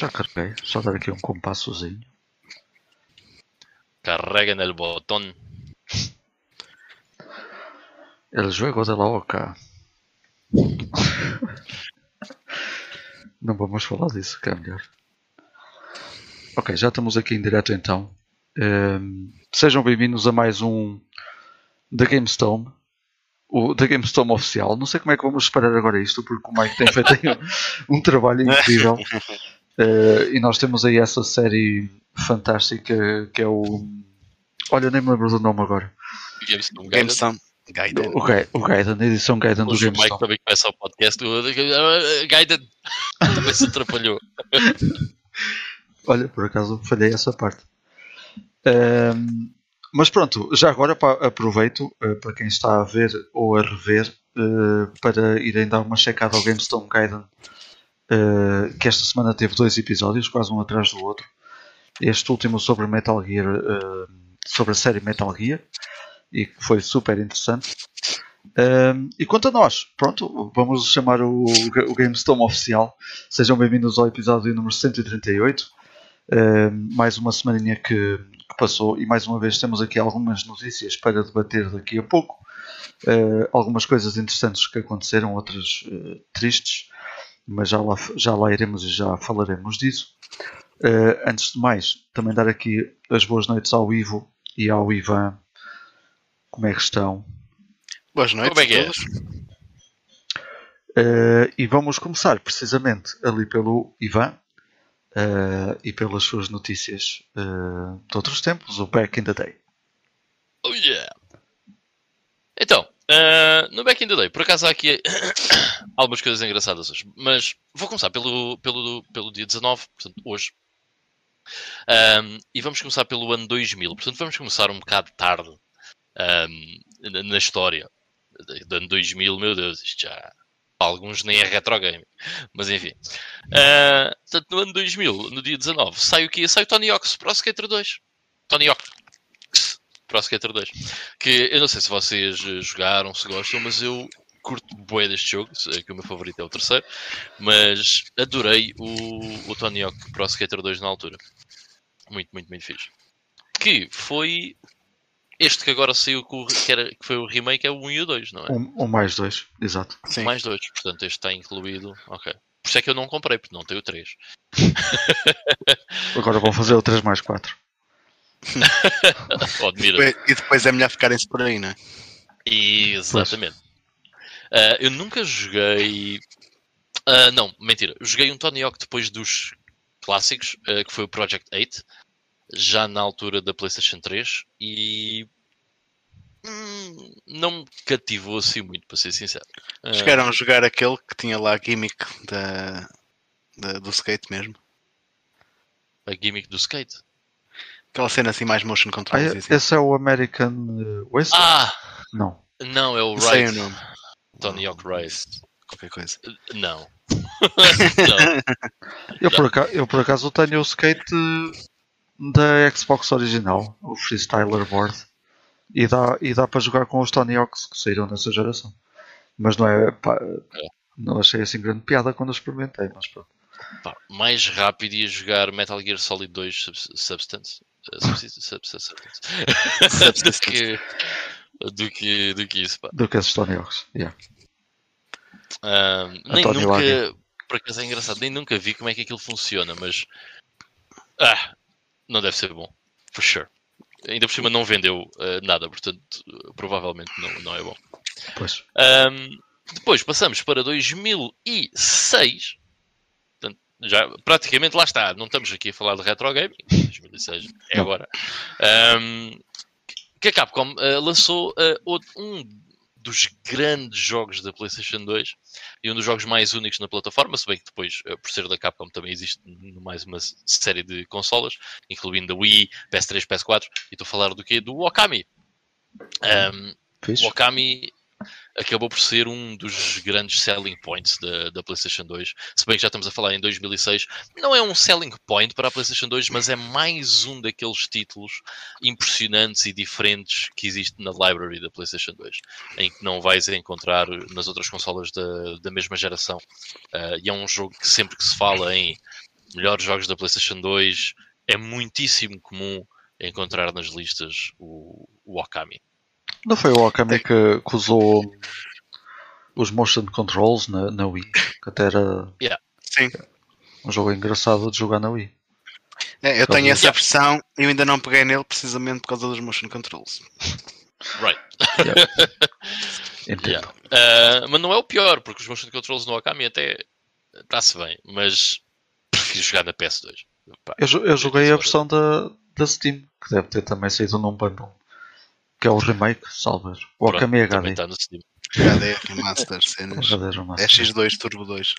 Já carreguei, só dar aqui um compassozinho. Carrega no botão. El juego de la oca. Não vamos falar disso, que é melhor. Ok, já estamos aqui em direto então. Ehm, sejam bem-vindos a mais um da GameStone. O da GameStone oficial. Não sei como é que vamos separar agora isto, porque o Mike tem feito um, um trabalho incrível. Eh, e nós temos aí essa série fantástica que é o. Olha, nem me lembro do nome agora. GameStone. GameStone. Gaiden. O, o Gaiden, a edição Gaiden do Hoje o Mike GameStone. também começa o podcast. o- Gaiden também se atrapalhou. Olha, por acaso falhei essa parte. Ehm, mas pronto, já agora aproveito eh, para quem está a ver ou a rever eh, para irem dar uma checada ao GameStone Gaiden, eh, que esta semana teve dois episódios, quase um atrás do outro. Este último sobre Metal Gear, eh, sobre a série Metal Gear, e que foi super interessante. Ehm, e quanto a nós, pronto, vamos chamar o, o GameStone oficial. Sejam bem-vindos ao episódio número 138. Uh, mais uma semaninha que, que passou e mais uma vez temos aqui algumas notícias para debater daqui a pouco. Uh, algumas coisas interessantes que aconteceram, outras uh, tristes, mas já lá, já lá iremos e já falaremos disso. Uh, antes de mais, também dar aqui as boas noites ao Ivo e ao Ivan. Como é que estão? Boas noites Como é que é? Uh, e vamos começar precisamente ali pelo Ivan uh, e pelas suas notícias uh, de outros tempos, o Back in the Day. Oh yeah! Então, ah, no Back in the Day, por acaso há aqui algumas coisas engraçadas hoje, mas vou começar pelo, pelo, pelo dia 19, portanto, hoje. Ahm, e vamos começar pelo ano 2000, portanto, vamos começar um bocado tarde ahm, na, na história do ano 2000. Meu Deus, isto já. para Alguns nem é retro game, mas enfim. Ah, portanto, no ano 2000, no dia 19, sai o quê? Sai o Tony Hawk's Pro Skater 2. Tony Hawk Pro Skater 2. Que eu não sei se vocês eh, jogaram, se gostam, mas eu curto bué deste jogo, sei que o meu favorito é o terceiro, mas adorei o, o Tony Hawk Pro Skater 2 na altura. Muito, muito, muito fixe. Que foi este que agora saiu, que, o- que, era, que foi o remake, é o 1 e o 2, não é? Um, um mais dois, exato. Sim. Mais dois, portanto este está incluído. Ok. Por isso é que eu não comprei, porque não tenho 3. Agora vão fazer o 3 mais 4. Oh, admira Depois- E depois é melhor ficarem-se por aí, não é? Exatamente. Ah, eu nunca joguei. Ah, não, mentira. Eu Joguei um Tony Hawk depois dos clássicos, ah, que foi o Project 8, já na altura da PlayStation 3, e. hum, não me cativou assim muito, para ser sincero. Chegaram a jogar aquele que tinha lá a gimmick da, da- do skate mesmo. a gimmick do skate. Aquela cena assim mais motion Ah, control. é- esse é o American uh, Waste? Ah! Não. Não, é o não sei o Ride. nome. Tony Hawk Rise. Qualquer coisa. Não. não. Eu por, acaso, eu por acaso tenho o skate da Xbox original, o Freestyler Board. E dá, e dá para jogar com os Tony Hawks que saíram nessa geração. Mas não é. pá, não achei assim grande piada quando eu experimentei, mas pronto. Pá, mais rápido ia jogar Metal Gear Solid 2 Subs- Substance, do, que, do, que, do que isso. Pá. Do que esses Tony Hawks. Yeah. Nem António nunca, por acaso é engraçado, nem nunca vi como é que aquilo funciona, mas ah, não deve ser bom, for sure. Ainda por cima não vendeu eh, nada, portanto provavelmente não, não é bom. Pois. Ahm, depois passamos para 2006. Já praticamente lá está. Não estamos aqui a falar de retro gaming. 2006 é Não. agora. Ahm, que a Capcom ah, lançou ah, outro- um dos grandes jogos da PlayStation 2 e um dos jogos mais únicos na plataforma, se bem que depois, ah, por ser da Capcom, também existe mais uma série de consolas, incluindo a Wii, PS3, PS4, e estou a falar do quê? Do Okami. Fixe. o Okami acabou por ser um dos grandes selling points da, da PlayStation 2. Se bem que já estamos a falar em 2006, não é um selling point para a PlayStation 2, mas é mais um daqueles títulos impressionantes e diferentes que existe na library da PlayStation 2, em que não vais encontrar nas outras consolas da, da mesma geração. Ah, e é um jogo que sempre que se fala em melhores jogos da PlayStation 2, é muitíssimo comum encontrar nas listas o, o Okami. Não foi o Okami que, que usou os motion controls na, na Wii? Que até era Sim. um jogo engraçado de jogar na Wii. É, eu tenho essa Yeah. versão e eu ainda não peguei nele precisamente por causa dos motion controls. Right. Entendo. Yeah. Ah, mas não é o pior, porque os motion controls no Okami até está-se bem, mas prefiro jogar na PS2. Pá, Eu, eu joguei a versão da, da Steam, que deve ter também saído num bundle. Que é o remake, salver. O Okami também HD. está no Steam. HD, remaster, cenas. HD remaster. X2 Turbo 2.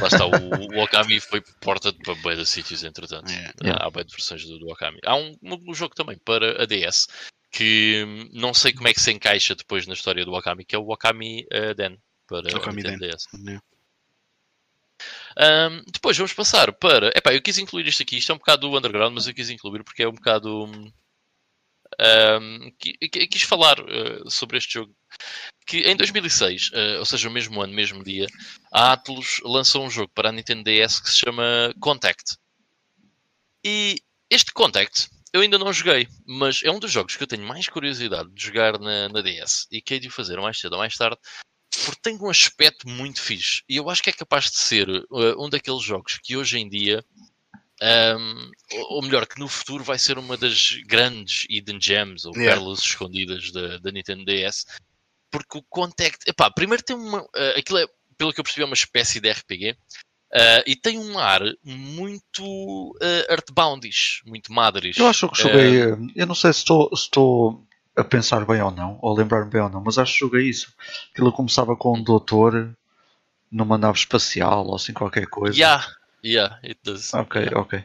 Lá está, o, o Okami foi porta para bem de sítios, entretanto. É. Yeah. Há bem de versões do, do Okami. Há um, um jogo também para a DS que hum, não sei como é que se encaixa depois na história do Okami, que é o Okami eh, Den para Okami Den. DS. É. Ahm, depois vamos passar para. Epá, eu quis incluir isto aqui, isto é um bocado do underground, mas eu quis incluir porque é um bocado. hum, quis falar eh, sobre este jogo. Que em 2006, eh, ou seja, o mesmo ano, mesmo dia, a Atlus lançou um jogo para a Nintendo DS que se chama Contact. E este Contact eu ainda não joguei, mas é um dos jogos que eu tenho mais curiosidade de jogar na, na DS e que hei de o fazer mais cedo ou mais tarde porque tem um aspecto muito fixe e eu acho que é capaz de ser uh, um daqueles jogos que hoje em dia, um, ou melhor, que no futuro vai ser uma das grandes hidden gems ou Yeah. pérolas escondidas da, da Nintendo DS, porque o Contact, epá, primeiro tem uma, uh, aquilo é, pelo que eu percebi, é uma espécie de RPG. uh, e tem um ar muito uh, Earthboundish, muito madres. Eu acho que joguei. eh, Eu não sei se estou, se estou a pensar bem ou não, ou a lembrar-me bem ou não, mas acho que joguei isso. Aquilo começava com um doutor numa nave espacial ou assim qualquer coisa. Yeah, yeah, it does. Ok, Yeah. ok.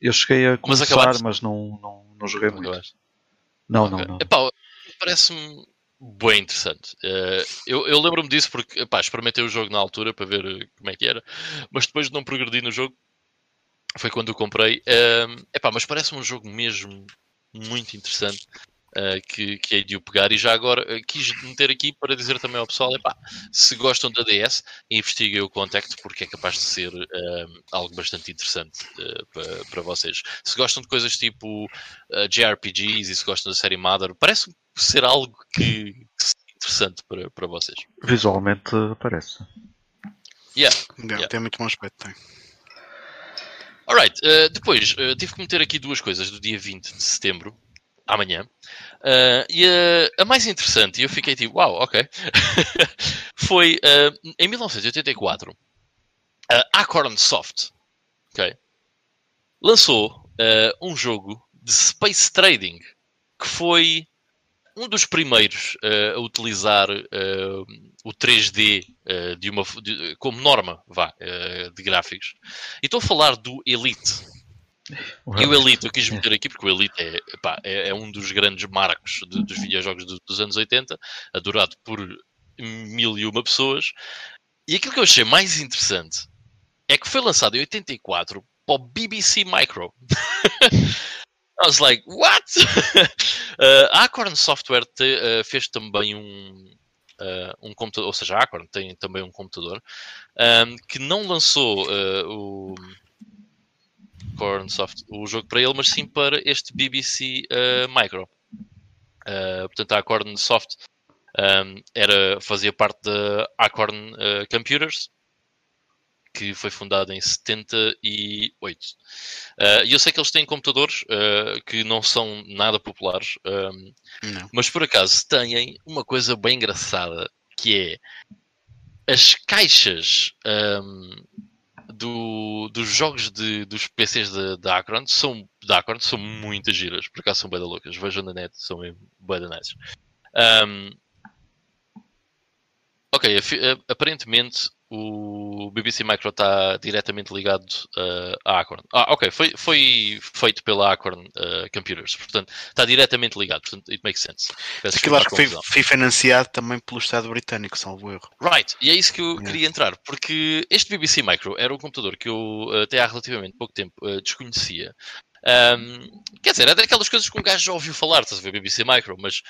Eu cheguei a Mas começar, acabaste? mas não, não, não joguei Não muito. acabaste? Não, Ok. não, não. Epá, parece-me bem interessante. Eh, eu eu lembro-me disso porque epá, experimentei o jogo na altura para ver eh, como é que era, mas depois de não progredir no jogo, foi quando o comprei. Eh, epá, mas parece-me um jogo mesmo muito interessante. Eh, que, que hei de o pegar e já agora eh, quis meter aqui para dizer também ao pessoal epá, se gostam da DS investiguem o Contact porque é capaz de ser eh, algo bastante interessante eh, para, para vocês se gostam de coisas tipo uh, JRPGs e se gostam da série Mother, parece ser algo que, que seria interessante para, para vocês. Visualmente parece. Yeah. Tem- Yeah. Tem muito bom aspecto. Tem. Alright, uh, depois uh, tive que meter aqui duas coisas do dia 20 de setembro, amanhã. Uh, e a, a mais interessante, e eu fiquei tipo, uau, ok, foi uh, em 1984, a Acorn Soft ok, lançou uh, um jogo de space trading que foi um dos primeiros a utilizar o 3D uh, de uma, de- como norma vá, de gráficos. E estou a falar do Elite. E o Elite eu quis meter aqui porque o Elite é, epá, é, é um dos grandes marcos de- dos videojogos do- dos anos 80, adorado por mil e uma pessoas. E aquilo que eu achei mais interessante é que foi lançado em 84 para o BBC Micro. I was like, what? Uh, a Acorn Software te- uh, fez também um, uh, um computador, ou seja, a Acorn tem também um computador um, que não lançou uh, o Acorn Soft, o jogo para ele, mas sim para este BBC uh, Micro. Uh, portanto, a Acorn Soft um, era, fazia parte da Acorn uh, Computers, que foi fundada em 78. Uh, E eu sei que eles têm computadores uh, que não são nada populares, um, mas por acaso têm uma coisa bem engraçada que é as caixas um, do- dos jogos de- dos PCs da Acorn são, da Acorn são muito giras, por acaso são bem da loucas, vejam na net, são mesmo bem da nice. Um, ok, aparentemente o BBC Micro está diretamente ligado uh, à Acorn. Ah, ok, foi, foi feito pela Acorn uh, Computers, portanto está diretamente ligado, portanto it makes sense. Peço Aquilo acho que foi, foi financiado também pelo Estado britânico, salvo erro. Right, e é isso que eu Yeah. queria entrar, porque este BBC Micro era um computador que eu eh, até há relativamente pouco tempo eh, desconhecia. Ahm, quer dizer, é daquelas coisas que um gajo já ouviu falar, estás a ver, BBC Micro, mas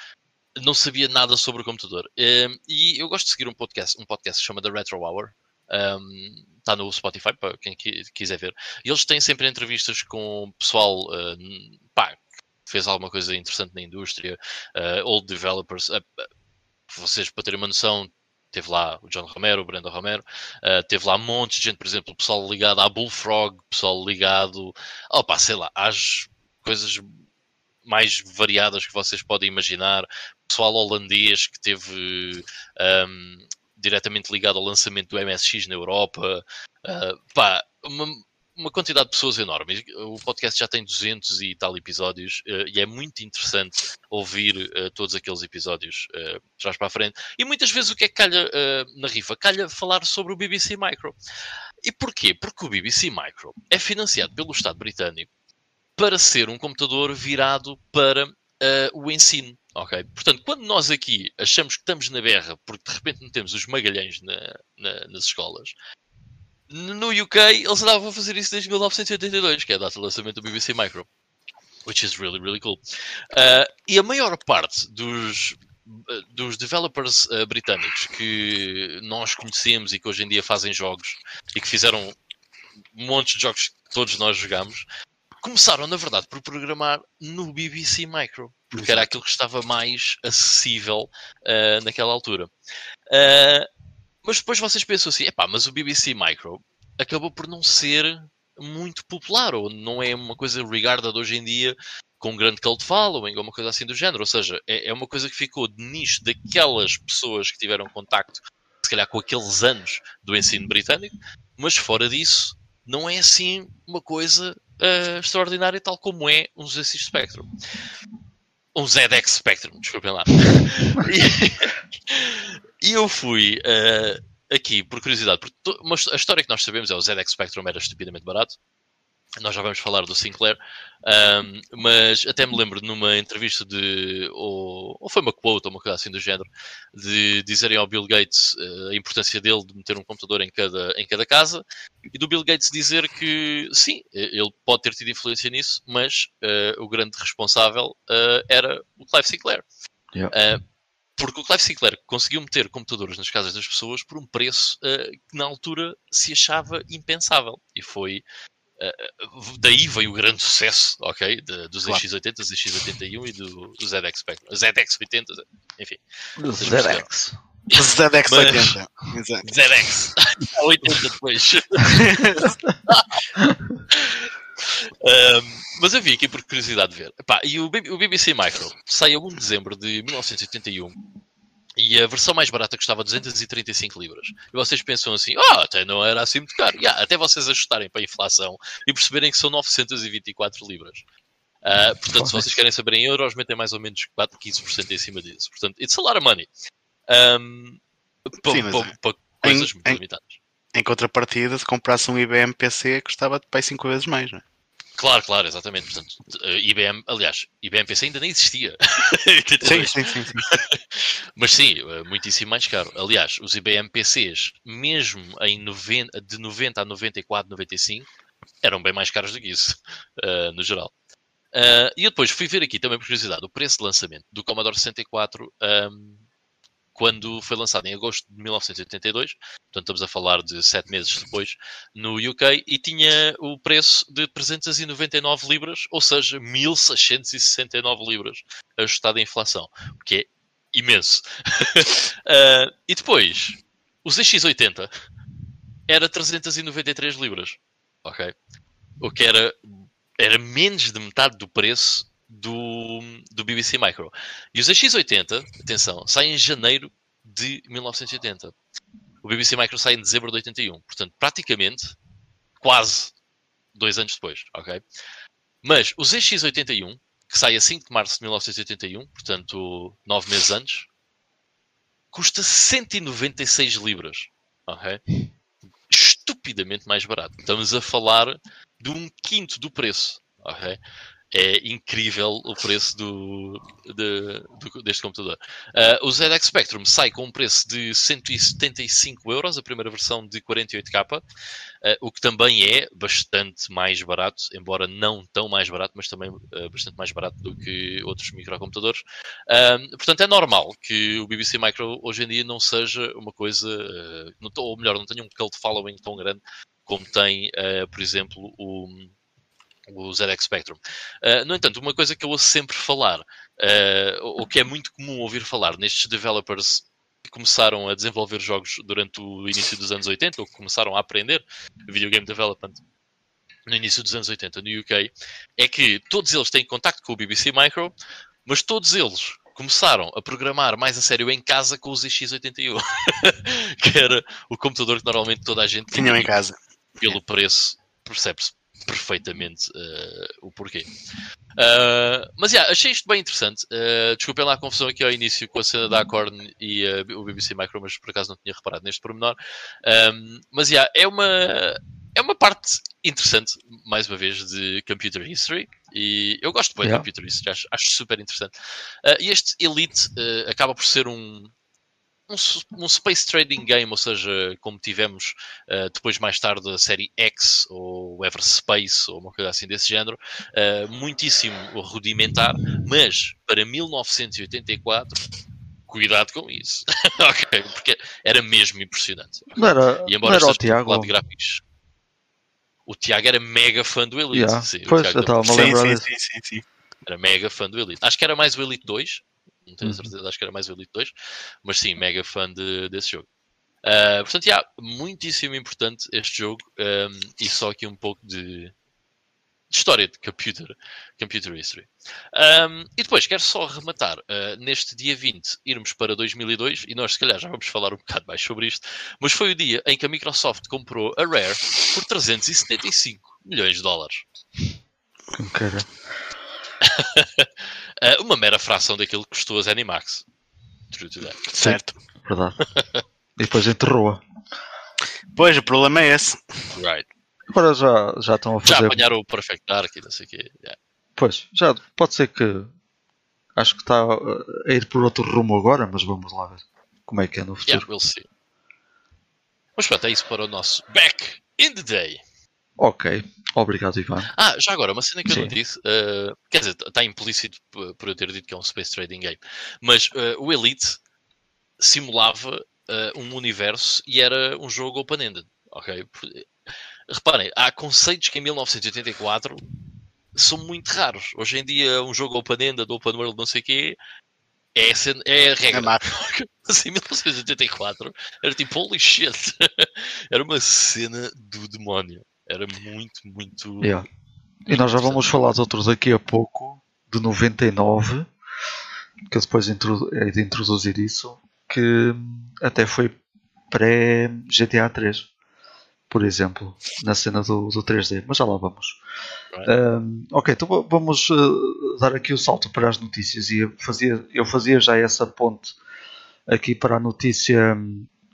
não sabia nada sobre o computador. Ahm, e eu gosto de seguir um podcast, um podcast que se chama The Retro Hour, Um, está no Spotify para quem quiser ver. E eles têm sempre entrevistas com pessoal uh, pá, que fez alguma coisa interessante na indústria, uh, old developers. Uh, vocês, para terem uma noção, teve lá o John Romero, o Brenda Romero, uh, teve lá um monte de gente, por exemplo, pessoal ligado à Bullfrog, pessoal ligado, opa, sei lá, às coisas mais variadas que vocês podem imaginar, pessoal holandês que teve um, diretamente ligado ao lançamento do MSX na Europa, uh, pá, uma, uma quantidade de pessoas enorme. O podcast já tem 200 e tal episódios uh, e é muito interessante ouvir uh, todos aqueles episódios uh, trás para a frente. E muitas vezes o que é que calha na rifa? Calha falar sobre o BBC Micro. E porquê? Porque o BBC Micro é financiado pelo Estado britânico para ser um computador virado para o ensino. Ok? Portanto, quando nós aqui achamos que estamos na berra porque de repente não temos os magalhães na, na, nas escolas, no UK, eles andavam a fazer isso desde 1982, que é a data de lançamento do BBC Micro. Which is really, really cool. Uh, e a maior parte dos, dos developers uh, britânicos que nós conhecemos e que hoje em dia fazem jogos e que fizeram montes de jogos que todos nós jogamos, começaram, na verdade, por programar no BBC Micro, porque era aquilo que estava mais acessível uh, naquela altura. Uh, mas depois vocês pensam assim, epá, mas o BBC Micro acabou por não ser muito popular, ou não é uma coisa regardada hoje em dia com um grande cult following, ou uma coisa assim do género. Ou seja, é, é uma coisa que ficou de nicho daquelas pessoas que tiveram contacto, se calhar com aqueles anos do ensino britânico, mas fora disso, não é assim uma coisa uh, extraordinária, tal como é um ZX Spectrum. Um ZX Spectrum, desculpem lá. e, e, eu fui uh, aqui, por curiosidade, porque a história que nós sabemos é o ZX Spectrum era estupidamente barato. Nós já vamos falar do Sinclair, um, mas até me lembro numa entrevista de, ou, ou, foi uma quote ou uma coisa assim do género, de dizerem ao Bill Gates uh, a importância dele de meter um computador em cada, em cada casa e do Bill Gates dizer que sim, ele pode ter tido influência nisso, mas uh, o grande responsável uh, era o Clive Sinclair. Yeah. Porque o Clive Sinclair conseguiu meter computadores nas casas das pessoas por um preço que na altura se achava impensável. E foi. Uh, daí veio o grande sucesso, ok? De, dos claro. ZX80, ZX81 e do, do ZX Spectrum. ZX80, enfim. Do ZX. ZX80. ZX. 80 depois. um, mas eu vi aqui por curiosidade de ver. Epá, e o, o BBC Micro saiu a 1 de dezembro de 1981 e a versão mais barata custava 235 libras. E vocês pensam assim, ah, oh, até não era assim muito caro. Yeah, até vocês ajustarem para a inflação e perceberem que são 924 libras. Uh, portanto, se vocês querem saber em euros, metem mais ou menos 4, 15% em cima disso. Portanto, it's a lot of money. Um, para coisas em, muito em, limitadas. Em contrapartida, se comprasse um IBM PC, custava pai 5 vezes mais, não é? Claro, claro, exatamente. Portanto, eh, IBM, aliás, IBM PC ainda nem existia. sim, sim, sim, sim. Mas sim, eh, muitíssimo mais caro. Aliás, os IBM PCs, mesmo em 90, de 90 a 94, 95, eram bem mais caros do que isso, uh, no geral. Uh, e eu depois fui ver aqui também por curiosidade o preço de lançamento do Commodore 64 um, quando foi lançado em agosto de 1982, portanto estamos a falar de sete meses depois, no UK, e tinha o preço de 399 libras, ou seja, 1669 libras, ajustado à inflação, o que é imenso. uh, e depois, o ZX80 era 393 libras, ok? O que era, era menos de metade do preço do, do BBC Micro. E os X80, atenção, saem em janeiro de 1980. O BBC Micro sai em dezembro de 81. Portanto, praticamente, quase dois anos depois, ok? Mas o ZX81, que sai a 5 de março de 1981, portanto, nove meses antes, custa 196 libras, ok? Estupidamente mais barato. Estamos a falar de um quinto do preço, ok? É incrível o preço do, de, do- deste computador. Ah, o ZX Spectrum sai com um preço de 175 euros, a primeira versão de 48K, ah, o que também é bastante mais barato, embora não tão mais barato, mas também ah, bastante mais barato do que outros microcomputadores. Portanto, é normal que o BBC Micro hoje em dia não seja uma coisa, não ou melhor, não tenha um cult following tão grande como tem, por exemplo, o, o ZX Spectrum. Uh, no entanto, uma coisa que eu ouço sempre falar, uh, ou que é muito comum ouvir falar nestes developers que começaram a desenvolver jogos durante o início dos anos 80, ou que começaram a aprender videogame development no início dos anos 80 no UK, é que todos eles têm contacto com o BBC Micro, mas todos eles começaram a programar mais a sério em casa com os X81, que era o computador que normalmente toda a gente Tinham em tinha casa. pelo preço, percebe-se perfeitamente eh, o porquê. Ah, mas, yeah, achei isto bem interessante. Uh, desculpem lá a confusão aqui ao início com a cena da Acorn e eh, o BBC Micro, mas por acaso não tinha reparado neste pormenor. Um, mas, yeah, é uma... É uma parte interessante, mais uma vez, de Computer History. E eu gosto bem Yeah. de Computer History, acho, acho super interessante. E este Elite acaba por ser um, um, um space trading game, ou seja, como tivemos uh, depois mais tarde a série X ou Everspace ou uma coisa assim desse género, uh, muitíssimo rudimentar, mas para 1984, cuidado com isso, ok, porque era mesmo impressionante. Não era, E não embora era o Tiago. lado de gráficos, o Tiago era mega fã do Elite. Yeah. sim, o Pois, Tiago eu estava Sim, lembrar sim, disso. sim, sim, sim. era mega fã do Elite. Acho que era mais o Elite 2. Não tenho Uhum. certeza, acho que era mais o Elite 2. Mas sim, mega fã de- desse jogo. Ah, portanto, yeah, muitíssimo importante este jogo. um, e só aqui um pouco de, de história de computer, computer history. Um, e depois, quero só rematar. ah, neste dia 20, irmos para 2002. E nós, se calhar, já vamos falar um bocado mais sobre isto. Mas foi o dia em que a Microsoft comprou a Rare por 375 milhões de dólares. uma mera fração daquilo que custou a Zenimax. Certo. Verdade. e depois enterrou-a. Pois, o problema é esse. Right. Agora já, já estão a Já fazer. apanharam o Perfect Dark e não sei o quê. Yeah. Pois, já pode ser que. Acho que está uh, a ir por outro rumo agora, mas vamos lá ver como é que é no futuro. Yeah, we'll see. Mas pronto, é isso para o nosso Back in the Day. Ok, obrigado, Ivan. Ah, já agora, uma cena que eu não Sim. disse, uh, quer dizer, está implícito por eu ter dito que é um Space Trading Game, mas uh, o Elite simulava uh, um universo e era um jogo open-ended, ok? Reparem, há conceitos que em 1984 são muito raros. Hoje em dia, um jogo open-ended, open world, não sei o quê, é, é a É regra. mato. Mas em 1984 era tipo holy shit. era uma cena do demónio. Era muito, muito. Yeah. E nós já vamos falar de outro daqui a pouco, de 99, que eu depois hei de introduzir isso, que até foi pré-GTA 3, por exemplo, na cena do, do 3D, mas já lá vamos. Right. Hum, ok, então va- vamos uh, dar aqui o salto para as notícias e eu fazia, eu fazia já essa ponte aqui para a notícia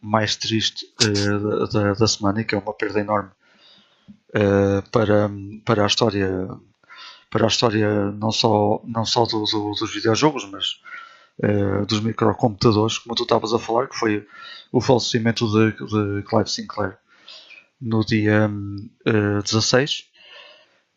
mais triste uh, da, da- semana que é uma perda enorme uh, para, para a história para a história não só, não só do- do- dos videojogos, mas uh, dos microcomputadores, como tu estavas a falar, que foi o falecimento de, de Clive Sinclair no dia uh, 16.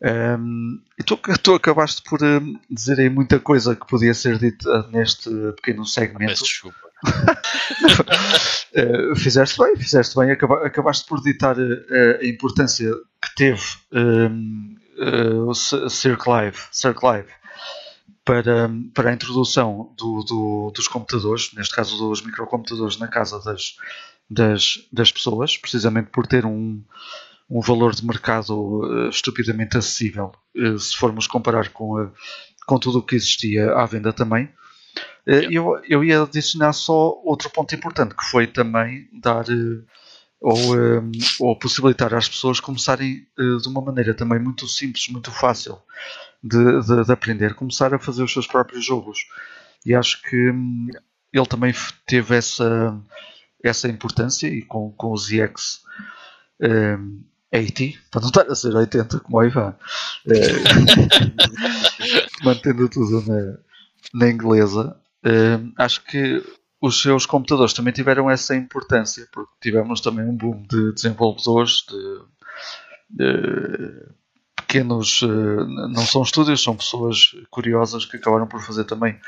Um, e tu, tu acabaste por hum, dizer aí muita coisa que podia ser dita neste pequeno segmento. Peço desculpa. Uh, fizeste bem, fizeste bem. Acaba- acabaste por ditar uh, a importância que teve um, uh, o Clive, Sir Clive para, para a introdução do- do- dos computadores, neste caso dos microcomputadores, na casa das, das, das pessoas, precisamente por ter um, um valor de mercado uh, estupidamente acessível, uh, se formos comparar com, a- com tudo o que existia à venda também. Eh. Eu, eu ia adicionar só outro ponto importante, que foi também dar eh, ou, eh, ou possibilitar às pessoas começarem eh, de uma maneira também muito simples, muito fácil de, de- de aprender, começar a fazer os seus próprios jogos. E acho que hum, ele também teve essa, essa importância e com, com o ZX hum, 80, para não estar a ser 80 como o Ivan. Eh, mantendo tudo na, na inglesa, eh, acho que os seus computadores também tiveram essa importância, porque tivemos também um boom de desenvolvedores, de, de pequenos, eh, não são estúdios, são pessoas curiosas que acabaram por fazer também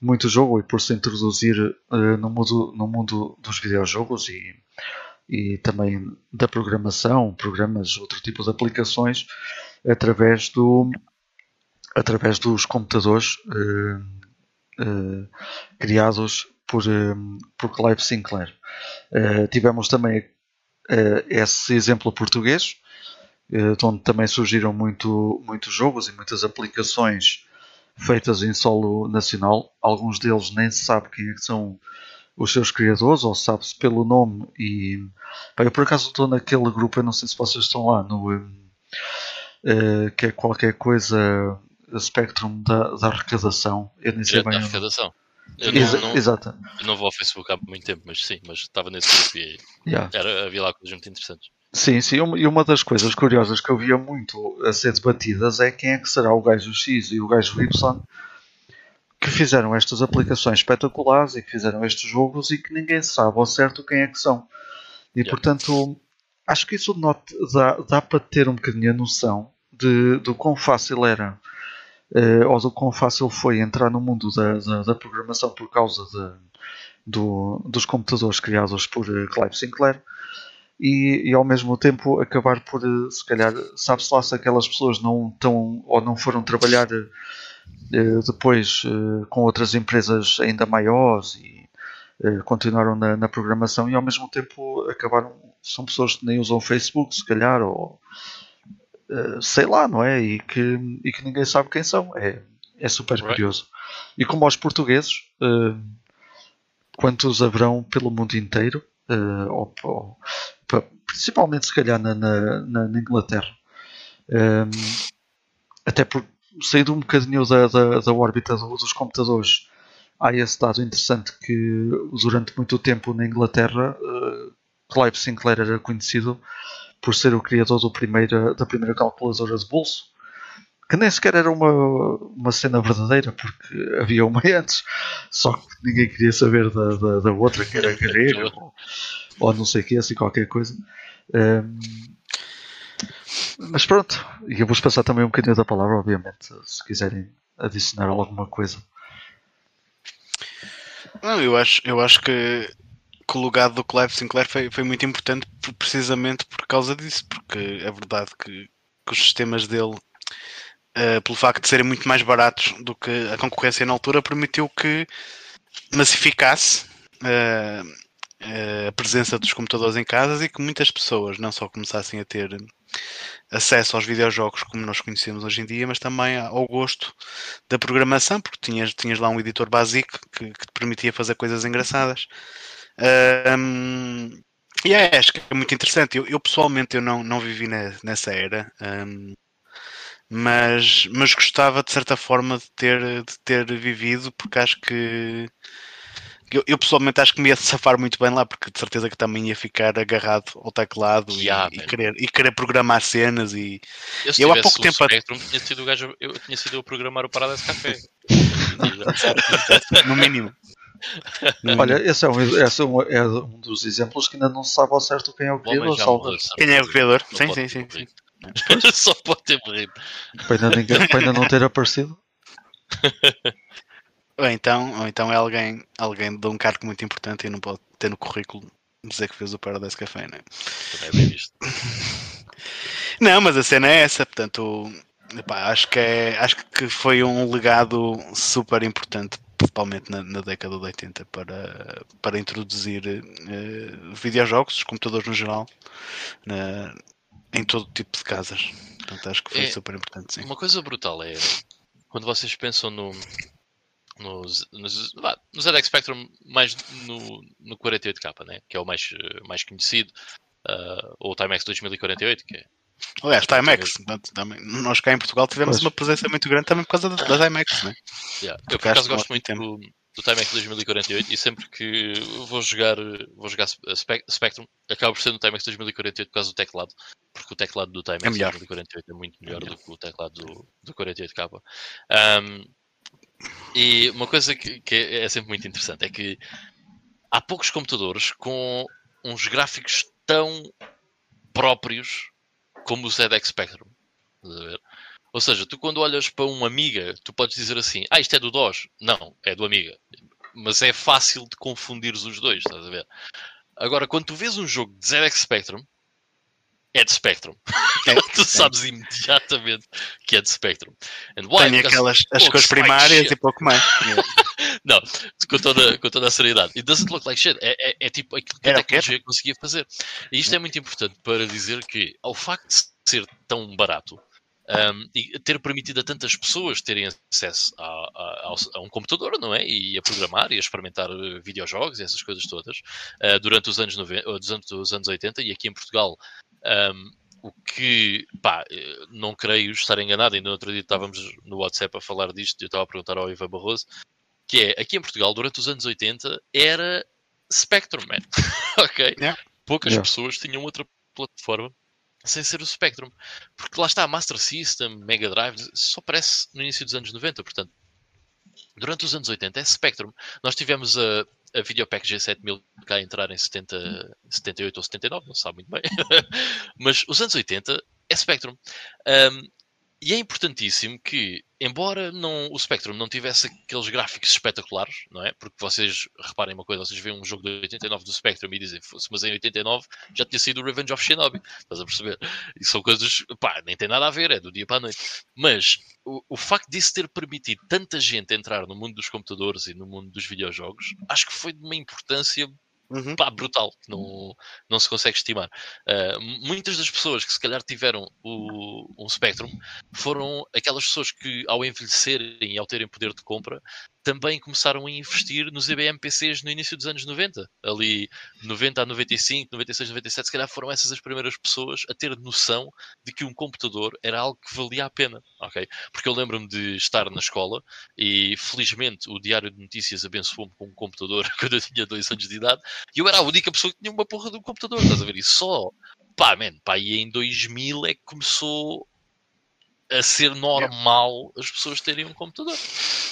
muito jogo e por se introduzir uh, no, mundo, no mundo dos videojogos e, e também da programação, programas, outro tipo de aplicações através do através dos computadores uh, uh, criados por, por Clive Sinclair. tivemos também esse exemplo português, onde também surgiram muito, muitos jogos e muitas aplicações feitas em solo nacional. Alguns deles nem se sabe quem é que são os seus criadores, ou sabe-se pelo nome. E bem, eu por acaso estou naquele grupo, eu não sei se vocês estão lá, no, uh, que é qualquer coisa Spectrum da, da arrecadação. Eu nem sei bem. Da arrecadação. Eu não, não, Exato. Eu não vou ao Facebook há muito tempo, mas sim, mas estava nesse grupo e yeah. era, havia lá coisas muito interessantes. Sim, sim, e uma das coisas curiosas que eu via muito a ser debatidas é quem é que será o gajo X e o gajo Y que fizeram estas aplicações espetaculares e que fizeram estes jogos e que ninguém sabe ao certo quem é que são. E yeah. portanto, acho que isso dá, dá para ter um bocadinho a noção de, do quão fácil era uh, ou do quão fácil foi entrar no mundo da, da, da programação por causa de, do, dos computadores criados por uh, Clive Sinclair e, e, ao mesmo tempo acabar por, eh, se calhar, sabe-se lá se aquelas pessoas não estão ou não foram trabalhar uh, depois uh, com outras empresas ainda maiores e uh, continuaram na, na, programação e ao mesmo tempo acabaram, são pessoas que nem usam Facebook, se calhar, ou sei lá, não é? E que, e que ninguém sabe quem são. É, é super right. curioso. E como aos portugueses, quantos haverão pelo mundo inteiro? ou, ou principalmente se calhar na, na, na Inglaterra. Um, até por saído um bocadinho da, da, da órbita dos computadores, há esse dado interessante que durante muito tempo na Inglaterra uh, Clive Sinclair era conhecido por ser o criador do primeira, da primeira calculadora de bolso, que nem sequer era uma, uma cena verdadeira, porque havia uma antes, só que ninguém queria saber da, da, da outra, que era grega, ou, ou não sei o que, assim qualquer coisa. Um, mas pronto, e eu vos passar também um bocadinho da palavra, obviamente, se quiserem adicionar alguma coisa. Não, eu acho, eu acho que, que o legado do Clive Sinclair foi, foi muito importante precisamente por causa disso, porque é verdade que, que os sistemas dele, uh, pelo facto de serem muito mais baratos do que a concorrência na altura, permitiu que massificasse uh, eh, a presença dos computadores em casas e que muitas pessoas não só começassem a ter acesso aos videojogos como nós conhecemos hoje em dia, mas também ao gosto da programação, porque tinhas, tinhas lá um editor básico que, que te permitia fazer coisas engraçadas. Um, e é, acho que é muito interessante. Eu, eu pessoalmente eu não, não vivi na, nessa era, um, mas, mas gostava de certa forma de ter, de ter vivido, porque acho que eu, eu, pessoalmente acho que me ia safar muito bem lá, porque de certeza que também ia ficar agarrado ao teclado yeah, e, e, querer, e querer programar cenas. E eu, eu há pouco tempo. Spectrum, tinha sido o gajo, eu tinha sido a programar o Paradise Café. no mínimo. Olha, esse, é um, esse é, um, é um, dos exemplos que ainda não se sabe ao certo quem é o criador. Bom, quem é o criador? Sim, sim, sim, sim. Só pode ter morrido. Para ainda, para ainda não ter aparecido. Ou então, ou então é alguém, alguém de um cargo muito importante e não pode ter no currículo dizer que fez o Paradise Café? Também é bem visto. não, mas a cena é essa, portanto, epá, acho, que é, acho que foi um legado super importante, principalmente na, na década de 80, para, para introduzir uh, videojogos, os computadores no geral, na, em todo tipo de casas. Portanto, acho que foi é, super importante, sim. Uma coisa brutal é quando vocês pensam no, nos, nos, no ZX Spectrum mais no, no 48K, né? que é o mais, mais conhecido, uh, ou o Timex 2048, que é Aliás, Timex, também, nós cá em Portugal tivemos pois. uma presença muito grande também por causa das, das IMAX, né? Yeah. Eu por acaso gosto muito do, do Timex 2048 e sempre que vou jogar, vou jogar Spe- Spectrum, acabo por ser no Timex 2048 por causa do teclado, porque o teclado do Timex É melhor. 2048 é muito melhor do que o teclado do, do 48K. Um, e uma coisa que, que é sempre muito interessante é que há poucos computadores com uns gráficos tão próprios como o ZX Spectrum. Estás a ver? Ou seja, tu quando olhas para um Amiga, tu podes dizer assim, ah, isto é do DOS. Não, é do Amiga. Mas é fácil de confundires os dois, estás a ver? Agora, quando tu vês um jogo de ZX Spectrum, é de Spectrum. É, tu sabes imediatamente que é de Spectrum. And why? Tem aquelas as cores primárias shit. e pouco mais. Não, com toda, com toda a seriedade. It doesn't look like shit. É, é, é tipo aquilo que a que tecnologia conseguia fazer. E isto é muito importante para dizer que, ao facto de ser tão barato um, e ter permitido a tantas pessoas terem acesso a, a- a um computador, não é? E a programar e a experimentar eh, videojogos e essas coisas todas uh, durante os anos, 90, ou durante os anos 80 e aqui em Portugal. um, o que, pá, eh, não creio estar enganado, ainda no outro dia estávamos no WhatsApp a falar disto e eu estava a perguntar ao Ivan Barroso, que é, aqui em Portugal, durante os anos 80, era Spectrum, man. ok? Yeah. Poucas Yeah. pessoas tinham outra plataforma sem ser o Spectrum. Porque lá está, Master System, Mega Drive, só aparece no início dos anos 90, portanto, durante os anos 80 é Spectrum. Nós tivemos a, a Videopack G7000 cá a entrar em 70, 78 ou 79, não se sabe muito bem. Mas os anos 80 é Spectrum. Um, e é importantíssimo que, embora não, o Spectrum não tivesse aqueles gráficos espetaculares, não é? Porque vocês reparem uma coisa, vocês veem um jogo de 89 do Spectrum e dizem, "Fosse, mas em 89 já tinha sido o Revenge of Shinobi. Estás a perceber? E são coisas, pá, nem tem nada a ver, é do dia para a noite. Mas o, o facto disso ter permitido tanta gente entrar no mundo dos computadores e no mundo dos videojogos, acho que foi de uma importância Uhum. pá, brutal, não, não se consegue estimar. Uh, muitas das pessoas que se calhar tiveram o, um Spectrum foram aquelas pessoas que, ao envelhecerem e ao terem poder de compra, também começaram a investir nos EBM-PCs no início dos anos 90. Ali, 90 a 95, 96, 97, se calhar foram essas as primeiras pessoas a ter noção de que um computador era algo que valia a pena, ok? Porque eu lembro-me de estar na escola e, felizmente, o Diário de Notícias abençoou-me com um computador quando eu tinha dois anos de idade e eu era a única pessoa que tinha uma porra de um computador, estás a ver? E só, pá, man, pá, e em 2000 é que começou a ser normal as pessoas terem um computador.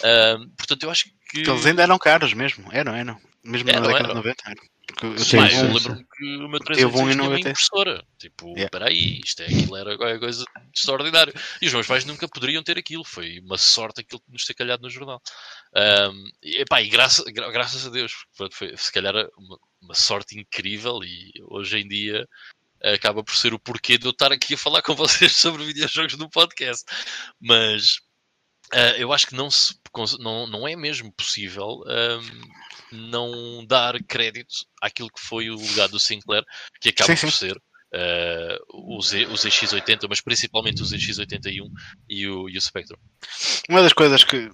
Ahm, portanto, eu acho que. Porque eles ainda eram caros mesmo. Eram, eram. Mesmo Eram, na década de eram. 90. Eram. Porque eu Sim, eu um- lembro-me que o meu Teve um 386 tinha uma 90. impressora. Tipo, Yeah. peraí, isto é, aquilo era qualquer coisa de extraordinário. E os meus pais nunca poderiam ter aquilo. Foi uma sorte aquilo nos ter calhado no jornal. Ahm, e, pá, e graça, gra- graças a Deus, foi se calhar uma, uma sorte incrível e hoje em dia acaba por ser o porquê de eu estar aqui a falar com vocês sobre videojogos no podcast. Mas ah, eu acho que não, se, não, não é mesmo possível ahm, não dar crédito àquilo que foi o legado do Sinclair, que acaba Sim, por sim. ser ah, o, Z, o ZX80, mas principalmente o ZX81 e o, e o Spectrum. Uma das coisas que,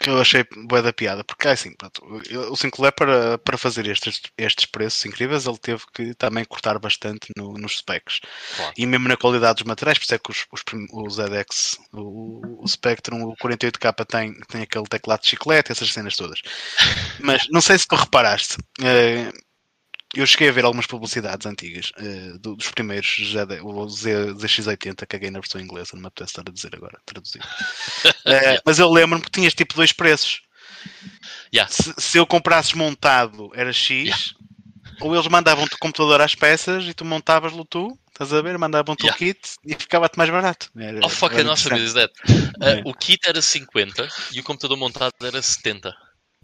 que eu achei boa da piada, porque é assim, pronto, o Sinclair para, para fazer estes, estes preços incríveis, ele teve que também cortar bastante no- nos specs. Claro. E mesmo na qualidade dos materiais, por isso é que os, os, prim- o ZX, o, o Spectrum, o 48K tem, tem aquele teclado de chiclete, essas cenas todas. Mas não sei se tu reparaste, eh, eu cheguei a ver algumas publicidades antigas do- dos primeiros ZD, o Z, ZX80, caguei na versão inglesa, não me apetece estar a dizer agora, traduzir. Eh, mas eu lembro-me que tinhas tipo dois preços. Yeah. Se, se eu comprasses montado era X, Yeah. ou eles mandavam-te o computador às peças e tu montavas-lo tu, estás a ver? Mandavam-te Yeah. o kit e ficava-te mais barato. Era, Oh fuck, era a nossa vida is that. O kit era 50 e o computador montado era 70.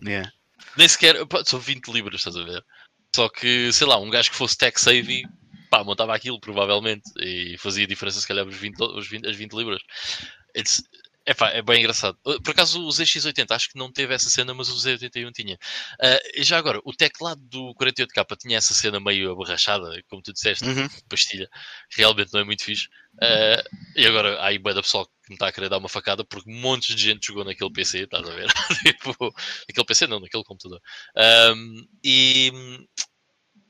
Yeah. Nem sequer, pá, são 20 libras, estás a ver? Só que, sei lá, um gajo que fosse tech savvy, pá, montava aquilo provavelmente e fazia diferença se calhar os 20, os 20, as 20 libras. It's, epá, é bem engraçado. Uh, Por acaso o ZX80 acho que não teve essa cena, mas o Z81 tinha. E já agora, o teclado do 48K tinha essa cena meio aborrachada, como tu disseste, Uhum. pastilha. Realmente não é muito fixe. Ah, e agora há aí da pessoal que me está a querer dar uma facada porque montes de gente jogou naquele PC, estás a ver? tipo, naquele PC não, naquele computador. Ahm, e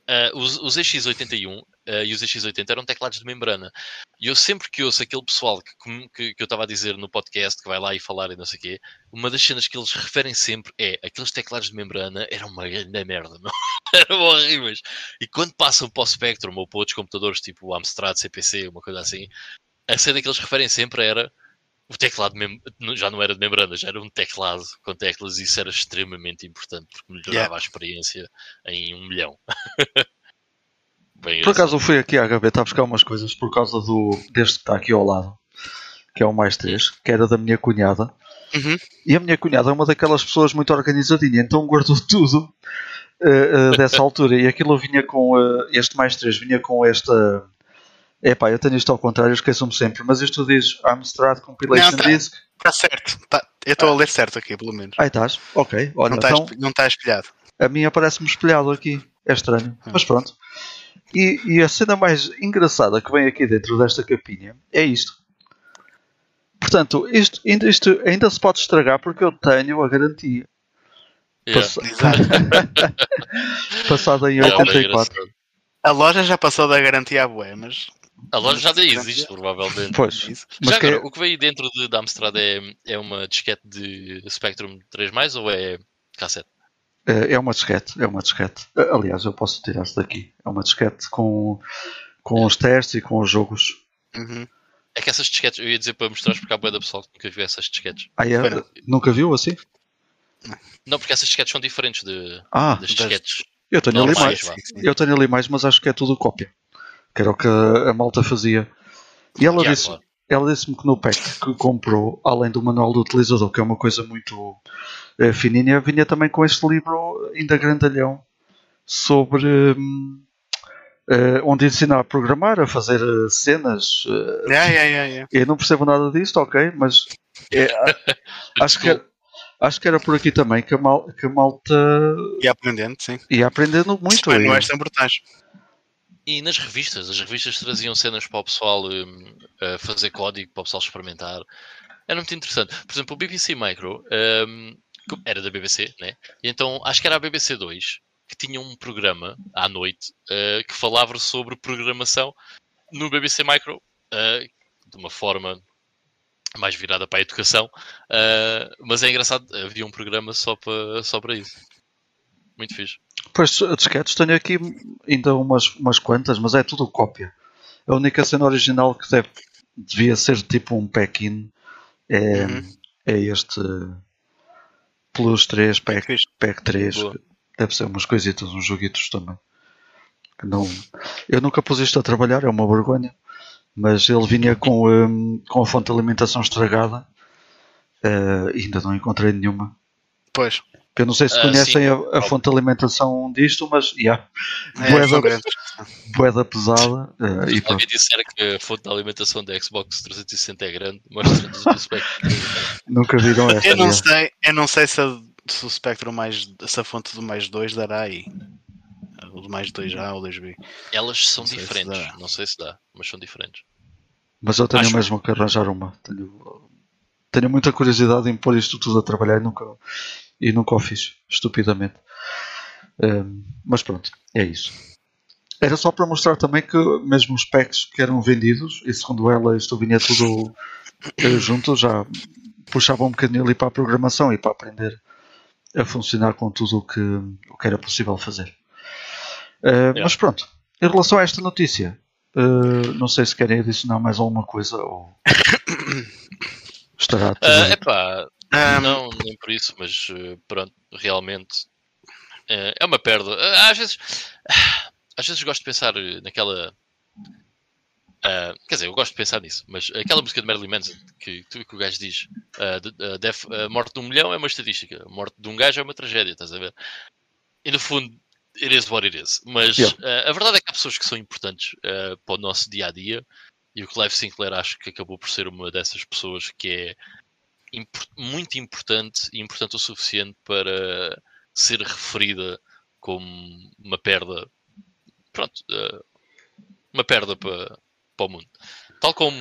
ah, o, o ZX81 uh, e os X80 eram teclados de membrana. E eu sempre que ouço aquele pessoal que, que, que eu estava a dizer no podcast, que vai lá e falar e não sei o quê, uma das cenas que eles referem sempre é aqueles teclados de membrana eram uma grande merda, não? eram horríveis. E quando passam para o Spectrum ou para outros computadores, tipo o Amstrad, CPC, uma coisa assim, a cena que eles referem sempre era o teclado já não era de membrana, já era um teclado com teclas e isso era extremamente importante porque melhorava yeah. a experiência em um milhão. Bem, por acaso eu fui aqui à gaveta a buscar umas coisas por causa do deste que está aqui ao lado, que é o mais 3, que era da minha cunhada. Uhum. E a minha cunhada é uma daquelas pessoas muito organizadinha, então guardou tudo uh, uh, dessa altura. E aquilo vinha com uh, este mais 3, vinha com esta é pá, eu tenho isto ao contrário, esqueço-me sempre, mas isto diz Amstrad Compilation não, tá, Disc. Está certo, tá, eu estou ah. a ler certo aqui, pelo menos. Aí estás, ok. Olha, não está então, não tá espelhado. A minha parece-me espelhado aqui, é estranho, hum. mas pronto. E, e, a cena mais engraçada que vem aqui dentro desta capinha é isto. Portanto, isto, isto, isto ainda se pode estragar porque eu tenho a garantia. Yeah. Passada em 84. É a loja já passou da garantia à bué, mas a loja já nem existe, provavelmente. Pois. Mas já agora, é... o que veio dentro de, da Amstrad é, é uma disquete de Spectrum 3 ou é cassete? É, é uma disquete, é uma disquete. Aliás, eu posso tirar-se daqui. É uma disquete com, com é. os testes e com os jogos. Uhum. É que essas disquetes, eu ia dizer para mostrar porque há boa da pessoal que nunca viu essas disquetes. Ah, é? Nunca viu assim? Não, porque essas disquetes são diferentes de, ah, das disquetes. Eu tenho ali mais. Eu tenho ali mais, mas acho que é tudo cópia que era o que a, malta fazia. E ela disse, ela disse-me que no pack que comprou, além do manual do utilizador, que é uma coisa muito é, fininha, vinha também com este livro ainda grandalhão sobre uh, onde ensinar a programar, a fazer uh, cenas. Uh, yeah, yeah, yeah, Eu não percebo nada disto, ok, mas é, acho que acho que era por aqui também que a, mal, que a malta ia aprendendo, sim. Ia aprendendo muito. Não é tão brutais. E nas revistas, as revistas traziam cenas para o pessoal um, fazer código, para o pessoal experimentar. Era muito interessante. Por exemplo, o BBC Micro um, era da BBC, né? E então acho que era a BBC 2 que tinha um programa à noite uh, que falava sobre programação no BBC Micro uh, de uma forma mais virada para a educação. Uh, mas é engraçado, havia um programa só para, só para isso. Muito fixe. Pois, disquetes tenho aqui ainda umas, umas quantas, mas é tudo cópia. A única cena original que deve, devia ser tipo um pack-in é, uhum. é este Plus 3, pack, pack 3. Boa. Deve ser umas coisitas, uns joguitos também. Não, eu nunca pus isto a trabalhar, é uma vergonha. Mas ele vinha com, um, com a fonte de alimentação estragada. Uh, ainda não encontrei nenhuma. Pois. Eu não sei se uh, conhecem a, a, fonte de alimentação disto, mas yeah, é, boeda, boeda pesada. Uh, e alguém disser que a fonte de alimentação da Xbox 360 é grande, mostra-nos o Spectrum. Nunca viram esta. Eu não sei, eu não sei se, a, se o Spectrum mais, se a fonte do mais 2 dará aí. O do mais 2A ou 2B. Elas são não diferentes, não sei se dá, mas são diferentes. Mas eu tenho Acho... mesmo que arranjar uma. Tenho, tenho muita curiosidade em pôr isto tudo a trabalhar e nunca e nunca o fiz, estupidamente. Um, mas pronto, é isso. Era só para mostrar também que mesmo os packs que eram vendidos, e segundo ela isto vinha tudo uh, junto, já puxava um bocadinho ali para a programação e para aprender a funcionar com tudo o que, o que era possível fazer. Uh, yeah. Mas pronto, em relação a esta notícia, uh, não sei se querem adicionar mais alguma coisa ou estará tudo. Uh, epá, um... Não, nem por isso, mas uh, pronto, realmente uh, é uma perda. Uh, às vezes, às vezes gosto de pensar naquela. quer dizer, eu gosto de pensar nisso, mas aquela música de Marilyn Manson que, que, que o gajo diz: a morte de um milhão é uma estatística, a morte de um gajo é uma tragédia, estás a ver? E no fundo, it is what it is. Mas yeah. a verdade é que há pessoas que são importantes para o nosso dia a dia e o Clive Sinclair acho que acabou por ser uma dessas pessoas que é muito importante e importante o suficiente para ser referida como uma perda, pronto, uh, uma perda para, para o mundo. Tal como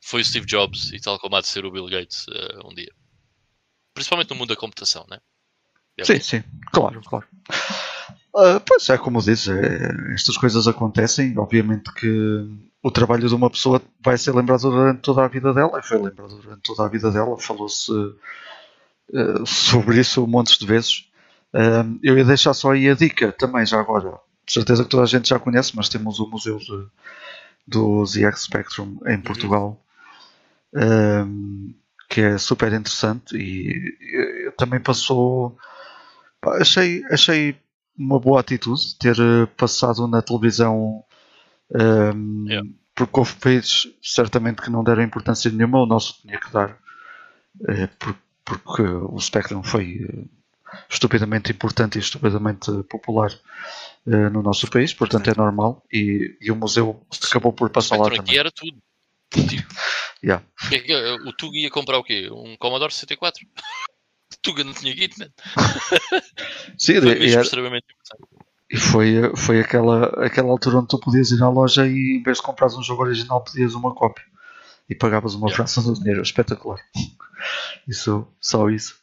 foi o Steve Jobs e tal como há de ser o Bill Gates uh, um dia. Principalmente no mundo da computação, né? É sim, sim, claro, claro. Ah, pois é, como dizes, é, estas coisas acontecem. Obviamente que o trabalho de uma pessoa vai ser lembrado durante toda a vida dela, e foi lembrado durante toda a vida dela. Falou-se uh, sobre isso montes de vezes. Uh, eu ia deixar só aí a dica também, já agora. De certeza que toda a gente já conhece, mas temos o Museu de, do ZX Spectrum em Portugal, um, que é super interessante e, e também passou. Pá, achei, achei uma boa atitude ter eh, passado na televisão um, Yeah. porque houve países certamente que não deram importância nenhuma, o nosso tinha que dar eh, por- porque o Spectrum foi eh, estupidamente importante e estupidamente popular eh, no nosso país, portanto é normal e, e o museu acabou por passar lá também. era tudo. Tipo, Yeah. o Tuga ia comprar o quê? Um Commodore 64? Tuga não tinha guito, man. Sim, Foi e, era- extremamente importante. e foi, foi aquela, aquela altura onde tu podias ir à loja e em vez de comprares um jogo original pedias uma cópia e pagavas uma Yeah. fração do dinheiro, espetacular. Isso, só isso.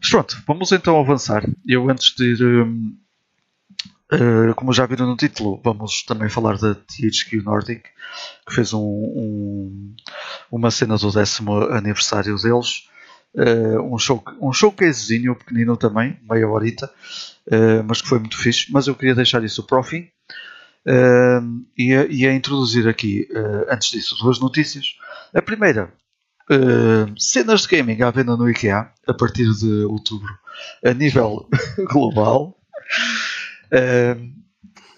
Mas pronto, vamos então avançar. Eu antes de ir, hum, eh, como já viram no título, vamos também falar da THQ Nordic, que fez um, um- uma cena do décimo aniversário deles. Eh, um, show, um showcasezinho pequenino também, meia horita, eh, mas que foi muito fixe. Mas eu queria deixar isso para o fim. Eh, e, a, e a introduzir aqui, antes disso, duas notícias. A primeira, cenas de gaming à venda no IKEA a partir de outubro, a nível global.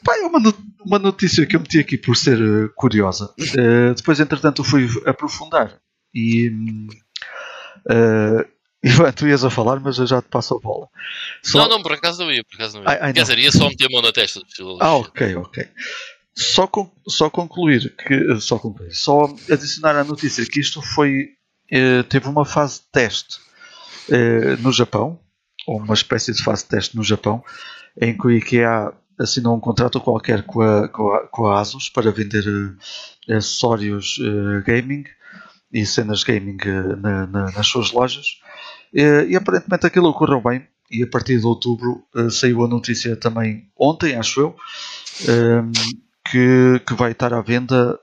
Pá, é uma, uma notícia que eu meti aqui por ser curiosa. Eh, depois, entretanto, fui aprofundar e. eh, Ivan, tu ias a falar, mas eu já te passo a bola. Só- Não, não, por acaso não ia, por acaso não ia. Ai, ai, Quer não. dizer, ia só meter a mão na testa. Ah, ok, ok. Só, con- só concluir que só concluir, só adicionar à notícia que isto foi eh, teve uma fase de teste eh, no Japão, ou uma espécie de fase de teste no Japão, em que o IKEA assinou um contrato qualquer com a, com a, com a Asus para vender eh, acessórios gaming e cenas gaming eh, na- na- nas suas lojas. Eh, e aparentemente aquilo ocorreu bem. E a partir de outubro eh, saiu a notícia também ontem, acho eu, ehm, que, que vai estar à venda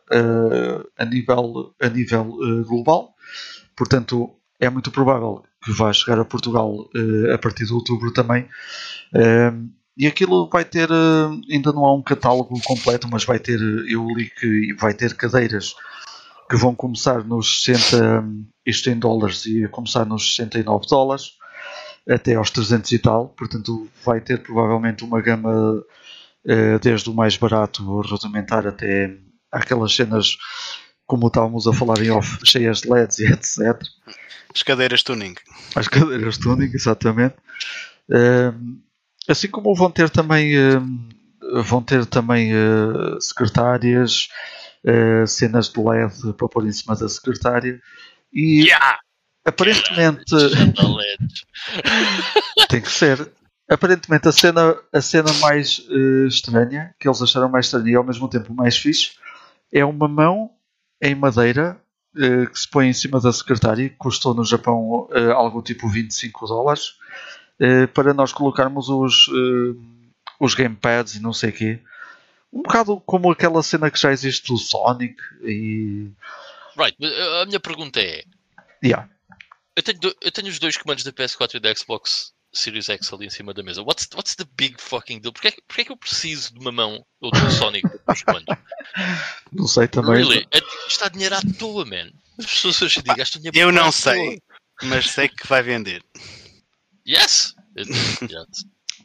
a nível, a nível global. Portanto, é muito provável que vá chegar a Portugal a partir de outubro também. Ehm, e aquilo vai ter, ainda não há um catálogo completo, mas vai ter, eu li que vai ter cadeiras que vão começar nos 60, isto em dólares, e começar nos 69 dólares até aos 300 e tal. Portanto, vai ter provavelmente uma gama eh, desde o mais barato, rudimentar, até aquelas cenas, como estávamos a falar em off, cheias de LEDs e etc. As cadeiras tuning. As cadeiras tuning, exatamente. Ehm, assim como vão ter também, ehm, vão ter também eh, secretárias, eh, cenas de LED para pôr em cima da secretária. E Yeah! aparentemente LEDs. tem que ser. Aparentemente a cena, a cena mais eh, estranha, que eles acharam mais estranha e ao mesmo tempo mais fixe, é uma mão em madeira eh, que se põe em cima da secretária, que custou no Japão eh, algo tipo 25 dólares, para nós colocarmos os, os gamepads e não sei o quê. Um bocado como aquela cena que já existe do Sonic e. Right, mas a minha pergunta é: Yeah. eu tenho, do- eu tenho os dois comandos da PS4 e da Xbox Series X ali em cima da mesa. What's, what's the big fucking deal? Porquê, é que- porquê é que eu preciso de uma mão ou de um Sonic nos comandos? Não sei também. Really? É, está dinheiro à toa, man. As pessoas hoje em dia gastam dinheiro Eu não sei, mas sei que vai vender. toa. Yes!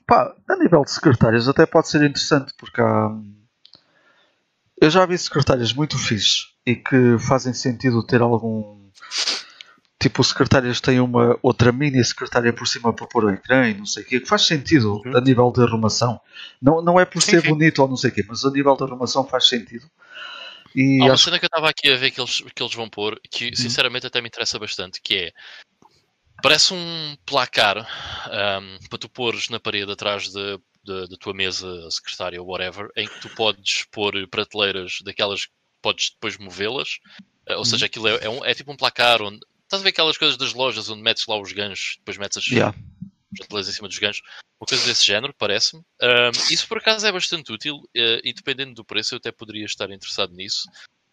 Pá, a nível de secretárias até pode ser interessante porque há. Eu já vi secretárias muito fixes e que fazem sentido ter algum. Tipo, secretárias têm uma outra mini secretária por cima para pôr o ecrã e não sei o quê, que faz sentido Uhum. a nível de arrumação. Não, não é por ser sim. bonito ou não sei o quê, mas a nível de arrumação faz sentido. E Há uma acho cena que eu estava aqui a ver que eles, que eles vão pôr, que Uhum. sinceramente até me interessa bastante, que é parece um placar ahm, para tu pôres na parede atrás de- de- da tua mesa secretária ou whatever, em que tu podes pôr prateleiras daquelas que podes depois movê-las. Ah, ou Uhum. seja, aquilo é, é um- é tipo um placar onde estás a ver aquelas coisas das lojas onde metes lá os ganchos, depois metes as, Yeah. prateleiras em cima dos ganchos, uma coisa desse género, parece-me. Um, isso por acaso é bastante útil uh, e dependendo do preço eu até poderia estar interessado nisso.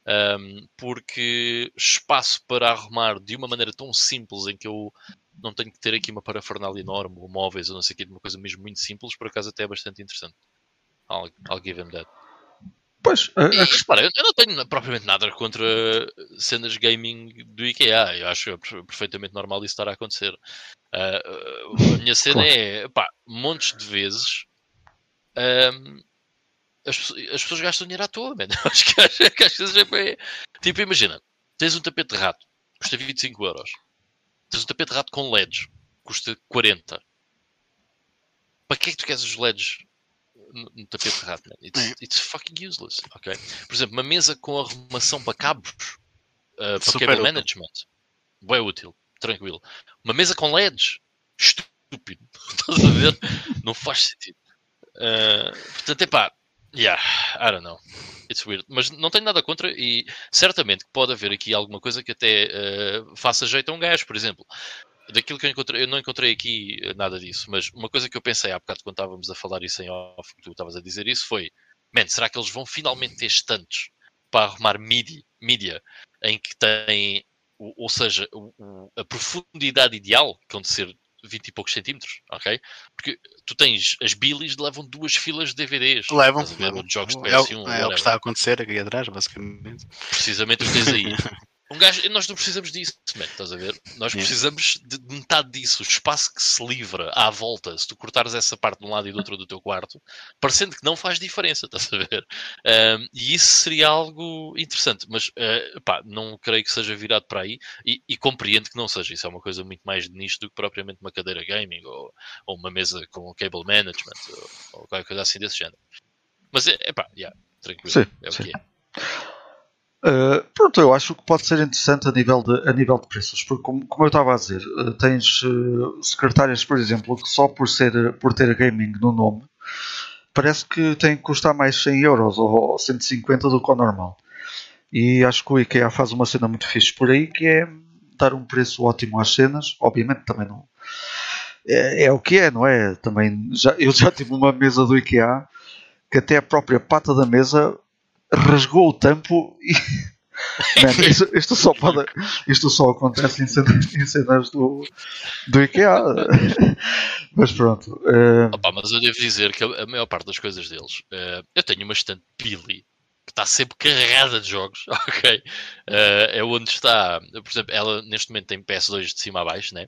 Um, porque espaço para arrumar de uma maneira tão simples em que eu não tenho que ter aqui uma parafernália enorme ou móveis ou não sei o que, de uma coisa mesmo muito simples, por acaso até é bastante interessante. I'll, I'll give him that. Pois, a E, repara, eu não tenho propriamente nada contra cenas gaming do IKEA. Eu acho per- perfeitamente normal isso estar a acontecer. Ah, a minha cena Claro. é, pá, montes de vezes ahm, as, pessoas- as pessoas gastam dinheiro à toa, man. Acho que, acho que às vezes é Tipo, imagina, tens um tapete de rato, custa 25 euros. Tens um tapete de rato com LEDs, custa 40. Para que é que tu queres os LEDs no, no tapete de rato, man? It's, É. it's fucking useless, ok? Por exemplo, uma mesa com arrumação para cabos, uh, para Super cable útil. management, bem útil, tranquilo. Uma mesa com LEDs, estúpido, estás a ver? Não faz sentido. Uh, portanto, é pá, yeah, I don't know. It's weird. Mas não tenho nada contra e certamente pode haver aqui alguma coisa que até uh, faça jeito a um gajo, por exemplo. Daquilo que eu encontrei, eu não encontrei aqui eh, nada disso, mas uma coisa que eu pensei há bocado quando estávamos a falar isso em off, que tu estavas a dizer isso, foi: man, será que eles vão finalmente ter estantes para arrumar mídia, em que tem, ou seja, a profundidade ideal, que vão de ser 20 e poucos centímetros, ok? Porque tu tens as bilis levam duas filas de DVDs. Levam. ver, levam. jogos de é, o- PS1, é o que está a acontecer aqui atrás, basicamente. precisamente os tens aí. Um gajo, nós não precisamos disso, man, estás a ver? Nós Yeah. precisamos de de metade disso, o espaço que se livra à volta, se tu cortares essa parte de um lado e do outro do teu quarto, parecendo que não faz diferença, estás a ver? Ahm, e isso seria algo interessante, mas ah, pá, não creio que seja virado para aí e, e compreendo que não seja. Isso é uma coisa muito mais de nicho do que propriamente uma cadeira gaming ou, ou uma mesa com cable management ou, ou qualquer coisa assim desse género. Mas é, é pá, yeah, tranquilo, Sim, é o sim. que é. Uh, pronto, eu acho que pode ser interessante a nível de, a nível de preços, porque como, como eu estava a dizer, uh, tens uh, secretárias, por exemplo, que só por, ser, por ter gaming no nome, parece que tem que custar mais 100 euros ou 150 do que o normal. E acho que o IKEA faz uma cena muito fixe por aí, que é dar um preço ótimo às cenas, obviamente também não... É, é o que é, não é? Também já, eu já tive uma mesa do IKEA que até a própria pata da mesa rasgou o tampo e. Man, isto, isto só pode, isto só acontece em cenas, em cenas do, do IKEA. Mas pronto. eh, Opa, mas eu devo dizer que a, maior parte das coisas deles, eh, eu tenho uma estante Billy que está sempre carregada de jogos, ok? Eh, é onde está, por exemplo, ela neste momento tem PS2 de cima a baixo, né?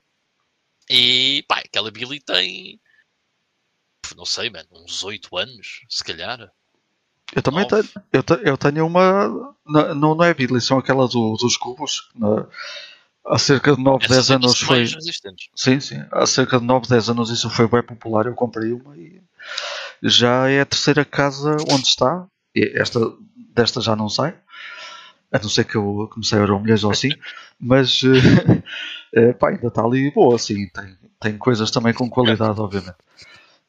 E pá, aquela Billy tem, não sei, mano, uns 8 anos, se calhar. Eu também tenho, eu, te- eu tenho uma. Não, não é Billy, são aquela do- dos cubos. na- há cerca de 9, Essas 10 ainda anos foi. Sim, sim. Há cerca de 9, 10 anos isso foi bem popular. Eu comprei uma e já é a terceira casa onde está. E esta, desta já não sai. A não ser que eu comecei a euro milhões ou assim. Mas eh, pá, ainda está ali boa, assim. Tem, tem coisas também com qualidade, obviamente.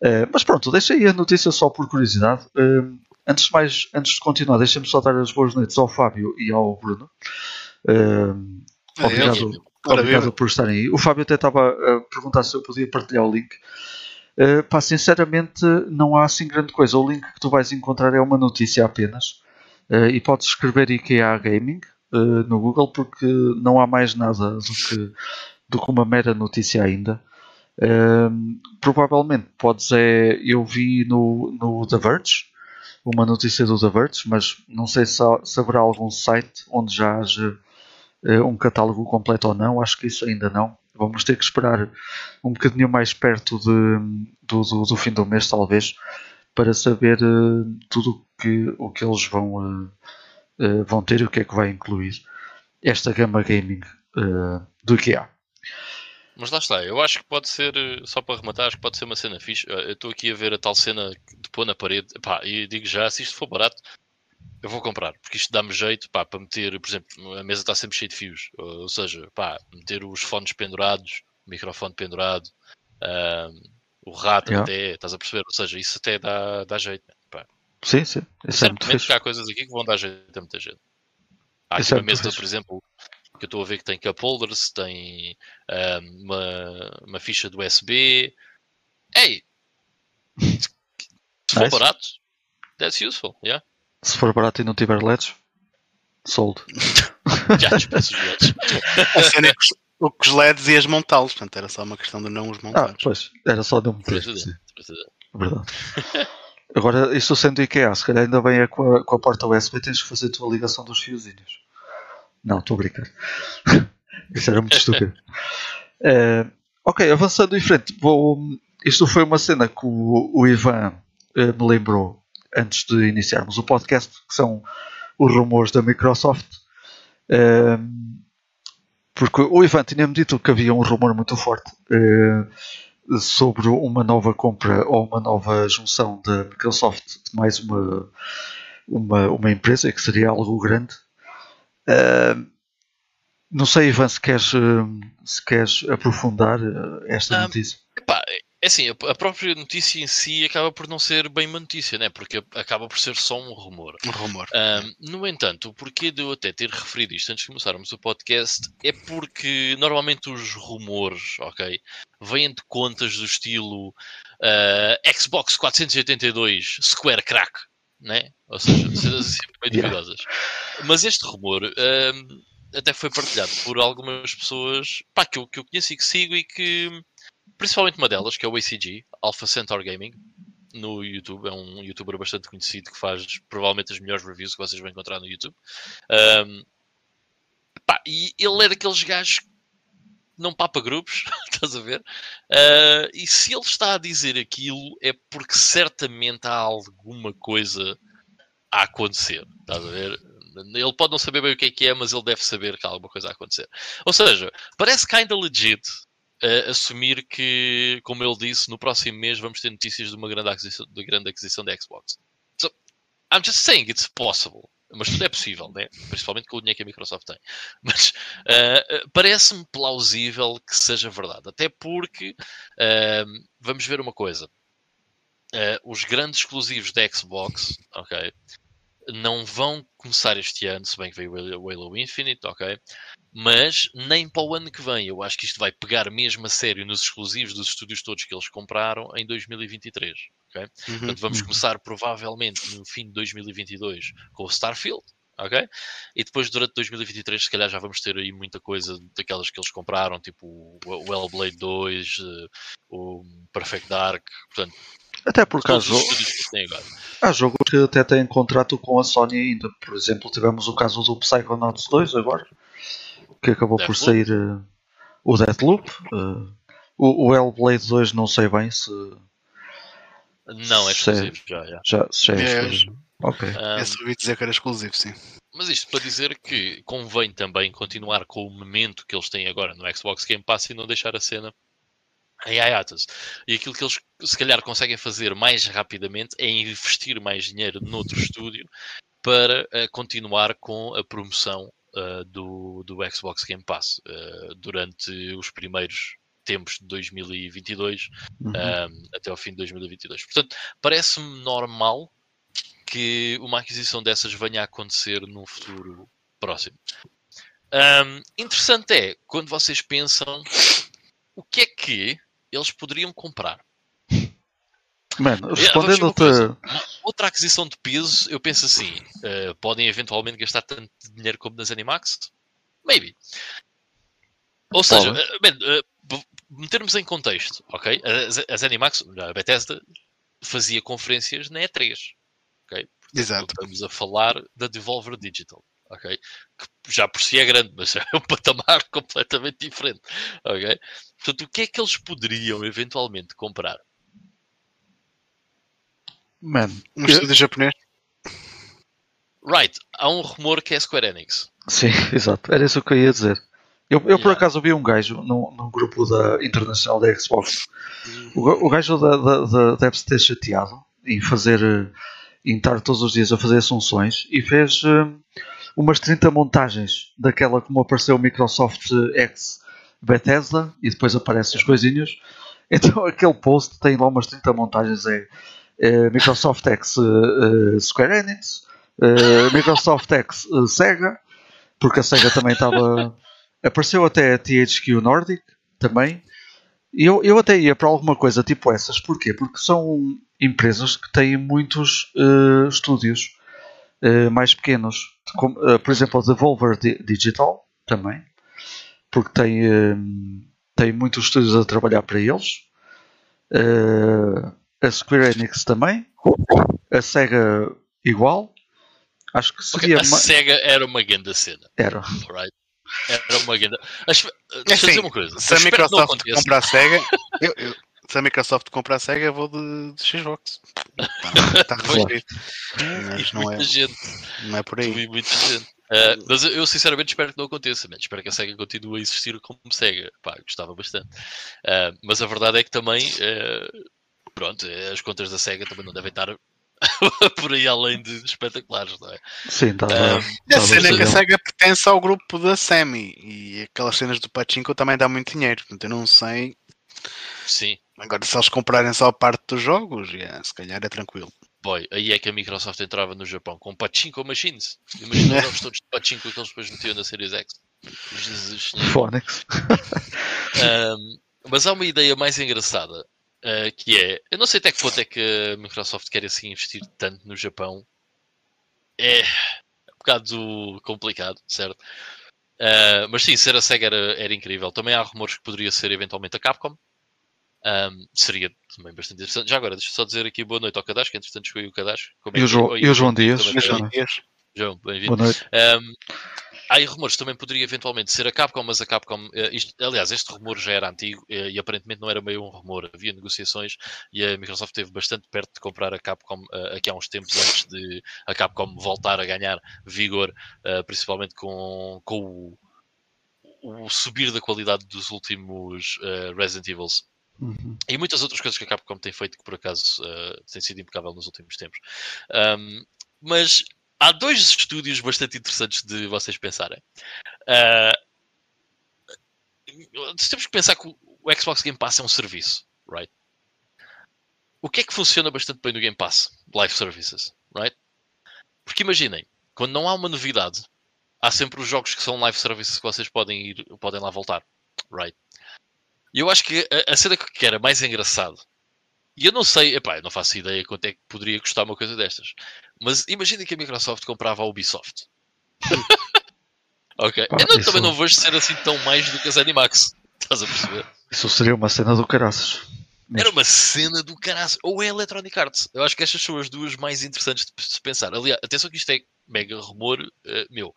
Eh, mas pronto, deixa aí a notícia só por curiosidade. Eh, antes de mais, antes de continuar, deixem-me só dar as boas noites ao Fábio e ao Bruno. Eh, Obrigado, Ora, obrigado por estarem aí. O Fábio até estava a perguntar se eu podia partilhar o link. Uh, pá, sinceramente, não há assim grande coisa. O link que tu vais encontrar é uma notícia apenas. Uh, e podes escrever IKEA Gaming uh, no Google porque não há mais nada do que, do que uma mera notícia ainda. Um, provavelmente podes é. Eu vi no, no The Verge uma notícia do The Verge, mas não sei se, há- se haverá algum site onde já haja eh, um catálogo completo ou não, acho que isso ainda não. Vamos ter que esperar um bocadinho mais perto de- do, do- do fim do mês, talvez, para saber eh, tudo o que, o que eles vão, eh, vão ter e o que é que vai incluir esta gama gaming do IKEA. Mas lá está, eu acho que pode ser, eh, só para rematar, acho que pode ser uma cena fixe. Eh, Eu estou aqui a ver a tal cena de pôr na parede. Pá, e digo já, se isto for barato, eu vou comprar, porque isto dá-me jeito pá, para meter, por exemplo, a mesa está sempre cheia de fios. Ou seja, pá, meter os fones pendurados, o microfone pendurado, ahm, o rato Yeah. até, estás a perceber? Ou seja, isso até dá, dá jeito. Pá. Sim, sim, isso é Certamente que há coisas aqui que vão dar jeito a muita gente. Há aqui Isso é uma mesa, por exemplo, que eu estou a ver que tem cup holders, tem ahm, uma, uma ficha do USB, Hey! Se for Nice. barato, that's useful, yeah? Se for barato e não tiver LEDs, sold. Já os deles. A cena é que os, o que os LEDs ias montá-los, portanto era só uma questão de não os Ah, montar. pois, era só meter. Preço sim, dele, preço dele. verdade. Agora, isto sendo IKEA, se calhar ainda bem é com a, com a porta USB tens que fazer a tua ligação dos fiozinhos. Não, estou a brincar. Isso era muito estúpido. Eh, ok, avançando em frente, vou, isto foi uma cena que o, o Ivan eh, me lembrou antes de iniciarmos o podcast, que são os rumores da Microsoft. Eh, porque o Ivan tinha-me dito que havia um rumor muito forte eh, sobre uma nova compra ou uma nova junção da Microsoft de mais uma, uma, uma empresa, que seria algo grande. Eh, não sei, Ivan, se queres, eh, se queres aprofundar eh, esta Ah, notícia. Epá, é assim, a própria notícia em si acaba por não ser bem uma notícia, né? porque acaba por ser só um rumor. Um rumor. Ahm, no entanto, o porquê de eu até ter referido isto antes de começarmos o podcast é porque normalmente os rumores, ok, vêm de contas do estilo ah, Xbox 482 Square Crack, né? Ou seja, cenas assim meio duvidosas. Mas este rumor ahm, até foi partilhado por algumas pessoas pá, que, eu, que eu conheço e que sigo e que, principalmente uma delas, que é o ACG, Alpha Centaur Gaming, no YouTube. É um youtuber bastante conhecido que faz provavelmente as melhores reviews que vocês vão encontrar no YouTube. Ahm, pá, e ele é daqueles gajos não papa grupos, estás a ver? Ah, e se ele está a dizer aquilo é porque certamente há alguma coisa a acontecer, estás a ver? Ele pode não saber bem o que é que é, mas ele deve saber que há alguma coisa a acontecer. Ou seja, parece kinda legit uh, assumir que, como ele disse, no próximo mês vamos ter notícias de uma grande aquisição, de grande aquisição da Xbox. So, I'm just saying it's possible. Mas tudo é possível, né? principalmente com o dinheiro que a Microsoft tem. Mas uh, parece-me plausível que seja verdade. Até porque, uh, vamos ver uma coisa. Uh, os grandes exclusivos da Xbox, ok? Não vão começar este ano, se bem que veio o Halo Infinite, ok? Mas nem para o ano que vem. Eu acho que isto vai pegar mesmo a sério nos exclusivos dos estúdios todos que eles compraram em 2023. ok? Uhum. Portanto, vamos começar provavelmente no fim de 2022 com o Starfield, ok? E depois durante 2023 se calhar já vamos ter aí muita coisa daquelas que eles compraram, tipo o Hellblade 2, eh, o Perfect Dark, portanto, Até porque há, jo há jogos que até têm contrato com a Sony ainda. Por exemplo, tivemos o caso do Psychonauts 2 agora, que acabou por sair eh, o Deathloop. eh, o, o Hellblade 2 não sei bem se Não, é Sim. exclusivo já, já. já, se já é É, exclusivo. Ok. Um, Eu só ouvi dizer que era exclusivo, sim. Mas isto para dizer que convém também continuar com o momento que eles têm agora no Xbox Game Pass e não deixar a cena em hiatus. E aquilo que eles se calhar conseguem fazer mais rapidamente é investir mais dinheiro noutro estúdio para eh, continuar com a promoção eh, do, do Xbox Game Pass eh, durante os primeiros tempos de 2022 Uhum. um, até ao fim de 2022. Portanto, parece-me normal que uma aquisição dessas venha a acontecer num futuro próximo. Um, interessante é quando vocês pensam o que é que eles poderiam comprar. Mano, ver respondendo-te. Outra aquisição de peso, eu penso assim: uh, podem eventualmente gastar tanto dinheiro como nas Animax? Maybe. Ou seja, uh, man, uh, metermos em contexto, ok? As, as Animax, a Bethesda, fazia conferências na E3, ok? Exato. Estamos a falar da Devolver Digital, ok? Que já por si é grande, mas é um patamar completamente diferente, ok? Portanto, o que é que eles poderiam eventualmente comprar? Mano, Um eu- estúdio japonês. Right, há um rumor que é Square Enix. Sim, exato. Era isso que eu ia dizer. Eu, eu por Yeah. acaso vi um gajo num, num grupo da internacional da Xbox. O, o gajo da, da, da- deve-se ter chateado em fazer eh, em estar todos os dias a fazer assunções e fez eh, umas 30 montagens daquela como apareceu o Microsoft X Bethesda e depois aparecem os coisinhos. Então aquele post tem lá umas 30 montagens é, eh, Microsoft X eh, Square Enix, eh, Microsoft X eh, Sega, porque a Sega também estava. Apareceu até a THQ Nordic também. Eu, eu até ia para alguma coisa tipo essas, porquê? Porque são empresas que têm muitos estúdios eh, mais pequenos. Como, eh, por exemplo, a Devolver Di- Digital também, porque tem, eh, tem muitos estúdios a trabalhar para eles. Eh, a Square Enix também. A Sega igual. Acho que seria. a ma- SEGA era uma grande cena, Era. alright? Era uma grande. Acho... Deixa eu assim, dizer uma coisa. Se a Microsoft comprar a SEGA, eu- eu- se a Microsoft comprar a SEGA, eu vou de, de Xbox. Está resolvido. Mas não é, muita gente. não é por aí. muita gente. Uh, mas eu, eu sinceramente espero que não aconteça, man. espero que a SEGA continue a existir como SEGA. Pá, gostava bastante. Uh, mas a verdade é que também, uh, pronto, as contas da SEGA também não devem estar por aí além de espetaculares, não é? Sim, estava. Ah, A estava cena é que a. SEGA pertence ao grupo da Semi e aquelas cenas do Pachinko também dá muito dinheiro. Portanto, eu não sei. Sim, Agora, se eles comprarem só a parte dos jogos, yeah, se calhar é tranquilo. boy, aí é que a Microsoft entrava no Japão com Pachinko Machines. Imagina os jogos todos de Pachinko que eles depois metiam na Series X. Jesus. Phonics. Um, mas há uma ideia mais engraçada uh, que é: eu não sei até que ponto é que a Microsoft quer assim investir tanto no Japão. É um bocado complicado, certo? Uh, mas sim, ser a Sega era, era incrível. Também há rumores que poderia ser eventualmente a Capcom. Um, seria também bastante interessante. Já agora, deixa só dizer aqui boa noite ao Kadash, que entretanto chegou aí o Kadash. Como é E o João- e o João Dias. João, bem-vindo. Boa noite. Um, há aí rumores, também poderia eventualmente ser a Capcom, mas a Capcom, eh, isto- aliás, este rumor já era antigo eh, e aparentemente não era meio um rumor, havia negociações e a Microsoft esteve bastante perto de comprar a Capcom eh, aqui há uns tempos antes de a Capcom voltar a ganhar vigor, principalmente com, com o, o subir da qualidade dos últimos Resident Evils Uhum. e muitas outras coisas que a Capcom tem feito que por acaso uh, tem sido impecável nos últimos tempos. Um, mas há dois estúdios bastante interessantes de vocês pensarem. Uh, temos que pensar que o o Xbox Game Pass é um serviço, right? O que é que funciona bastante bem no Game Pass? Live Services, right? Porque imaginem, quando não há uma novidade, há sempre os jogos que são live services que vocês podem ir, podem lá voltar, right? E eu acho que a, a cena que era mais engraçado, e eu não sei, epá, eu não faço ideia quanto é que poderia custar uma coisa destas, mas imaginem que a Microsoft comprava a Ubisoft. ok? Pá, eu não- isso- também não vejo ser assim tão mais do que a ZeniMax. Estás a perceber? Isso seria uma cena do caraças. Era uma cena do caralho. Ou é Electronic Arts. Eu acho que estas são as duas mais interessantes de se pensar. Aliás, atenção que isto é mega rumor eh, meu.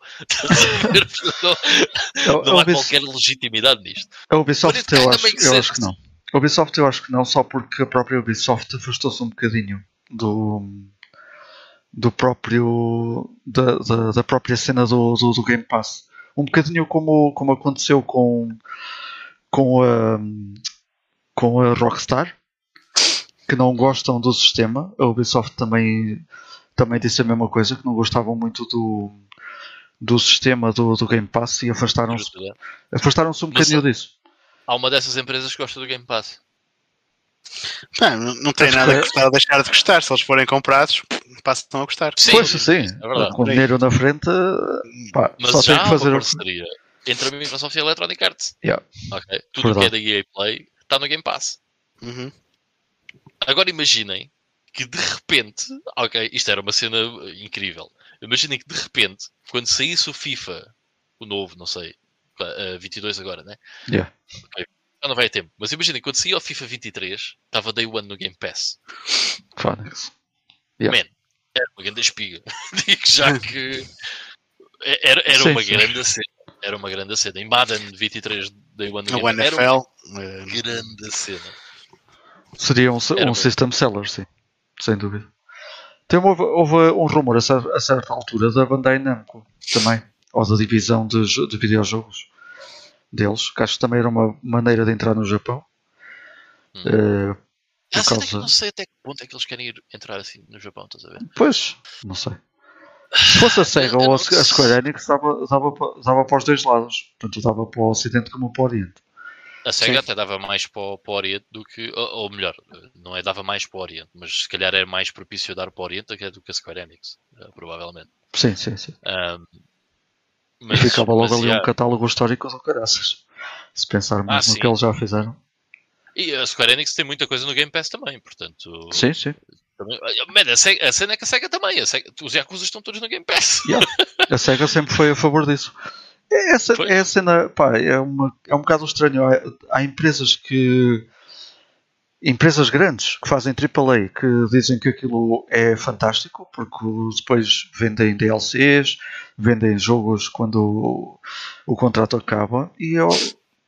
Ver? não, não a há Ubis- qualquer legitimidade nisto. a Ubisoft But it eu acho, eu acho que não. A Ubisoft eu acho que não, só porque a própria Ubisoft afastou-se um bocadinho do do próprio da, da, da própria cena do, do, do Game Pass. Um bocadinho como, como aconteceu com com a com a Rockstar que não gostam do sistema. A Ubisoft também também disse a mesma coisa, que não gostavam muito do do sistema do, do Game Pass e afastaram-se Justo, né? afastaram-se um Mas- bocadinho disso. Há uma dessas empresas que gosta do Game Pass. Não, não, tem Acho nada que- ou deixar de gostar. Se eles forem comprados, passam a gostar. Sim, pois sim, é verdade. com dinheiro na frente, pá, Mas só já tem que fazer uma parceria entre a Microsoft e a Electronic Arts. Yeah. Ok? Tudo o que é Verdade. da EA Play está no Game Pass. Uhum. Agora imaginem que de repente, ok, isto era uma cena incrível. Imaginem que de repente, quando saísse o FIFA, o novo, não sei, uh, 22 agora, né? Yeah. Já não vai a tempo. Mas imaginem, quando saía o FIFA 23, estava Day One no Game Pass. Phonics. Yeah. Man, era uma grande espiga. Digo já que era, era Sim, uma sim. grande cena. Era uma grande cena. Em Madden 23 Day One no Game Pass. Era uma NFL. eh, grande cena. Seria um, um system seller, sim, sem dúvida. Tem, houve, houve um rumor a, cer- a certa altura da Bandai Namco também, ou da divisão de, de videojogos deles, que acho que também era uma maneira de entrar no Japão. Hum. Ah, cena é que causa. não sei até que ponto é que eles querem ir entrar assim no Japão, estás a ver? Pois, não sei. Se fosse a SEGA ou a, a Square Enix, dava, dava, dava para os dois lados. Tanto dava para o Ocidente como para o Oriente. A SEGA Sim. até dava mais para o, para o Oriente do que. Ou, ou melhor, não é dava mais para o Oriente, mas se calhar é mais propício dar para o Oriente do que- que a Square Enix, eh, provavelmente. Sim, sim, sim. Ahm, e ficava logo mas, ali já, um catálogo histórico do caraças. Se pensarmos Ah, no sim. que eles já fizeram. E a Square Enix tem muita coisa no Game Pass também, portanto. Sim, sim. Também, man, a, Sega, a cena é que a SEGA também. A Sega, os Yakuza estão todos no Game Pass. Yeah. A SEGA sempre foi a favor disso. É, essa, Foi. é a cena, pá, é, uma, é um bocado estranho. Há, há empresas que. Empresas grandes que fazem AAA que dizem que aquilo é fantástico porque depois vendem DLCs, vendem jogos quando o, o contrato acaba e é o-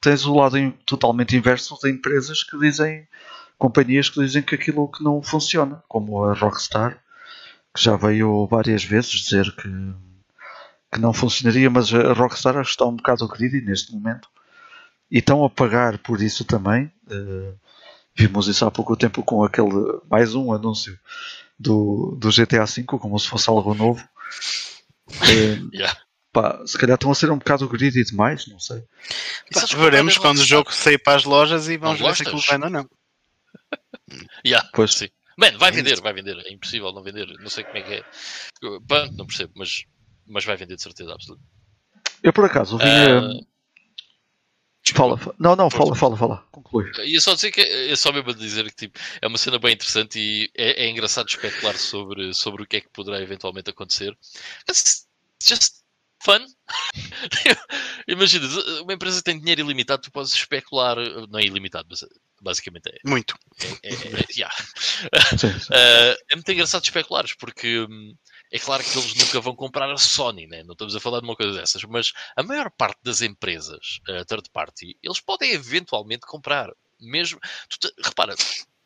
tens o lado totalmente inverso de empresas que dizem, companhias que dizem que aquilo que não funciona, como a Rockstar, que já veio várias vezes dizer que que não funcionaria, mas a Rockstar acho que está um bocado greedy neste momento e estão a pagar por isso também. Eh, vimos isso há pouco tempo com aquele mais um anúncio do, do GTA V, como se fosse algo novo. Eh, Yeah. pá, se calhar estão a ser um bocado greedy demais, não sei. Que Veremos quando o jogo sair para as lojas e vamos Não ver se aquilo vende ou não. Yeah, Pois. sim. Vai É vender, vai vender. É impossível não vender. Não sei como é que é. Pá, não percebo, mas, mas vai vender de certeza absoluta. Eu por acaso vinha. Ah, fala, fa- não, não, fala, fala, fala. Conclui. Ia só dizer que é só mesmo dizer que tipo, é uma cena bem interessante e é, é engraçado especular sobre, sobre o que é que poderá eventualmente acontecer. It's just fun. Imagina, uma empresa que tem dinheiro ilimitado, tu podes especular, não é ilimitado, mas basicamente é. Muito. é, é, é- yeah. Sim, sim. Uh, é muito engraçado especulares, porque hum, é claro que eles nunca vão comprar a Sony, né? não estamos a falar de uma coisa dessas, mas a maior parte das empresas uh, third party, eles podem eventualmente comprar. Mesmo. tu repara,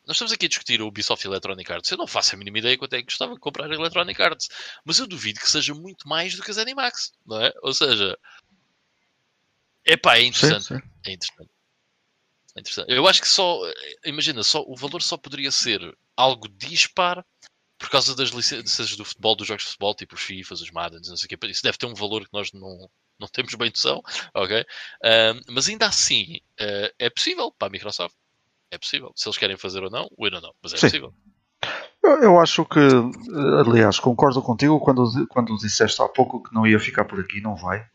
nós estamos aqui a discutir o Ubisoft Electronic Arts. Eu não faço a mínima ideia quanto é que gostava de comprar a Electronic Arts, mas eu duvido que seja muito mais do que a ZeniMax, não é? Ou seja, epá, é sim, interessante. sim. É interessante. É interessante. Eu acho que só, imagina, só, o valor só poderia ser algo dispar por causa das licenças do futebol, dos jogos de futebol, tipo os FIFAs, os Maddens, não sei o quê. Isso deve ter um valor que nós não, não temos bem noção, ok? Ahm, mas ainda assim, eh, é possível para a Microsoft. É possível. Se eles querem fazer ou não, ou não, mas é Sim. possível. Eu, eu acho que, eh, aliás, concordo contigo quando, quando disseste há pouco que não ia ficar por aqui, não vai.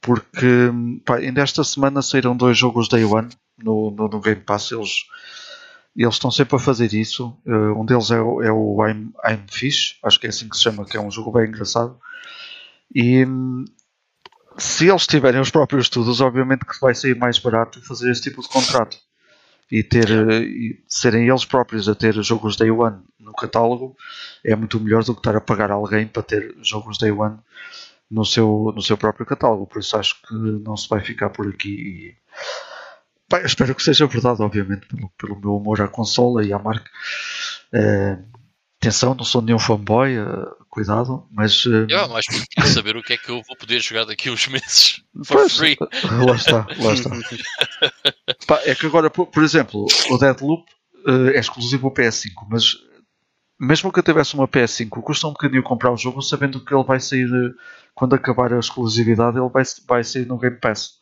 Porque pá, ainda esta semana saíram dois jogos Day One no, no, no Game Pass. Eles, eles estão sempre a fazer isso. Eh, um deles é, o- é o I'm, I'm Fish, acho que é assim que se chama, que é um jogo bem engraçado. E hum, se eles tiverem os próprios estudos, obviamente que vai sair mais barato fazer esse tipo de contrato e ter eh, e serem eles próprios a ter jogos Day One no catálogo é muito melhor do que estar a pagar alguém para ter jogos Day One no seu, no seu próprio catálogo. Por isso acho que não se vai ficar por aqui. E, eu espero que seja verdade, obviamente, pelo, pelo meu amor à consola e à marca. Eh, atenção, não sou nenhum fanboy, eh, cuidado, mas eh, Eu é mais queria saber o que é que eu vou poder jogar daqui a uns meses for Pois, free. lá está, lá está. Pá, é que agora, por, por exemplo, o Deadloop eh, é exclusivo ao PS5, mas mesmo que eu tivesse uma PS5, custa um bocadinho comprar o jogo sabendo que ele vai sair eh, quando acabar a exclusividade, ele vai, vai sair no Game Pass.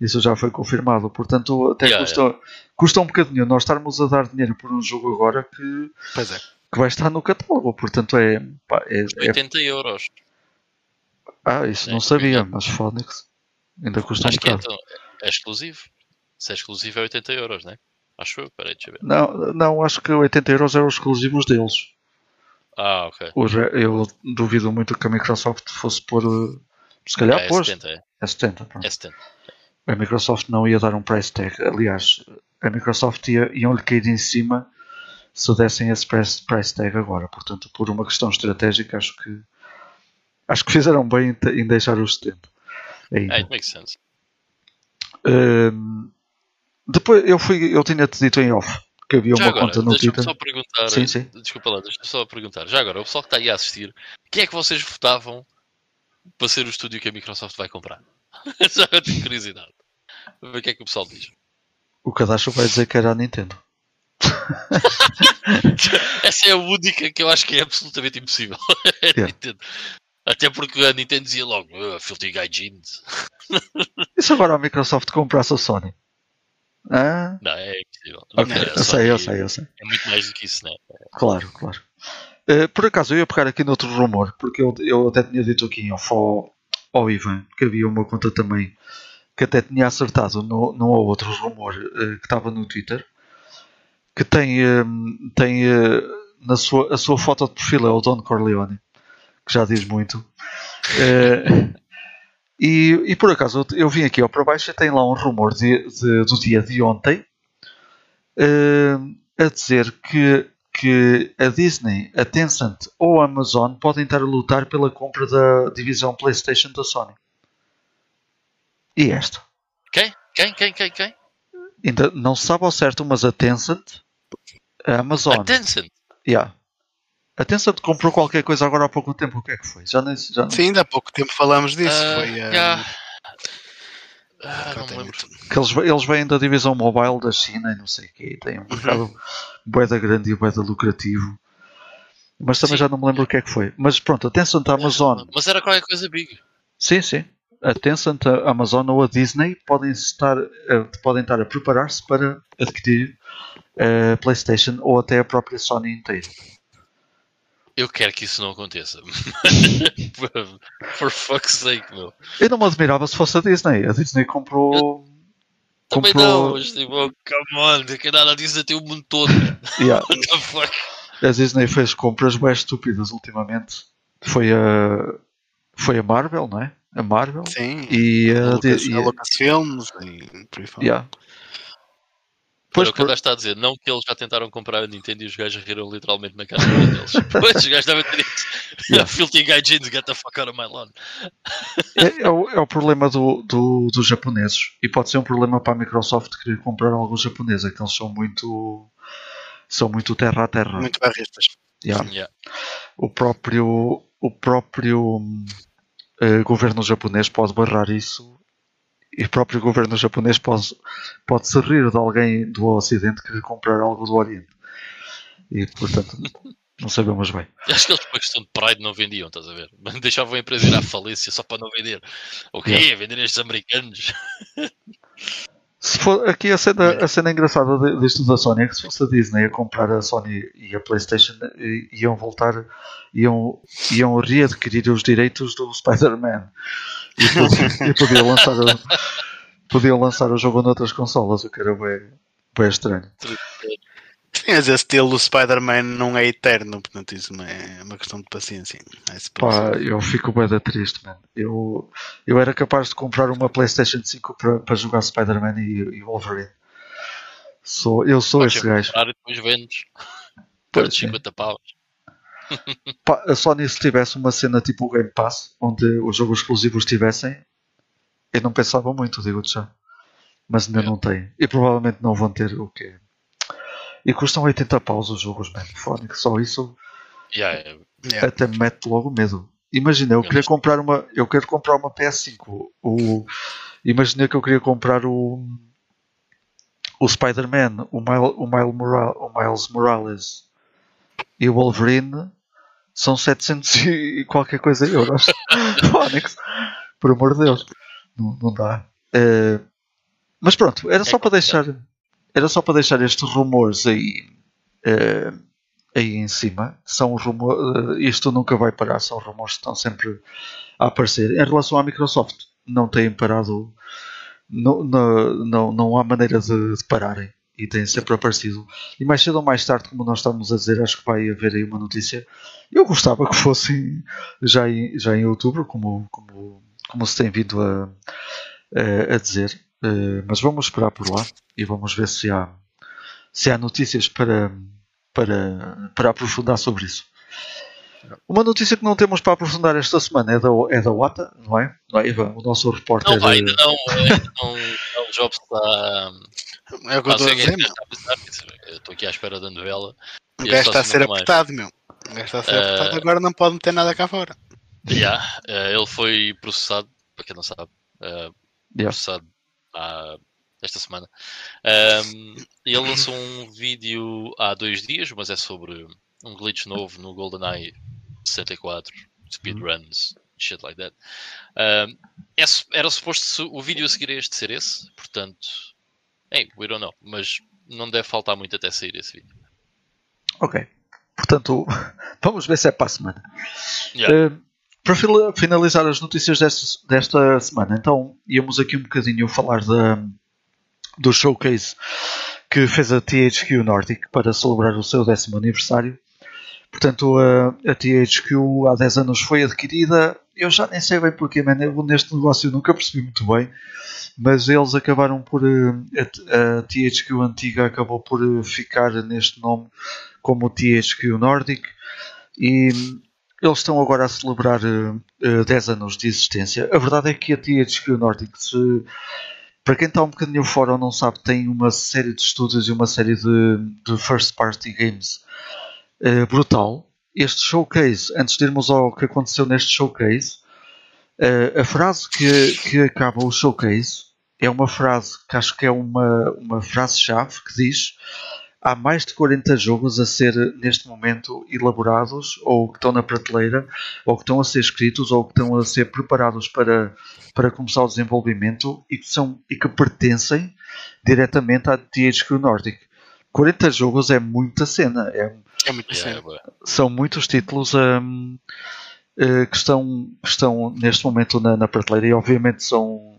Isso já foi confirmado, portanto, até Yeah, custa, custa um bocadinho nós estarmos a dar dinheiro por um jogo agora que, Pois é. que vai estar no catálogo. Portanto, é. pá, é- é- 80 euros. ah, isso É, não sabia, mas Phonics ainda custa um Acho que é, bocado. então, é exclusivo. Se é exclusivo é 80 euros, né? Acho eu, peraí, deixa eu ver. Não, não, acho que 80 euros eram os exclusivos deles. Ah, ok. Os- eu duvido muito que a Microsoft fosse pôr. Se calhar é pôs. 70, é. É 70. pronto. É 70. A Microsoft não ia dar um price tag. Aliás, a Microsoft ia, iam-lhe cair em cima se dessem esse price, price tag agora. Portanto, por uma questão estratégica, acho que acho que fizeram bem em, em deixar o 70. Ainda. É, it makes sense. Hum, depois eu fui, eu tinha-te dito em off que havia Já uma agora, conta no Twitter. só perguntar. Sim, sim. Desculpa lá, deixa-me só perguntar. Já agora, o pessoal que está aí a assistir, quem é que vocês votavam para ser o estúdio que a Microsoft vai comprar? Já eu tenho curiosidade. Vou ver o que é que o pessoal diz. O cadastro vai dizer que era a Nintendo. Essa é a única que eu acho que é absolutamente impossível. É a Yeah. Nintendo. Até porque a Nintendo dizia logo, "Ah, Filthy Jeans. E se agora a Microsoft comprasse a Sony? Ah, Não, é impossível. ok, É, eu sei, eu sei, eu sei. É muito mais do que isso, né? Claro, claro. Eh, por acaso, eu ia pegar aqui noutro rumor, porque eu, eu até tinha dito aqui ao, ao Ivan que havia uma conta também que até tinha acertado no, num ou outro rumor eh, que estava no Twitter, que tem, hum, tem eh, na sua, a sua foto de perfil é o Don Corleone, que já diz muito. E, e por acaso eu, eu vim aqui ao para baixo e tem lá um rumor de, de- do dia de ontem a dizer que, que a Disney, a Tencent ou a Amazon podem estar a lutar pela compra da divisão PlayStation da Sony. E esta? Quem? Quem? Quem? Quem? Quem? Ainda não se sabe ao certo, mas a Tencent, a Amazon, A Tencent. yeah. a Tencent comprou qualquer coisa agora há pouco tempo. O que é que foi? Já nem, já nem Sim, ainda há pouco tempo falámos disso. Ah, foi a. já. Ah, Cá não lembro. tudo. que eles, eles vêm da divisão mobile da China e não sei o quê. Tem um mercado boeda grande e boeda lucrativo. Mas também Sim. já não me lembro o que é que foi. Mas pronto, a Tencent, a Amazon, Mas era qualquer coisa big. sim, sim. A Tencent, a Amazon ou a Disney podem estar, eh, podem estar a preparar-se para adquirir a PlayStation ou até a própria Sony inteira. Eu quero que isso não aconteça. For fuck's sake, meu. Eu não me admirava se fosse a Disney. A Disney comprou. Também comprou. não, mas tipo, oh, come on, que nada disso até o mundo todo. Yeah. What the fuck? A Disney fez compras bem estúpidas ultimamente. Foi a. Foi a Marvel, não é? A Marvel. Sim. E a. Lucas, e a Lucasfilms e por aí fora. yeah. Pois o que o por- gajo está a dizer, não que eles já tentaram comprar a Nintendo e os gajos riram literalmente na cara deles. Pois, os gajos devem ter dito, Yeah. filthy guy jeans, get the fuck out of my lawn. é, é o, é o problema do, do- dos japoneses. E pode ser um problema para a Microsoft querer comprar alguns japoneses. É que eles são muito. São muito terra a terra. Muito barristas. Yeah. Yeah. o próprio o próprio eh, governo japonês pode barrar isso e o próprio governo japonês pode, pode se rir de alguém do Ocidente querer comprar algo do Oriente e portanto não sabemos bem Acho que eles por questão de Pride não vendiam, estás a ver? Deixavam a empresa ir à falência só para não vender. O quê? Yeah. Vender estes americanos? se for, aqui a cena, a cena engraçada disto da Sony é que se fosse a Disney a comprar a Sony e a Playstation i- iam voltar iam, iam readquirir os direitos do Spider-Man. E, e podiam lançar o, podiam lançar o jogo noutras consolas o que era bem, bem estranho mas esse estilo do Spider-Man não é eterno, portanto isso não é uma questão de paciência. É Pá, eu fico bem da triste man. eu, eu era capaz de comprar uma Playstation 5 para, jogar Spider-Man e, e Wolverine sou, eu sou Podes esse gajo comprar e depois vendes por sim. 50 paus. Pá, a Sony se tivesse uma cena tipo o Game Pass, onde os jogos exclusivos tivessem, eu não pensava muito, digo-te já. Mas ainda É. não tem. E provavelmente não vão ter o quê? E custam 80 paus os jogos, man. Fónico, só isso Yeah, yeah. Até me mete logo medo. Imagina, eu É, queria comprar uma. Eu quero comprar uma PS5. O, imagina que eu queria comprar o. O Spider-Man, o, Mile, o, Mile o Miles Morales e o Wolverine são 700 e qualquer coisa euros. Fónix, por amor de Deus, não, não dá. Eh, mas pronto, era É só para deixar. Era só para deixar estes rumores aí. eh, aí em cima são rumores, isto nunca vai parar, são rumores que estão sempre a aparecer. Em relação à Microsoft, não têm parado, não, não, não, não há maneira de, de pararem e têm sempre aparecido. E mais cedo ou mais tarde, como nós estamos a dizer, acho que vai haver aí uma notícia. Eu gostava que fossem já em, já em outubro, como, como, como se tem vindo a, a, a dizer. Eh, mas vamos esperar por lá e vamos ver se há, se há notícias para, para, para aprofundar sobre isso. Uma notícia que não temos para aprofundar esta semana é da, é da WATA, não é? Não é, Ivan? O nosso repórter. Não, ainda eh, não. Ainda não, não o Jobs está. É o que eu estou a dizer, é eu Estou aqui à espera da novela. O gajo está a ser apertado, meu. O gajo está a ser Eh, apertado, agora não pode meter nada cá fora. Yeah, eh, ele foi processado, para quem não sabe, eh, yeah. processado há- esta semana. E ele lançou um vídeo há dois dias, mas é sobre um glitch novo no GoldenEye 64, speedruns, shit like that. Ahm, é era suposto o vídeo a seguir a este ser esse, portanto, hey, we don't know, mas não deve faltar muito até sair esse vídeo. Ok. Portanto, vamos ver se é para a semana. Yeah. Para finalizar as notícias desta, desta semana, então íamos aqui um bocadinho falar da, do showcase que fez a THQ Nordic para celebrar o seu décimo aniversário. Portanto, a, a THQ há 10 anos foi adquirida. Eu já nem sei bem porquê. Eu neste negócio nunca percebi muito bem. Mas eles acabaram por. eh, A, a THQ antiga acabou por eh, ficar neste nome como THQ Nordic. E eles estão agora a celebrar eh, eh, 10 anos de existência. A verdade é que a THQ Nordic, se, para quem está um bocadinho fora ou não sabe, tem uma série de estúdios e uma série de, de first party games eh, brutal. Este showcase, antes de irmos ao que aconteceu neste showcase, eh, a frase que, que acaba o showcase é uma frase que acho que é uma, uma frase-chave que diz há mais de 40 jogos a ser neste momento elaborados ou que estão na prateleira ou que estão a ser escritos ou que estão a ser preparados para, para começar o desenvolvimento e que, são, e que pertencem diretamente à THQ Nordic. 40 jogos é muita cena, é, É Yeah, sério. boa. são muitos títulos hum, eh, que, estão, que estão neste momento na, na prateleira e obviamente são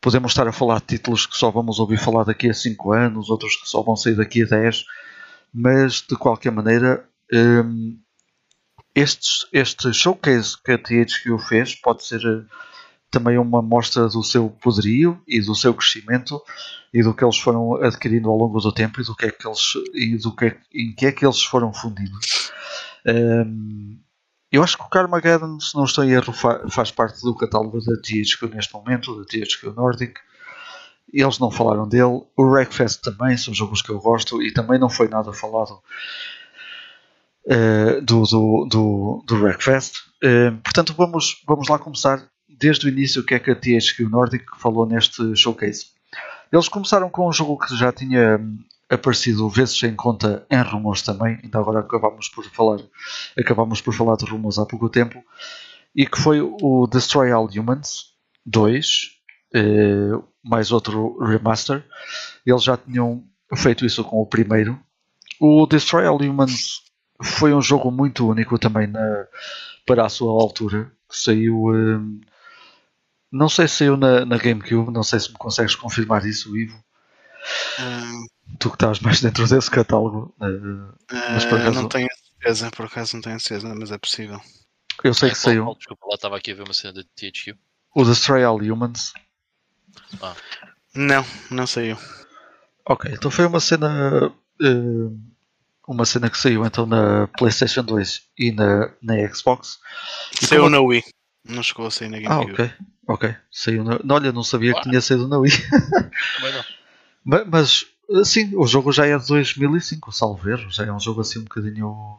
podemos estar a falar de títulos que só vamos ouvir falar daqui a 5 anos, outros que só vão sair daqui a 10, mas de qualquer maneira hum, estes, este showcase que a THQ fez pode ser eh, também uma mostra do seu poderio e do seu crescimento e do que eles foram adquirindo ao longo do tempo e do que é que eles e do que é, em que é que eles foram fundidos. Hum, eu acho que o Carmageddon, se não estou em erro, fa- faz parte do catálogo da THQ neste momento, da THQ Nordic. Eles não falaram dele. O Wreckfest também, são jogos que eu gosto e também não foi nada falado eh, do, do, do, do Wreckfest. Eh, portanto, vamos, vamos lá começar desde o início o que é que a THQ Nordic falou neste showcase. Eles começaram com um jogo que já tinha aparecido vezes sem conta em rumores também, ainda agora acabámos por falar, acabámos por falar de rumores há pouco tempo, e que foi o Destroy All Humans 2, eh, mais outro remaster. Eles já tinham feito isso com o primeiro. O Destroy All Humans foi um jogo muito único também na, para a sua altura, que saiu. hum, não sei se saiu na, na GameCube, não sei se me consegues confirmar isso, Ivo. Ah, Tu que estás mais dentro desse catálogo. eh, Mas por ah, acaso- não tenho certeza, por acaso não tenho certeza, mas é possível. eu sei É, que saiu? Desculpa, lá estava aqui a ver uma cena da THQ. o Destroy All Humans. Não, não saiu. Ok, então foi uma cena. eh, uma cena que saiu então na PlayStation 2 e na, na Xbox. E Saiu como- na Wii. Não chegou a sair na Ah, GameCube. ok. Ok. Saiu na... não, Olha, não sabia que Ah. tinha saído na Wii. Também não. Ma- Mas, sim, o jogo já é de 2005, salvo erro. Já é um jogo assim um bocadinho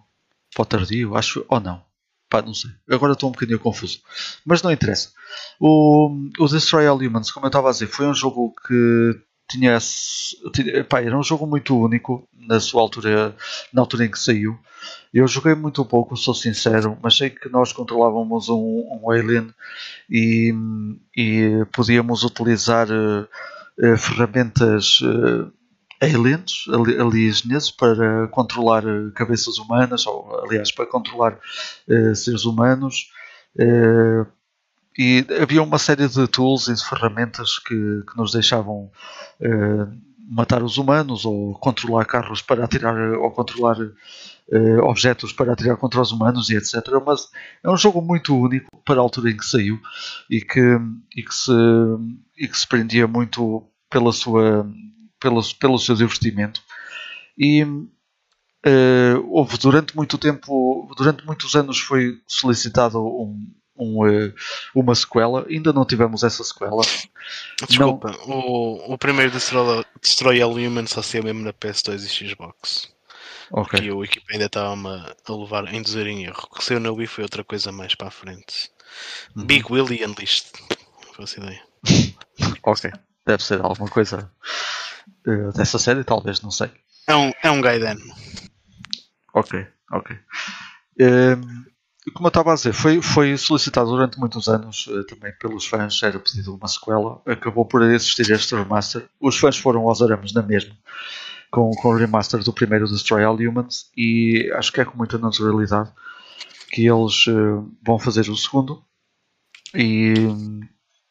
para tardio, acho. Ou não? Pá, não sei. Agora estou um bocadinho confuso. Mas não interessa. O, o Destroy All Humans, como eu estava a dizer, foi um jogo que tinha, tinha- pá, era um jogo muito único na sua altura, na altura em que saiu. Eu joguei muito pouco, sou sincero, mas sei que nós controlávamos um, um alien e, e podíamos utilizar eh, eh, ferramentas eh, aliens, ali- alienígenas, para controlar eh, cabeças humanas, ou aliás, para controlar eh, seres humanos. Eh, e havia uma série de tools e de ferramentas que, que nos deixavam matar os humanos ou controlar carros para atirar ou controlar eh, objetos para atirar contra os humanos e etc. Mas é um jogo muito único para a altura em que saiu e que, e que, se, e que se prendia muito pela sua, pelo, pelo seu divertimento. E eh, houve durante muito tempo, durante muitos anos foi solicitado um, um, eh, uma sequela, ainda não tivemos essa sequela. Desculpa, o, o primeiro Destroy, Destroy All Human só saiu mesmo na PS2 e Xbox. Ok. Que o equipa ainda estava-me a levar a induzir em erro. O que saiu na Wii foi outra coisa mais para a frente. Uhum. Big Willy Unleashed. Não faço ideia. Ok. Deve ser alguma coisa dessa série, talvez, não sei. É um, é um Gaiden. Ok, ok. Ehm, como eu estava a dizer, foi, foi solicitado durante muitos anos eh, também pelos fãs, era pedido uma sequela, acabou por existir este remaster. Os fãs foram aos arames na mesma, com, com o remaster do primeiro Destroy All Humans, e acho que é com muita naturalidade que eles eh, vão fazer o segundo. E,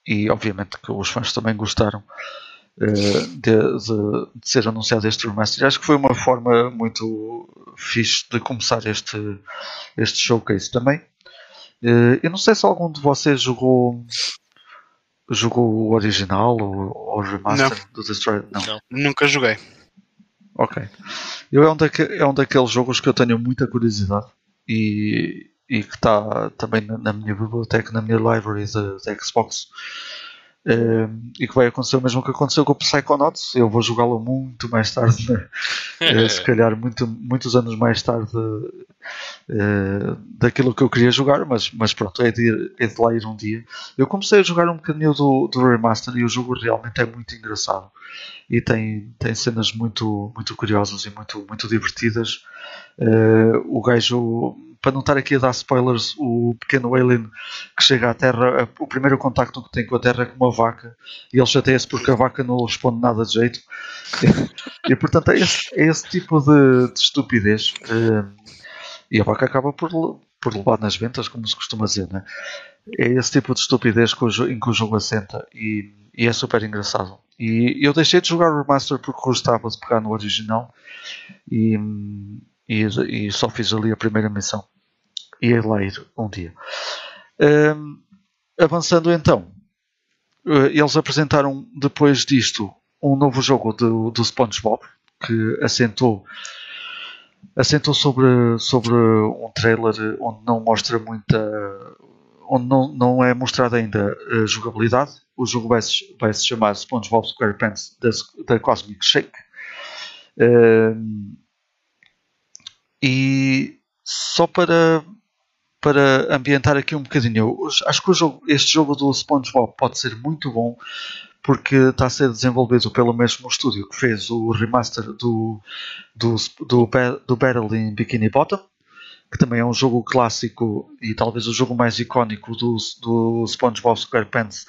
e obviamente que os fãs também gostaram uh, de, de, de, ser anunciado este remaster. Acho que foi uma forma muito fixe de começar este, este showcase também. Uh, eu não sei se algum de vocês jogou jogou o original ou o remaster não. do Destroyer? Não. não. Nunca joguei. Ok. Eu é um, daque, é um daqueles jogos que eu tenho muita curiosidade e, e que está também na, na, minha biblioteca, na minha library da Xbox. Um, e que vai acontecer o mesmo que aconteceu com o Psychonauts. Eu vou jogá-lo muito mais tarde, uh, se calhar muito, muitos anos mais tarde uh, daquilo que eu queria jogar, mas, mas pronto, é de, ir, é de lá ir um dia. Eu comecei a jogar um bocadinho do, do Remaster e o jogo realmente é muito engraçado e tem, tem cenas muito, muito curiosas e muito, muito divertidas. Uh, o gajo, para não estar aqui a dar spoilers, o pequeno alien que chega à Terra, o primeiro contacto que tem com a Terra é com uma vaca e ele chateia-se porque a vaca não responde nada de jeito. e, portanto é esse, é esse tipo de, de estupidez. Uh, e a vaca acaba por, por levar nas ventas, como se costuma dizer, né? É esse tipo de estupidez em que o jogo assenta e, e é super engraçado. E eu deixei de jogar o remaster porque gostava de pegar no original e, e, e só fiz ali a primeira missão. E ia lá ir um dia. Um, avançando então, eh, eles apresentaram depois disto um novo jogo do, do SpongeBob que assentou assentou sobre, sobre um trailer onde não mostra muita onde não, não é mostrada ainda a jogabilidade. O jogo vai se, vai se chamar SpongeBob SquarePants da, da Cosmic Shake. E só para, para ambientar aqui um bocadinho, acho que jogo, este jogo do SpongeBob pode ser muito bom porque está a ser desenvolvido pelo mesmo estúdio que fez o remaster do, do, do, do Battle in Bikini Bottom que também é um jogo clássico e talvez o jogo mais icónico do, do SpongeBob SquarePants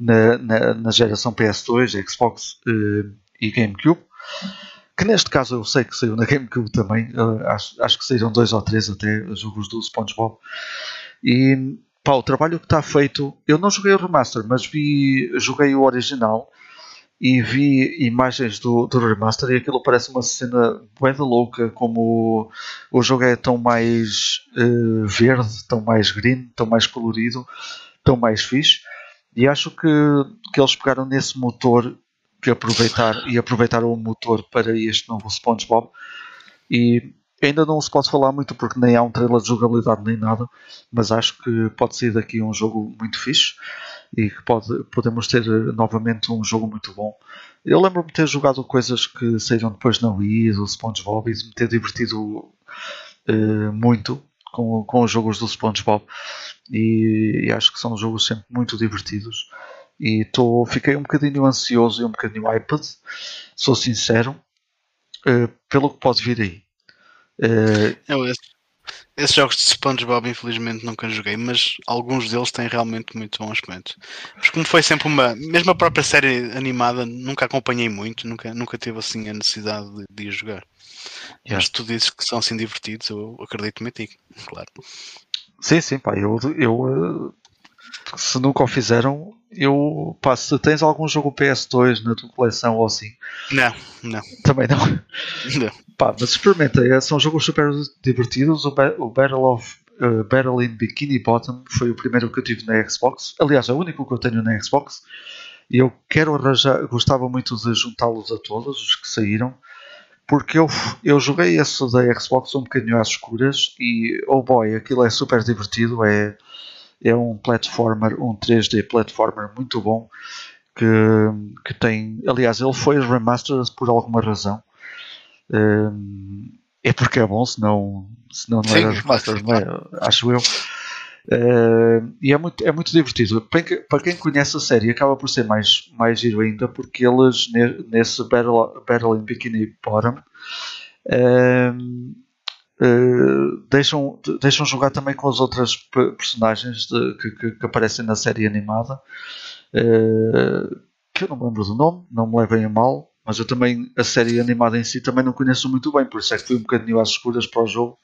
na, na, na geração PS2, Xbox uh, e GameCube. Que neste caso eu sei que saiu na GameCube também, uh, acho, acho que saíram dois ou três até jogos do SpongeBob. E pá, o trabalho que está feito, eu não joguei o remaster, mas vi, joguei o original e vi imagens do, do remaster e aquilo parece uma cena bem louca como o, jogo é tão mais uh, verde, tão mais green, tão mais colorido, tão mais fixe. E acho que, que eles pegaram nesse motor que aproveitar e aproveitaram o motor para este novo SpongeBob. E ainda não se pode falar muito porque nem há um trailer de jogabilidade nem nada, mas acho que pode sair daqui um jogo muito fixe e que pode, podemos ter eh, novamente um jogo muito bom. Eu lembro-me de ter jogado coisas que saíram depois na Wii, do SpongeBob, e de me ter divertido uh, muito com, com os jogos do SpongeBob. E, e, acho que são jogos sempre muito divertidos. E tô, fiquei um bocadinho ansioso e um bocadinho iPad, sou sincero, uh, pelo que pode vir aí. Uh, eu, esses jogos de SpongeBob, infelizmente, nunca joguei, mas alguns deles têm realmente muito bom aspecto. Mas como foi sempre uma. Mesmo a própria série animada, nunca acompanhei muito, nunca, nunca tive assim a necessidade de, de ir jogar. Yeah. Mas tu dizes que são assim divertidos, eu acredito-me a ti, claro. Sim, sim, pá, eu, eu eh, se nunca o fizeram, eu pá, se tens algum jogo PS2 na tua coleção ou assim. Não, não. Também não. Não. Pá, mas experimenta, é, são jogos super divertidos. O, o Battle of uh, Battle in Bikini Bottom foi o primeiro que eu tive na Xbox. Aliás, é o único que eu tenho na Xbox. E eu quero arranjar, gostava muito de juntá-los a todos, os que saíram, porque eu, eu joguei esse da Xbox um bocadinho às escuras e, oh boy, aquilo é super divertido. É, é um platformer, um 3D platformer muito bom. Que, que tem, aliás, ele foi remastered por alguma razão é porque é bom, senão, senão não era remaster, não é? acho eu. Uh, e é muito, é muito divertido. Para quem, para quem conhece a série, acaba por ser mais, mais giro ainda, porque eles nesse Battle, Battle in Bikini Bottom uh, uh, deixam, deixam jogar também com as outras personagens de, que, que, que, aparecem na série animada. que eu não me lembro do nome, não me levem a mal, mas eu também, a série animada em si, também não conheço muito bem, por isso é que fui um bocadinho às escuras para o jogo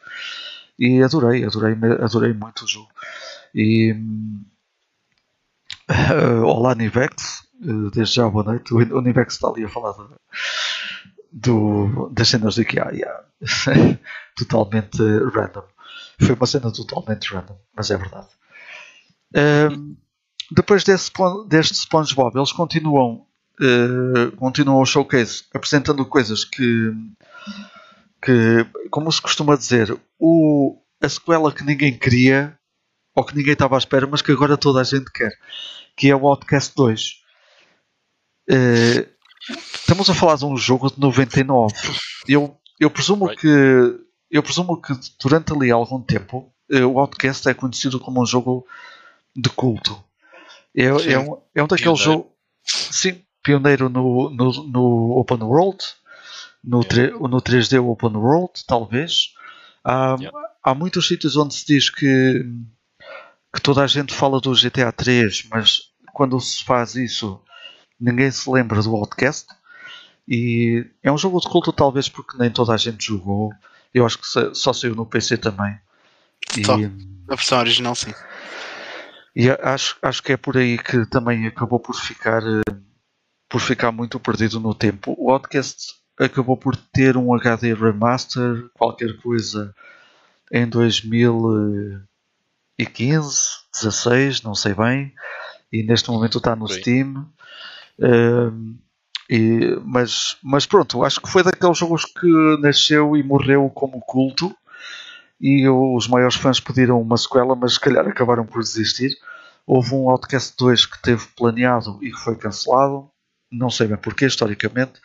e adorei, adorei, adorei muito o jogo. E uh, olá Nivex, Uh, desde já, boa noite. O Univex está ali a falar do, das cenas do IKEA. Yeah. totalmente random. Foi uma cena totalmente random, mas é verdade. Depois deste SpongeBob, eles continuam, uh, continuam o showcase apresentando coisas que, que, como se costuma dizer, o, a sequela que ninguém queria ou que ninguém estava à espera, mas que agora toda a gente quer, que é o Outcast 2. Uh, eh, estamos a falar de um jogo de 99. Eu, eu presumo right. que eu presumo que durante ali algum tempo uh, o Outcast é conhecido como um jogo de culto. É, é, um, é um daqueles jogos. Sim, pioneiro no, no, no Open World, no, no 3D Open World, talvez. Há, yeah. há muitos sítios onde se diz que, que toda a gente fala do GTA 3, mas quando se faz isso, ninguém se lembra do Outcast. E é um jogo de culto, talvez porque nem toda a gente jogou. Eu acho que só saiu no PC também. Só. E, a versão original, sim. E acho, acho que é por aí que também acabou por ficar, eh, por ficar muito perdido no tempo. O Outcast acabou por ter um HD remaster, qualquer coisa, em 2015, 16, não sei bem, e neste momento está no Steam. E, mas, mas pronto, acho que foi daqueles jogos que nasceu e morreu como culto e os maiores fãs pediram uma sequela, mas se calhar acabaram por desistir. Houve um Outcast 2 que teve planeado e foi cancelado, não sei bem porquê, historicamente.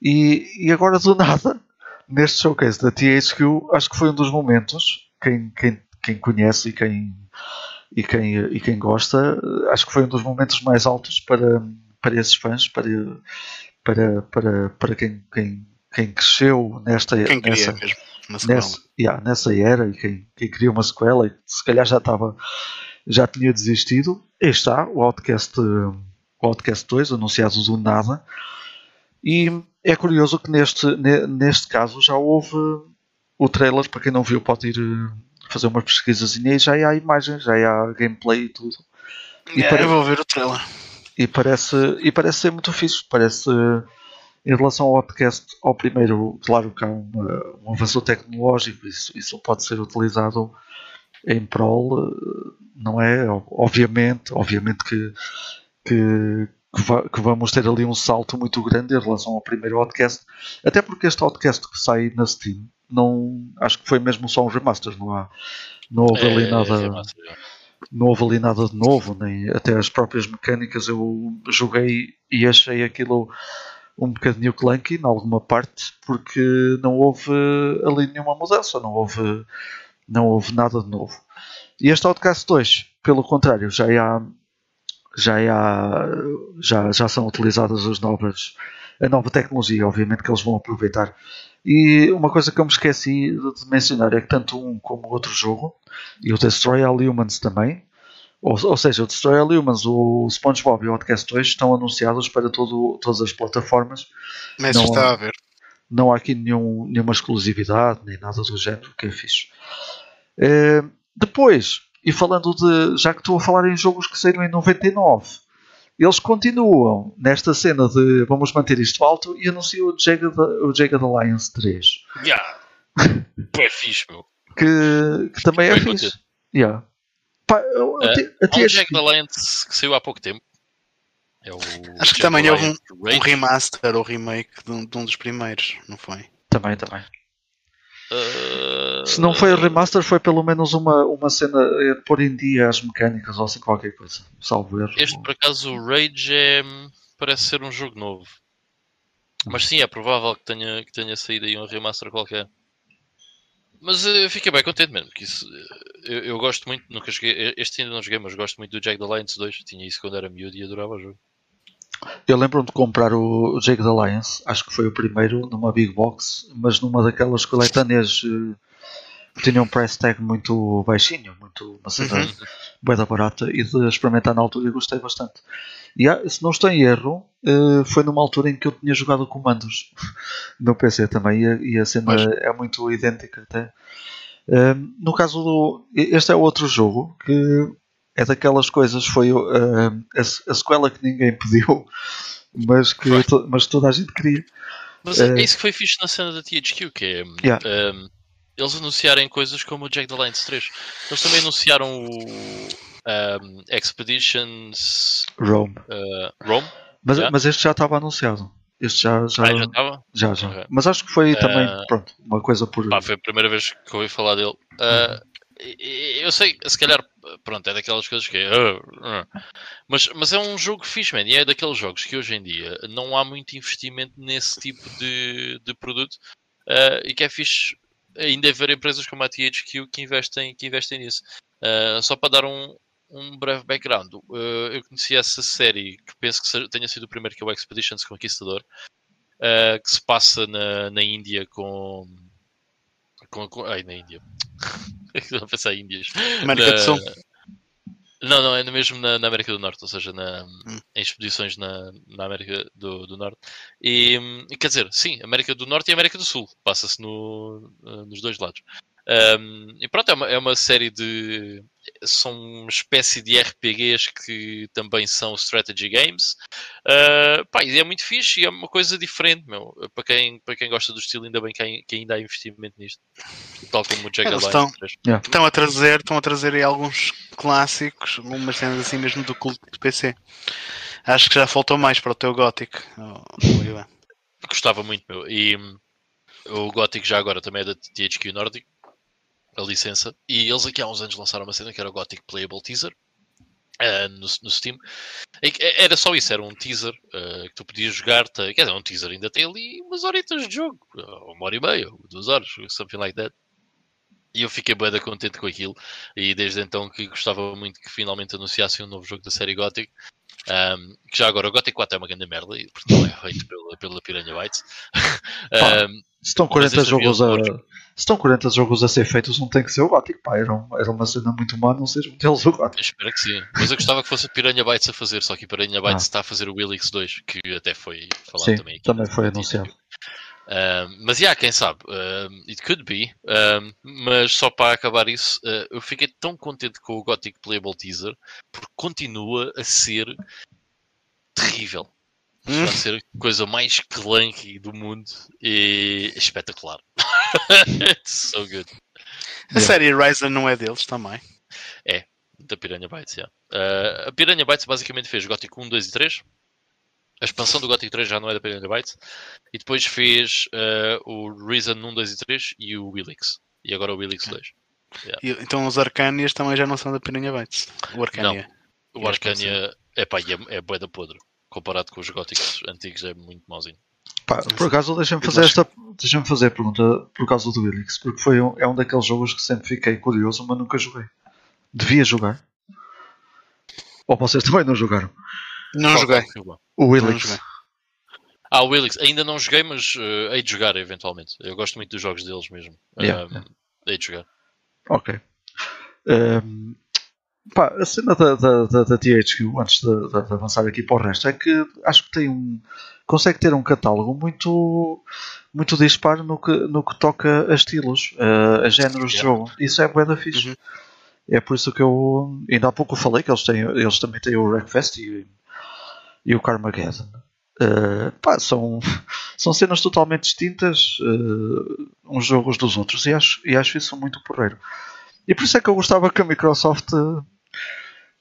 E, e agora do nada, neste showcase da THQ, acho que foi um dos momentos, quem, quem, quem conhece e quem, e, quem, e quem gosta, acho que foi um dos momentos mais altos para, para esses fãs, para, para, para, para quem, quem, quem cresceu nesta. Quem nessa, mesmo nessa, yeah, nessa era e quem, quem queria uma sequela e se calhar já estava já tinha desistido. Aí está o Outcast, o Outcast 2, anunciado do nada. E é curioso que neste, neste caso já houve o trailer, para quem não viu pode ir eh, fazer uma pesquisazinha e já há imagens, já há gameplay e tudo. E é, para... Eu vou ver o trailer. E parece, e parece ser muito fixe, parece em relação ao podcast, ao primeiro, claro que há uma, um avanço tecnológico, isso, isso pode ser utilizado em prol, não é? Obviamente, obviamente que, que, que, vamos ter ali um salto muito grande em relação ao primeiro podcast, até porque este podcast que sai na Steam, não, acho que foi mesmo só um remaster, não há, não houve ali é, nada. É não houve ali nada de novo, nem até as próprias mecânicas eu joguei e achei aquilo um bocadinho clunky em alguma parte porque não houve ali nenhuma mudança, não houve, não houve nada de novo. E este Outcast 2, pelo contrário, já há, já, há, já, já são utilizadas as novas, a nova tecnologia, obviamente que eles vão aproveitar. E uma coisa que eu me esqueci de mencionar é que tanto um como o outro jogo, e o Destroy All Humans também, ou, ou seja, o Destroy All Humans, o SpongeBob e o Outcast 2 estão anunciados para todo, todas as plataformas. Mas não está a ver. Não há aqui nenhum, nenhuma exclusividade, nem nada do género, que é fixe. É, depois, e falando de. Já que estou a falar em jogos que saíram em 99, eles continuam nesta cena de vamos manter isto alto e anunciam o Jagged, o Jagged Alliance 3. Yeah. é fixe, meu. Que, que também é fixe. Yeah. Pá, eu, uh, até, até um Jagged Alliance que saiu há pouco tempo. É o Acho que também é um, um, remaster ou remake de um, de um dos primeiros, não foi? Também, também. Uh... Se não foi o remaster, foi pelo menos uma, uma cena é, pôr em dia as mecânicas ou assim qualquer coisa. Salvo erro. Este, por acaso, o Rage é, parece ser um jogo novo. Mas sim, é provável que tenha, que tenha saído aí um remaster qualquer. Mas eu fiquei bem contente mesmo, que isso, eu, eu, gosto muito, nunca joguei, este ainda não joguei, mas gosto muito do Jack the Lions 2, tinha isso quando era miúdo e adorava o jogo. Eu lembro-me de comprar o Jake the Lions, acho que foi o primeiro, numa Big Box, mas numa daquelas coletâneas uh, tinha um price tag muito baixinho, muito, uma cena uhum. bem da barata, e de experimentar na altura eu gostei bastante. E ah, se não estou em erro, uh, foi numa altura em que eu tinha jogado comandos no PC também, e a, cena mas... é muito idêntica até. Uh, no caso do. Este é outro jogo que é daquelas coisas, foi uh, a, sequela que ninguém pediu, mas que mas toda a gente queria. Mas é isso que foi fixe na cena da THQ, que é Yeah. um, eles anunciarem coisas como o Jack the Lions 3. Eles também anunciaram o um, Expeditions Rome. uh, Rome. Mas, Já? mas este já estava anunciado. Este já já, Ah, já estava? já, já. Ok. Mas acho que foi também Eh, pronto, uma coisa por. Pá, foi a primeira vez que ouvi falar dele. E- e- eu sei, se calhar, pronto, é daquelas coisas que é. ah, ah. Mas, mas é um jogo fixe, man. E é daqueles jogos que hoje em dia não há muito investimento nesse tipo de, de produto. ah, e que é fixe ainda haver empresas como a THQ que investem, que investem nisso. Ah, só para dar um, um breve background, ah, eu conheci essa série que penso que tenha sido o primeiro que é o Expeditions Conquistador, ah, que se passa na, na Índia com. com, com ai, na Índia. A pensar em Índias. América Na- do Sul. Não, não, é mesmo na, na América do Norte, ou seja, na, Hum. em expedições na, na América do, do Norte. E, e quer dizer, sim, América do Norte e América do Sul, passa-se no, eh, nos dois lados. Um, e pronto, é uma, é uma série de. São uma espécie de RPGs que também são strategy games. Uh, pá, e é muito fixe e é uma coisa diferente, meu. Para quem, para quem gosta do estilo, ainda bem que, que ainda há investimento nisto. Tal como o Jack Eles estão- 3. Estão a trazer, estão a trazer aí alguns clássicos, umas cenas assim mesmo do culto de PC. Acho que já faltou mais para o teu Gothic. Gostava muito, meu. E hum, o Gothic já agora também é da THQ Nordic, a licença. E eles aqui há uns anos lançaram uma cena que era o Gothic Playable Teaser. ah, no, no Steam E que era só isso, era um teaser ah, que tu podias jogar, quer dizer, um teaser ainda tem ali umas horitas de jogo, uma hora e meia, duas horas, something like that. E eu fiquei bem contente com aquilo. E desde então que gostava muito que finalmente anunciassem um novo jogo da série Gothic. Ahm, que já agora o Gothic 4 é uma grande merda, e porque não é feito pela, pela Piranha Bytes. Pá. Se estão Mas 40 esse havia jogos a. outros. Se estão 40 jogos a ser feitos, não tem que ser o Gothic, pá. Era, um- era uma cena muito má, não seja um deles o Gothic. espero que sim. Mas eu gostava que fosse a Piranha Bytes a fazer, só que a Piranha Bytes Ah. está a fazer o Willix 2, que até foi falado Sim, também. aqui também foi anunciado. Um, mas, yeah, quem sabe? Um, it could be. Um, mas só para acabar isso, uh, eu fiquei tão contente com o Gothic Playable Teaser porque continua a ser terrível. Hum. Está a ser a coisa mais clunky do mundo e espetacular. It's so good. A série Ryzen não é deles também. Da Piranha Bytes, yeah. Uh, a Piranha Bytes basicamente fez Gothic 1, 2 e 3. A expansão do Gothic 3 já não é da Piranha Bytes. E depois fez uh, o Reason 1, 2 e 3 e o Willix. E agora o Willix 2. E- então os Arcanias também já não são da Piranha Bytes. O Arcania. O E a Arcania é pá, é, é bué da podre. Comparado com os góticos antigos é muito mauzinho. Pá, por acaso deixa-me fazer esta. Deixa-me fazer a pergunta por causa do Helix, porque foi um, é um daqueles jogos que sempre fiquei curioso, mas nunca joguei. Devia jogar. Ou vocês também não jogaram? Não joguei. é o joguei. Ah, o Willix. Ainda não joguei, mas uh, hei de jogar eventualmente. Eu gosto muito dos jogos deles mesmo. Yeah, Um, yeah. Hei de jogar. Ok. Ehm, pá, a cena da, da, da, da THQ, antes de, de- de avançar aqui para o resto, é que acho que tem um. consegue ter um catálogo muito. muito disparo no que, no que toca a estilos, a, a géneros de Yeah. jogo. Isso é bué fixe. Uhum. É por isso que eu. ainda há pouco falei que eles, têm, eles também têm o Wreckfest e, e o Carmageddon. Eh, pá, são, são cenas totalmente distintas eh, uns jogos dos outros e acho, e acho isso muito porreiro. E por isso é que eu gostava que a Microsoft eh,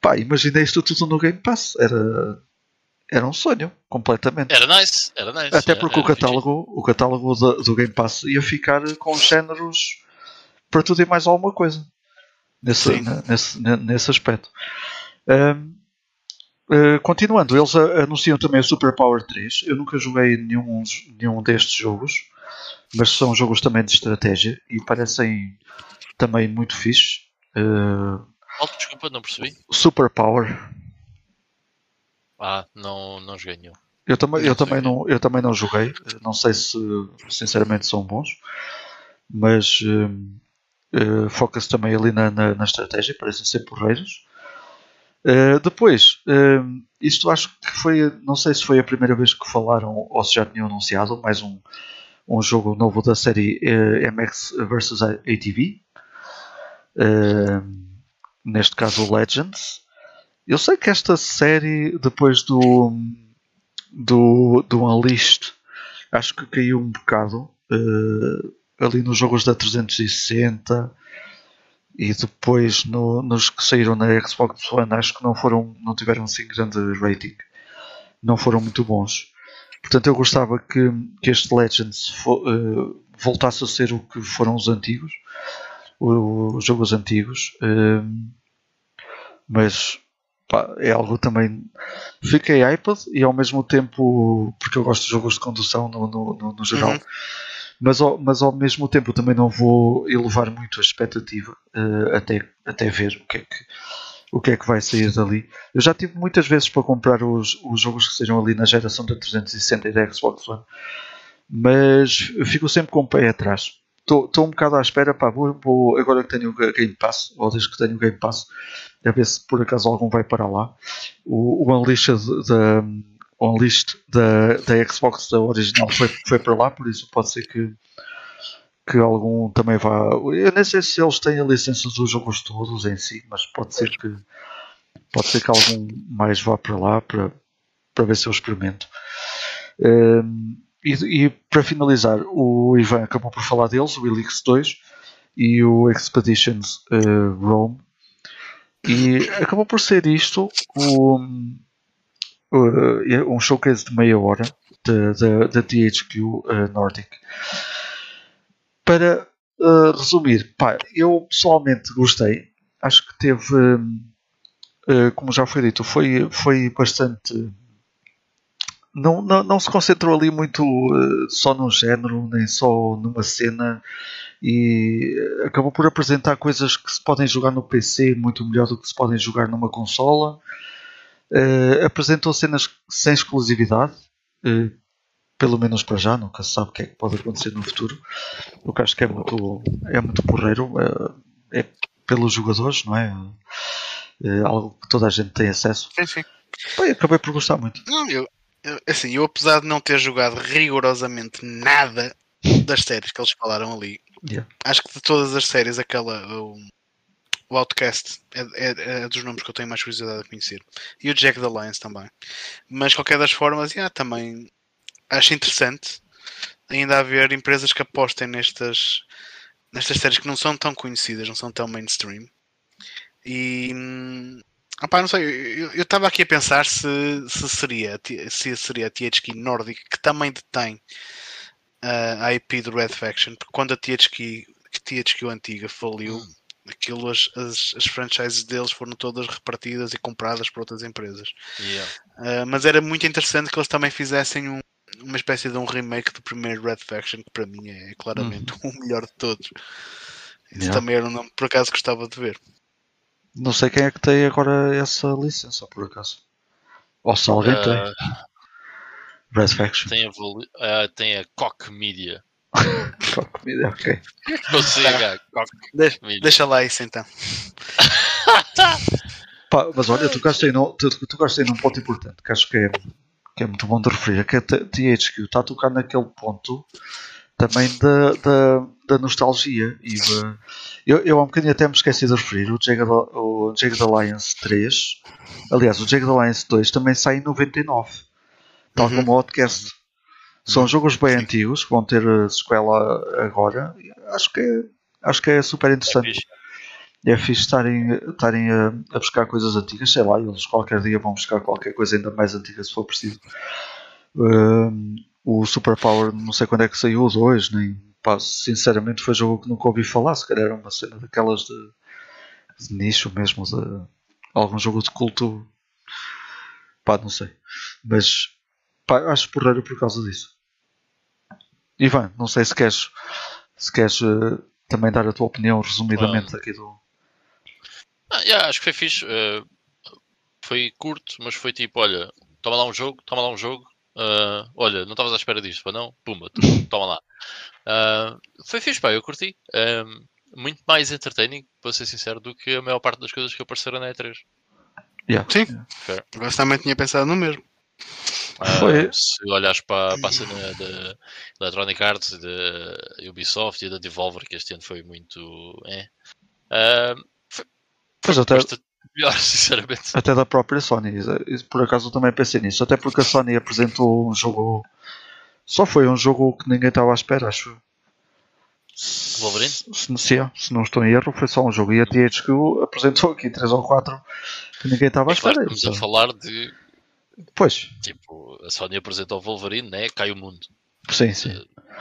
pá, imaginei isto tudo no Game Pass. Era, era um sonho, completamente. Era nice, era nice. Até porque o era fixe. catálogo, o catálogo do, do Game Pass ia ficar com géneros para tudo e mais alguma coisa nesse, nesse, ne- nesse aspecto. Ahm, eh, continuando, eles anunciam também o Super Power 3. Eu nunca joguei nenhum, nenhum destes jogos, mas são jogos também de estratégia e parecem também muito fixe. Eh, Oh, desculpa, não percebi. Super Power. Ah, não, não joguei nenhum. Eu também, eu, também não, eu também não joguei. Não sei se sinceramente são bons, mas hum, eh, foca-se também ali na, na, na estratégia, parecem ser porreiros. Eh, depois, hum, isto acho que foi, não sei se foi a primeira vez que falaram ou se já tinham anunciado mais um, um jogo novo da série eh, MX vs ATV. Neste caso Legends. Eu sei que esta série, depois do, do, do Unleashed, acho que caiu um bocado uh, ali nos jogos da 360 e depois no, nos que saíram na Xbox One, acho que não foram, não tiveram assim grande rating, não foram muito bons. Portanto, eu gostava que, que este Legends uh, voltasse a ser o que foram os antigos, os jogos antigos. Uh, mas pá, é algo também. Fiquei iPad e ao mesmo tempo, porque eu gosto de jogos de condução no, no, no, no geral, uhum. Mas, ao, mas ao mesmo tempo também não vou elevar muito a expectativa uh, até, até ver o que, é que, o que é que vai sair dali. Eu já tive muitas vezes para comprar os, os jogos que sejam ali na geração da 360 e da Xbox One, mas fico sempre com o pé atrás. Estou um bocado à espera, pá, vou, vou, agora que tenho o Game Pass, ou desde que tenho o Game Pass, a ver se por acaso algum vai para lá. O, o Unleashed da, o Unleashed da, da Xbox da original foi, foi para lá, por isso pode ser que, que algum também vá. Eu nem sei se eles têm a licença dos jogos todos em si, mas pode ser que pode ser que algum mais vá para lá para, para ver se eu experimento. Um, e, e, para finalizar, o Ivan acabou por falar deles, o Elix 2 e o Expeditions uh, Rome e acabou por ser isto um, um showcase de meia hora da THQ uh, Nordic. Para uh, resumir, pá, eu pessoalmente gostei. Acho que teve, uh, como já foi dito, foi, foi bastante. Não, não, não se concentrou ali muito só num género, nem só numa cena e acabou por apresentar coisas que se podem jogar no PC muito melhor do que se podem jogar numa consola. Uh, apresentou cenas sem exclusividade, uh, pelo menos para já, nunca se sabe o que é que pode acontecer no futuro. O que acho que é muito, é muito porreiro, uh, é pelos jogadores, não é? algo que toda a gente tem acesso. Sim, sim. Bem, acabei por gostar muito. Não, eu, assim, eu apesar de não ter jogado rigorosamente nada das séries que eles falaram ali, Yeah. Acho que de todas as séries, aquela. O Outcast é, é, é, dos nomes que eu tenho mais curiosidade a conhecer. E o Jack the Lions também. Mas, qualquer das formas, yeah, também acho interessante ainda haver empresas que apostem nestas, nestas séries que não são tão conhecidas, não são tão mainstream. E. Opa, não sei, eu estava aqui a pensar se, se, seria, se seria a THQ Nordic que também detém a IP do Red Faction, porque quando a THQ, THQ antiga faliu, hum. Aquilo, as, as, as, franchises deles foram todas repartidas e compradas por outras empresas. Yeah. Uh, mas era muito interessante que eles também fizessem um, uma espécie de um remake do primeiro Red Faction, que para mim é claramente uhum. o melhor de todos. Isso yeah. também era um nome por acaso gostava de ver. Não sei quem é que tem agora essa licença, por acaso. Ou se alguém uh, tem. Red Faction. Tem a, uh, tem a Cock Media. Cock Media, ok. Você, Cock deixa, deixa lá isso então. Pá, mas olha, tu gastei, no, tu, tu gastei num ponto importante que acho que é, que é muito bom de referir, que a THQ está a tocar naquele ponto também da, da, da nostalgia. E, uh, eu, eu há um bocadinho até me esqueci de referir o Jagged, o Jagged Alliance 3. Aliás, o Jagged Alliance 2 também sai em 99 tal uhum. como o Outcast. São jogos bem Sim. antigos que vão ter sequela agora. Acho que é, acho que é super interessante. É fixe, estarem, estarem a, a, buscar coisas antigas, sei lá, eles qualquer dia vão buscar qualquer coisa ainda mais antiga se for preciso. Um, o Super Power, não sei quando é que saiu, dois, nem pá, sinceramente foi jogo que nunca ouvi falar, se calhar era uma cena daquelas de, de nicho mesmo, de algum jogo de culto, pá, não sei. Mas Pá, acho porreiro por causa disso. Ivan, não sei se queres, se queres uh, também dar a tua opinião resumidamente aqui do. Ah, yeah, acho que foi fixe. Uh, foi curto, mas foi tipo: olha, toma lá um jogo, toma lá um jogo. Uh, olha, não estavas à espera disto, não? Pumba, toma lá. foi fixe, pá, eu curti. muito mais entertaining, para ser sincero, do que a maior parte das coisas que apareceram na E3. Yeah. Sim, yeah. eu também tinha pensado no mesmo. Uh, se olhares para, para a cena da Electronic Arts, da Ubisoft e da Devolver, que este ano foi muito. É, uh, foi, Pois até, melhor, sinceramente. até da própria Sony. Por acaso eu também pensei nisso. Até porque a Sony apresentou um jogo. Só foi um jogo que ninguém estava à espera, acho. Wolverine? Se, se, se não estou em erro, foi só um jogo. E a THQ apresentou aqui 3 ou 4 que ninguém estava à É claro espera. estamos a falar de. Pois, Tipo, a Sony apresentou o Wolverine, né? Cai o mundo. sim, sim.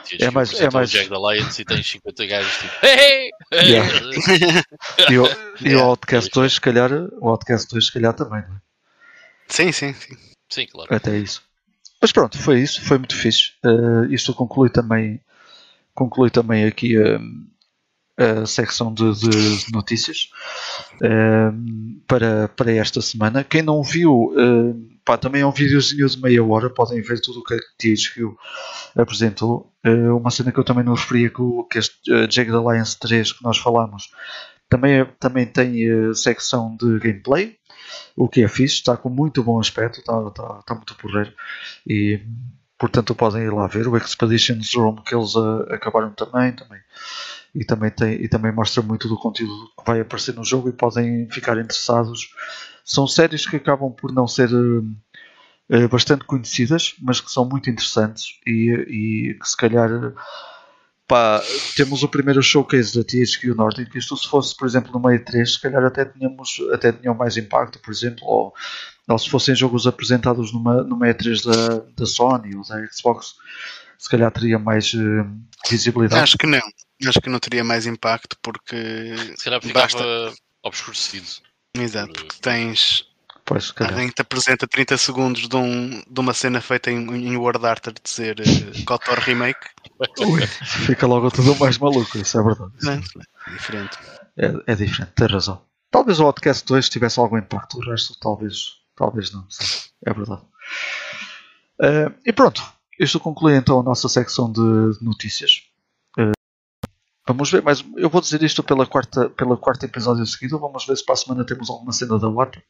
THQ É mais- é mais- o Jack Alliance e tens 50 gajos tipo. Hey! Yeah. E o, e o Yeah. Outcast 2, se calhar, o Outcast 2, se calhar também, não é? Sim, sim, sim. Sim, claro. Até isso. Mas pronto, foi isso, foi muito fixe. Uh, isto conclui também, conclui também aqui a, a secção de, de notícias um, para, para esta semana. Quem não viu, um, pá, também é um videozinho de meia hora, podem ver tudo o que a THQ apresentou. Uh, uma cena que eu também não referia que, o- que este uh, Jagged Alliance 3 que nós falámos também, é- também tem uh, secção de gameplay o que é fixe, está com muito bom aspecto, está, está, está muito porreiro e portanto podem ir lá ver o Expeditions Room que eles ah, acabaram também, também e também tem e também mostra muito do conteúdo que vai aparecer no jogo e podem ficar interessados. São séries que acabam por não ser ah, ah, bastante conhecidas, mas que são muito interessantes e, e que se calhar pá, temos o primeiro showcase da THQ Nordic. Isto, se fosse, por exemplo, no meio 3, se calhar até, tínhamos, até tinham mais impacto, por exemplo, ou, ou se fossem jogos apresentados numa, numa E3 da, da Sony ou da Xbox, se calhar teria mais eh, visibilidade. Acho que não. Acho que não teria mais impacto porque. Se calhar ficava Basta. obscurecido. Exato, porque tens Pois, alguém que te apresenta 30 segundos de, um, de uma cena feita em, em Word Art a dizer uh, Remake. Ui, fica logo tudo mais maluco, isso é verdade. Não, é diferente. É, é diferente, tem razão. Talvez o Outcast 2 tivesse algum impacto, o resto talvez, talvez não. sim, É verdade. Eh, e pronto, isto conclui então a nossa secção de notícias. Eh, vamos ver, mas eu vou dizer isto pela quarta, pela quarta episódio seguido. Vamos ver se para a semana temos alguma cena da Wata.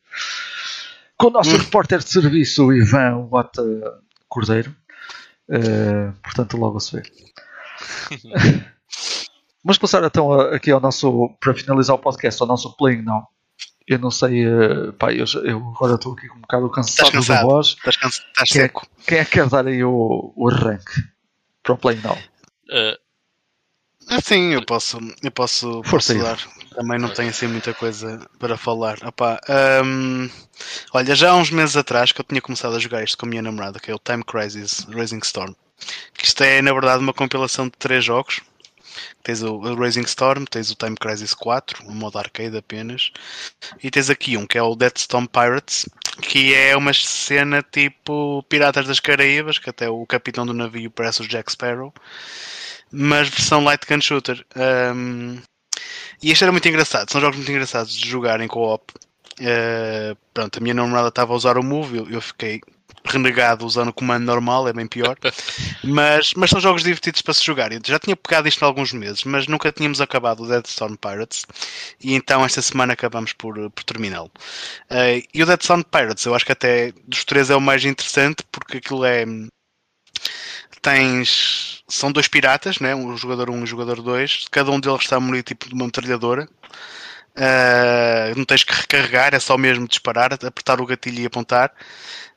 Com o nosso repórter de serviço, o Ivan Wata Cordeiro. Eh, portanto, logo se vê. Vamos passar então a- aqui ao nosso, para finalizar o podcast, ao nosso Playing Now. Eu não sei, eh, pá, eu, eu agora estou aqui com um bocado cansado, Estás da cansado. voz. Estás, cansa- estás Quem é, seco. quem é que quer dar aí o, o arranque para o Playing Now? Uh, Ah, sim, eu posso, eu posso, Força posso aí. dar. Também não tenho assim muita coisa para falar. Opá, hum, olha, já há uns meses atrás que eu tinha começado a jogar isto com a minha namorada, que é o Time Crisis Rising Storm. Que isto é, na verdade, uma compilação de três jogos. Tens o Rising Storm, tens o Time Crisis 4, um modo arcade apenas, e tens aqui um que é o Deathstone Pirates, que é uma cena tipo Piratas das Caraíbas, que até o capitão do navio parece o Jack Sparrow, mas versão light gun shooter. Um, e este era muito engraçado, são jogos muito engraçados de jogar em co-op. Uh, pronto, a minha namorada estava a usar o Move, eu, eu fiquei renegado usando o comando normal, é bem pior. Mas, mas são jogos divertidos para se jogar. Eu já tinha pegado isto há alguns meses, mas nunca tínhamos acabado o Dead Storm Pirates. E então esta semana acabamos por, por terminá-lo. Uh, e o Dead Storm Pirates, eu acho que até dos três é o mais interessante, porque aquilo é. Tens. São dois piratas, né? um jogador 1 um e um jogador 2. Cada um deles está morir tipo de uma metralhadora. Uh, não tens que recarregar, é só mesmo disparar, apertar o gatilho e apontar.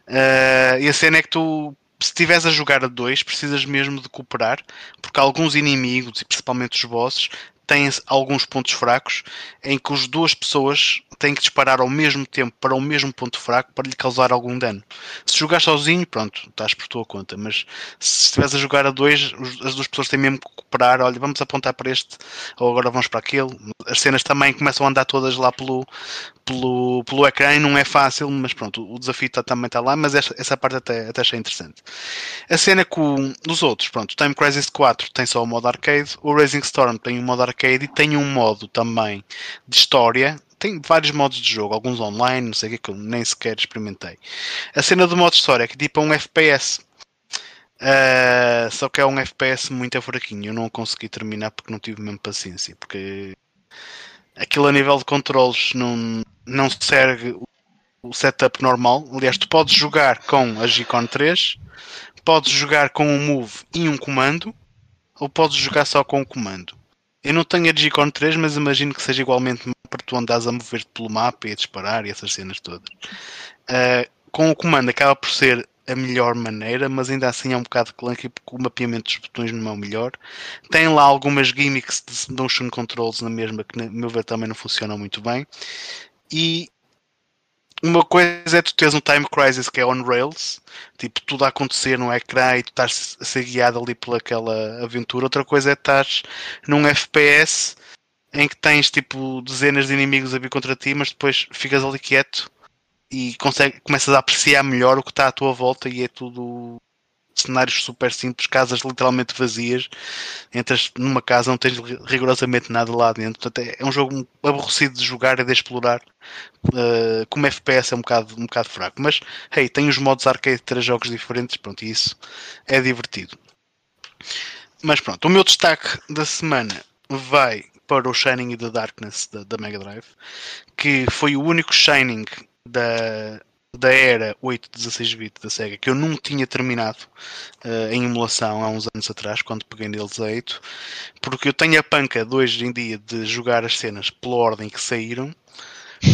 Uh, e a cena é que tu, se estiveres a jogar a dois, precisas mesmo de cooperar, porque alguns inimigos, e principalmente os bosses, têm alguns pontos fracos em que as duas pessoas têm que disparar ao mesmo tempo para o mesmo ponto fraco para lhe causar algum dano. Se jogar sozinho, pronto, estás por tua conta, mas se estiveres a jogar a dois, as duas pessoas têm mesmo que cooperar. Olha, vamos apontar para este, ou agora vamos para aquele. As cenas também começam a andar todas lá pelo, pelo, pelo ecrã e não é fácil, mas pronto, o desafio tá, também está lá, mas essa, essa parte até, até achei interessante. A cena com os outros, pronto, Time Crisis 4 tem só o modo arcade, o Rising Storm tem um modo arcade e tem um modo também de história. Tem vários modos de jogo, alguns online, não sei o que, que eu nem sequer experimentei. A cena do modo história é que tipo é um FPS. Uh, só que é um FPS muito fraquinho. Eu não consegui terminar porque não tive mesmo paciência. Porque aquilo a nível de controles não, não segue o setup normal. Aliás, tu podes jogar com a G-Con 3, podes jogar com um move e um comando, ou podes jogar só com o comando. Eu não tenho a Digicon 3, mas imagino que seja igualmente para tu andares a mover-te pelo mapa e a disparar e essas cenas todas. Uh, com o comando acaba por ser a melhor maneira, mas ainda assim é um bocado clunky porque o mapeamento dos botões não é o melhor. Tem lá algumas gimmicks de motion controls na mesma que, no meu ver, também não funcionam muito bem. E uma coisa é tu teres um time crisis que é on rails, tipo tudo a acontecer no ecrã e tu estás a ser guiado ali pelaquela aventura. Outra coisa é estás num FPS em que tens tipo dezenas de inimigos a vir contra ti, mas depois ficas ali quieto e consegue, começas a apreciar melhor o que está à tua volta e é tudo cenários super simples, casas literalmente vazias, entras numa casa, não tens rigorosamente nada lá dentro. Portanto, é, é um jogo aborrecido de jogar e de explorar. Uh, como FPS é um bocado, um bocado fraco, mas hey, tem os modos arcade de três jogos diferentes, pronto, e isso é divertido. Mas pronto, o meu destaque da semana vai para o Shining e the Darkness da, da Mega Drive, que foi o único Shining da, da era 8-16-bit da SEGA que eu não tinha terminado uh, em emulação há uns anos atrás, quando peguei neles a 8, porque eu tenho a panca de hoje em dia de jogar as cenas pela ordem que saíram,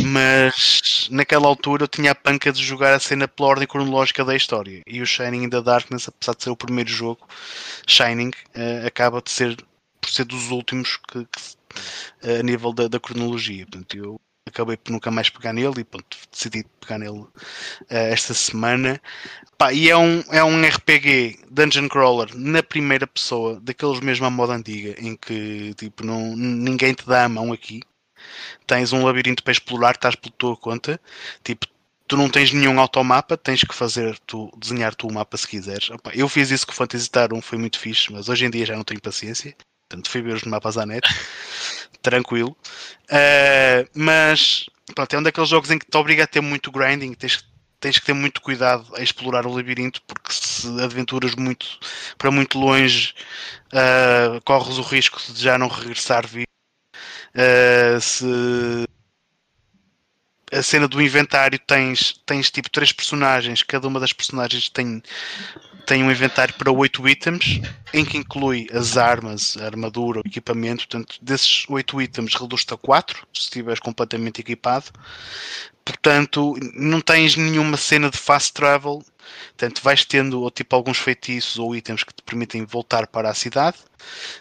mas naquela altura eu tinha a panca de jogar a cena pela ordem cronológica da história. E o Shining in the Darkness, apesar de ser o primeiro jogo, Shining, uh, acaba de ser por ser dos últimos que, que a nível da, da cronologia. Portanto, eu acabei por nunca mais pegar nele e pronto, decidi pegar nele uh, esta semana. Pá, e é um, é um RPG Dungeon Crawler na primeira pessoa, daqueles mesmo à moda antiga, em que tipo, não, ninguém te dá a mão aqui. Tens um labirinto para explorar, estás por tua conta. Tipo, tu não tens nenhum automapa, tens que fazer tu, desenhar tu o mapa se quiseres. Eu fiz isso com o Fantasy Star 1, foi muito fixe, mas hoje em dia já não tenho paciência. Portanto, fui ver os mapas à net. tranquilo. Uh, mas pronto, é um daqueles jogos em que te obriga a ter muito grinding, tens, tens que ter muito cuidado a explorar o labirinto, porque se aventuras muito para muito longe, uh, corres o risco de já não regressar vivo. Uh, se a cena do inventário tens, tens tipo três personagens, cada uma das personagens tem tem um inventário para 8 itens, em que inclui as armas, a armadura, o equipamento. Portanto, desses 8 itens reduz-te a 4, se estiveres completamente equipado. Portanto, não tens nenhuma cena de fast travel. Portanto, vais tendo ou, tipo alguns feitiços ou itens que te permitem voltar para a cidade,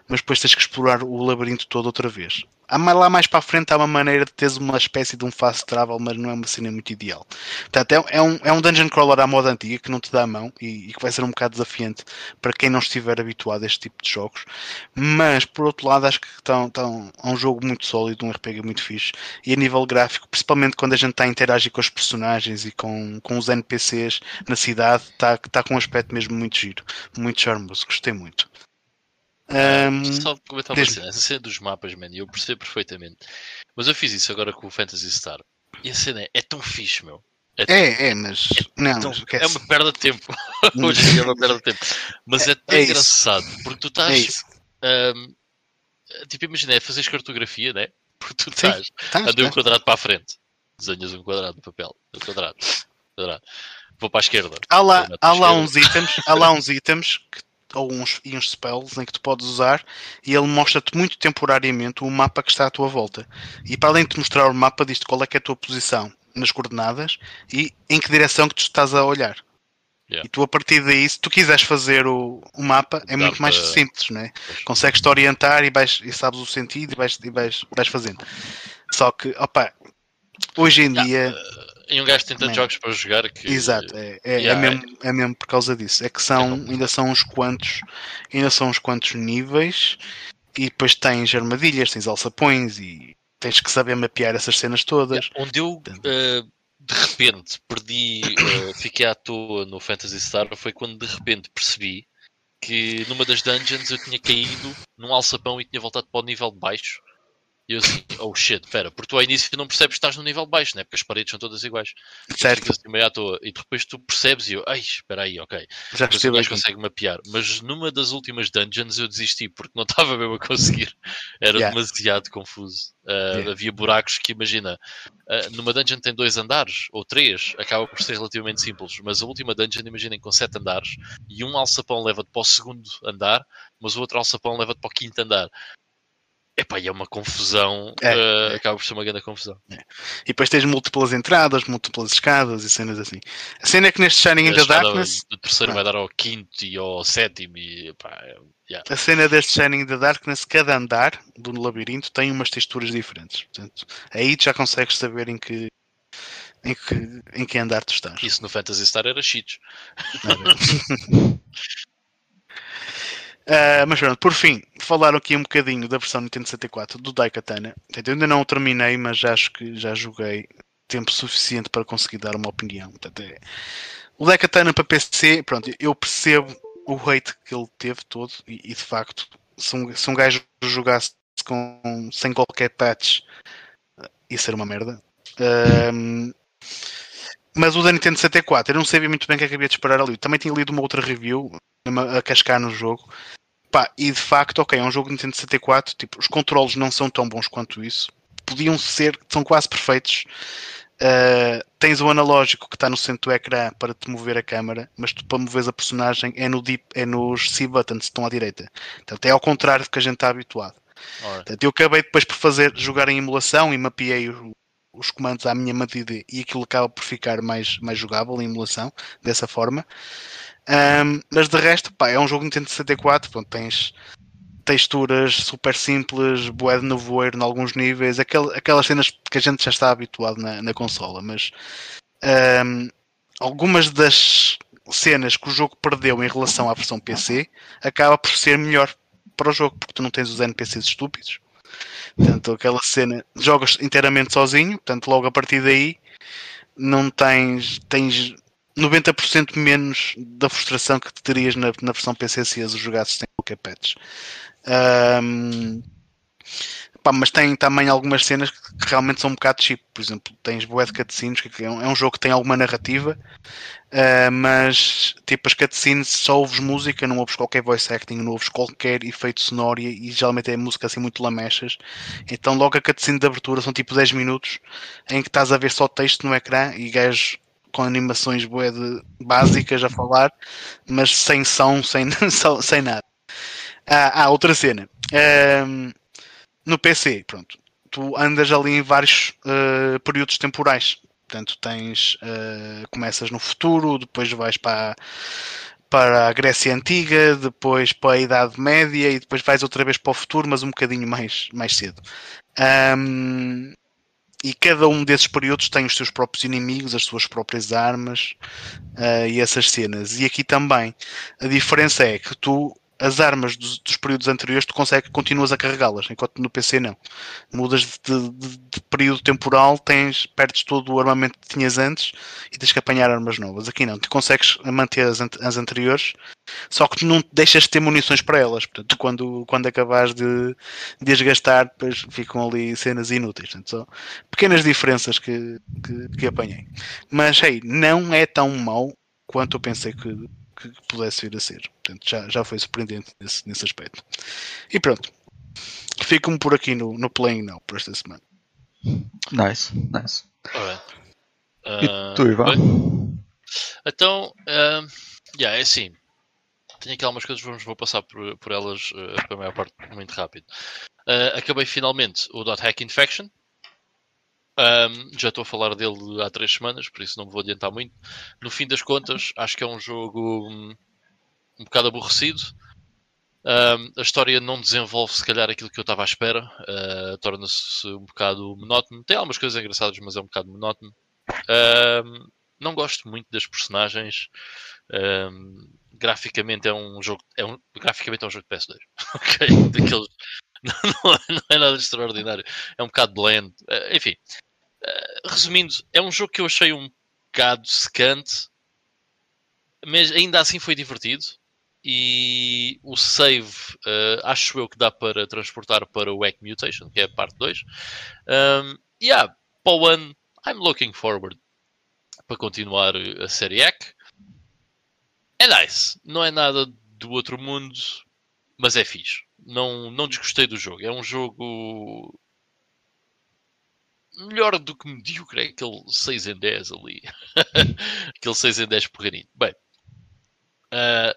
mas depois tens que explorar o labirinto todo outra vez. Lá mais para a frente há uma maneira de teres uma espécie de um fast travel, mas não é uma cena muito ideal. Portanto, é, é, um, é um dungeon crawler à moda antiga que não te dá a mão e, e, que vai ser um bocado desafiante para quem não estiver habituado a este tipo de jogos. Mas, por outro lado, acho que estão, estão, é um jogo muito sólido, um RPG muito fixe. E a nível gráfico, principalmente quando a gente está a interagir com os personagens e com, com os NPCs na cidade, está, está com um aspecto mesmo muito giro, muito charmoso. Gostei muito. Um, só comentar uma cena, essa cena dos mapas, man, eu percebo perfeitamente. Mas eu fiz isso agora com o Fantasy Star. E a cena é, é tão fixe, meu. É, é, é mas. É, não, tão, é uma perda de tempo. Hoje é uma perda de tempo. Mas é, é tão é engraçado. Porque tu estás. Um, tipo, imagina, é fazeres cartografia, né? Porque tu estás. Andei um quadrado para a frente. Desenhas um quadrado no papel. Um quadrado. quadrado. Vou para a esquerda. Há lá, há lá uns itens, há lá uns itens que ou uns, e uns spells em que tu podes usar e ele mostra-te muito temporariamente o mapa que está à tua volta. E para além de te mostrar o mapa, diz-te qual é que é a tua posição nas coordenadas e em que direção que tu estás a olhar. Yeah. E tu a partir daí, se tu quiseres fazer o, o mapa, é Dá muito mais simples, não é? Consegues te orientar e, vais, e sabes o sentido e vais, e vais, vais fazendo. Só que, opa, hoje em yeah. dia. Uh e um gajo tem tantos jogos para jogar que. Exato, é, é, é yeah, é, mesmo, é mesmo por causa disso. É que são, ainda são uns quantos, ainda são uns quantos níveis e depois tens armadilhas, tens alçapões e tens que saber mapear essas cenas todas. Yeah, onde eu uh, de repente perdi, uh, fiquei à toa no Fantasy Star foi quando de repente percebi que numa das dungeons eu tinha caído num alçapão e tinha voltado para o nível de baixo e eu assim, oh shit, pera, porque tu ao início não percebes que estás no nível baixo, né? porque as paredes são todas iguais. Certo. Assim meio à toa. E depois tu percebes e eu, ai, espera aí, ok. Já percebi. Mas consegue mapear. Mas numa das últimas dungeons eu desisti porque não estava mesmo a conseguir. Era yeah. demasiado confuso. Uh, yeah. Havia buracos que, imagina, uh, numa dungeon tem dois andares ou três, acaba por ser relativamente simples. Mas a última dungeon, imaginem, com sete andares e um alçapão leva-te para o segundo andar, mas o outro alçapão leva-te para o quinto andar Epá, e é uma confusão. É, eh, Acaba por ser uma grande confusão. E depois tens múltiplas entradas, múltiplas escadas e cenas assim. A cena é que neste Shining in the Darkness, do terceiro Ah. vai dar ao quinto e ao sétimo. E, epá, é- yeah. a cena deste Shining in the Darkness, cada andar do labirinto tem umas texturas diferentes. Portanto, aí já consegues saber em que, em que, em que andar tu estás. Isso no Fantasy Star era cheats. Ah, mas pronto, por fim, falaram aqui um bocadinho da versão Nintendo 64 do Daikatana. Eu ainda não o terminei, mas acho que já joguei tempo suficiente para conseguir dar uma opinião. Portanto, é... O Daikatana para PC, pronto, eu percebo o hate que ele teve todo e, e, de facto, se um, se um gajo jogasse com, sem qualquer patch, ia ser uma merda. Ahm, mas o da Nintendo 64, eu não sabia muito bem o que é que havia de esperar ali. Também tinha lido uma outra review a cascar no jogo. Pá, e de facto, ok, é um jogo de Nintendo 64, tipo, os controles não são tão bons quanto isso. Podiam ser, são quase perfeitos. Uh, tens o analógico que está no centro do ecrã para te mover a câmera, mas tu para moveres a personagem é, no deep, é nos C-buttons que estão à direita. Portanto, é ao contrário do que a gente está habituado. Portanto, eu acabei depois por fazer jogar em emulação e mapeei o- os comandos à minha medida e aquilo acaba por ficar mais, mais jogável em emulação dessa forma. Ahm, mas de resto, pá, é um jogo Nintendo 64, pronto, tens texturas super simples, bué de nevoeiro em alguns níveis, aquel, aquelas cenas que a gente já está habituado na, na consola, mas ahm, algumas das cenas que o jogo perdeu em relação à versão PC acaba por ser melhor para o jogo, porque tu não tens os NPCs estúpidos. Portanto, aquela cena jogas inteiramente sozinho, portanto, logo a partir daí não tens, tens 90% menos da frustração que te terias na, na versão PC se as jogasses sem qualquer patch. Ahm, pá, mas tem também algumas cenas que realmente são um bocado cheap. Por exemplo, tens bué de cutscenes, que é um, é um jogo que tem alguma narrativa, ah, mas tipo as cutscenes só ouves música, não ouves qualquer voice acting, não ouves qualquer efeito sonoro e, e geralmente é música assim muito lamechas. Então logo a cutscene de abertura são tipo 10 minutos em que estás a ver só texto no ecrã e gajos com animações bué de básicas a falar, mas sem som, sem, sem nada. Ah, ah, outra cena. Ahm, no PC, pronto, tu andas ali em vários ah, períodos temporais. Portanto, tens. ah, começas no futuro, depois vais para, para a Grécia Antiga, depois para a Idade Média e depois vais outra vez para o futuro, mas um bocadinho mais, mais cedo. Ahm, e cada um desses períodos tem os seus próprios inimigos, as suas próprias armas ah, e essas cenas. E aqui também a diferença é que tu as armas dos, dos períodos anteriores tu consegues, continuas a carregá-las, enquanto no PC não. Mudas de, de- de período temporal, tens, perdes todo o armamento que tinhas antes e tens que apanhar armas novas. Aqui não, tu consegues manter as, as anteriores, só que não deixas de ter munições para elas. Portanto, quando, quando acabares de, de as gastar, depois ficam ali cenas inúteis. Portanto, só pequenas diferenças que, que, que apanhei. Mas, hey, não é tão mau quanto eu pensei que, que pudesse vir a ser. Portanto, já, já foi surpreendente nesse, nesse aspecto. E pronto. Fico-me por aqui no, no Playing Now por esta semana. Nice, nice. Alright. E Ah, tu, Ivan? bem, Então, ah, yeah, é assim. Tenho aqui algumas coisas, vamos, vou passar por, por elas ah, para a maior parte muito rápido. Ah, acabei finalmente o Dot Hack Infection. Ahm, já estou a falar dele há três semanas, por isso não me vou adiantar muito. No fim das contas, acho que é um jogo hum, um bocado aborrecido. Ahm, a história não desenvolve, se calhar, aquilo que eu estava à espera. Ah, Torna-se um bocado monótono. Tem algumas coisas engraçadas, mas é um bocado monótono. Não gosto muito das personagens. Graficamente é um jogo. É um, graficamente é um jogo de PS2. ok? Daqueles. Não, não é, não é nada extraordinário. É um bocado blend. Ah, enfim. Ah, resumindo, é um jogo que eu achei um bocado secante. Mas ainda assim foi divertido. E o save, ah, acho eu que dá para transportar para o Egg Mutation, que é a parte 2. Um, yeah, para o ano, I'm looking forward para continuar a série Egg. É nice. Não é nada do outro mundo, mas é fixe. Não, não desgostei do jogo. É um jogo melhor do que medíocre. É aquele 6 em 10 ali. aquele 6 em 10 porreirinho. Bem, ah,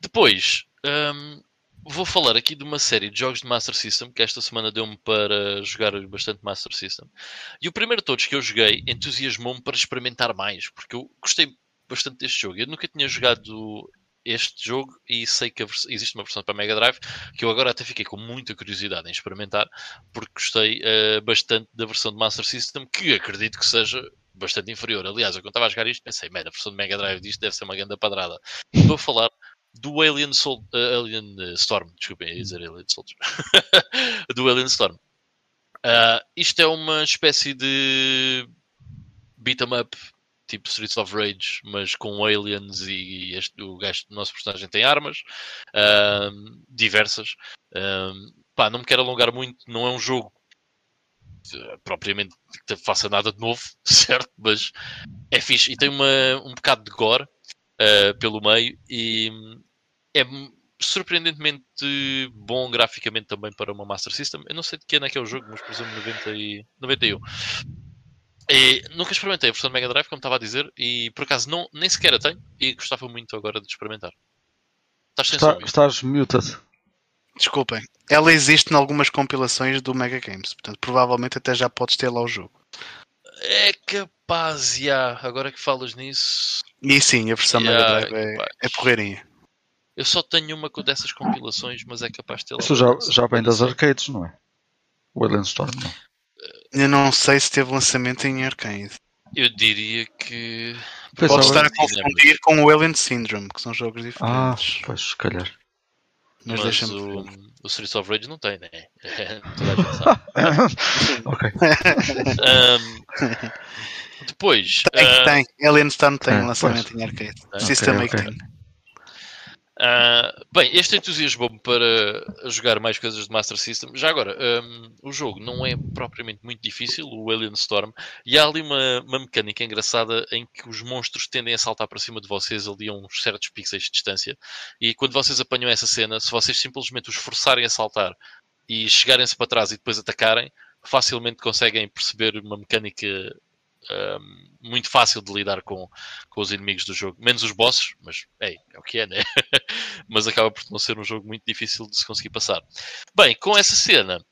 depois, hum, vou falar aqui de uma série de jogos de Master System que esta semana deu-me para jogar bastante Master System. E o primeiro de todos que eu joguei entusiasmou-me para experimentar mais, porque eu gostei bastante deste jogo. Eu nunca tinha jogado este jogo e sei que existe uma versão para Mega Drive que eu agora até fiquei com muita curiosidade em experimentar porque gostei uh, bastante da versão de Master System que acredito que seja bastante inferior. Aliás, eu quando estava a jogar isto pensei, a versão de Mega Drive disto deve ser uma grande padrada. Estou a falar do Alien, Sol uh, Alien uh, Storm, desculpem, dizer Alien Soldier, do Alien Storm. Uh, isto é uma espécie de beat 'em up tipo Streets of Rage, mas com aliens e este, o, gajo, o nosso personagem tem armas diversas. pá, não me quero alongar muito, não é um jogo uh, propriamente que faça nada de novo, certo? Mas é fixe e tem uma, um bocado de gore uh, pelo meio e é surpreendentemente bom graficamente também para uma Master System. Eu não sei de que ano é que é o jogo, mas por exemplo 90 e... 91. E nunca experimentei a versão de Mega Drive, como estava a dizer, e por acaso não, nem sequer a tenho e gostava muito agora de experimentar. Estás sem Está, Estás muted. Desculpem. Ela existe em algumas compilações do Mega Games, portanto provavelmente até já podes ter lá o jogo. É capaz, já. Agora que falas nisso. E sim, a versão yeah, Mega Drive é, é porreirinha. Eu só tenho uma dessas compilações, mas é capaz de ter lá. Isso já, já vem das arcades, não é? O Alien Storm, não. Eu não sei se teve lançamento em Arcade. Eu diria que. Pode estar a confundir com o Alien Syndrome, que são jogos diferentes. Ah, pois, se calhar. Mas, Mas o, o Streets of Rage não tem, né? Toda a gente sabe. ok. um, depois. Tem, uh, tem. Alien Storm tem é, lançamento pois. em arcade. System okay, okay. tem. Uh, bem, este entusiasmou-me para jogar mais coisas de Master System. Já agora, um, o jogo não é propriamente muito difícil, o Alien Storm, e há ali uma, uma, mecânica engraçada em que os monstros tendem a saltar para cima de vocês ali a uns certos pixels de distância. E quando vocês apanham essa cena, se vocês simplesmente os forçarem a saltar e chegarem-se para trás e depois atacarem, facilmente conseguem perceber uma mecânica muito fácil de lidar com, com os inimigos do jogo, menos os bosses, mas é, o que é, né? mas acaba por não ser um jogo muito difícil de se conseguir passar. Bem, com essa cena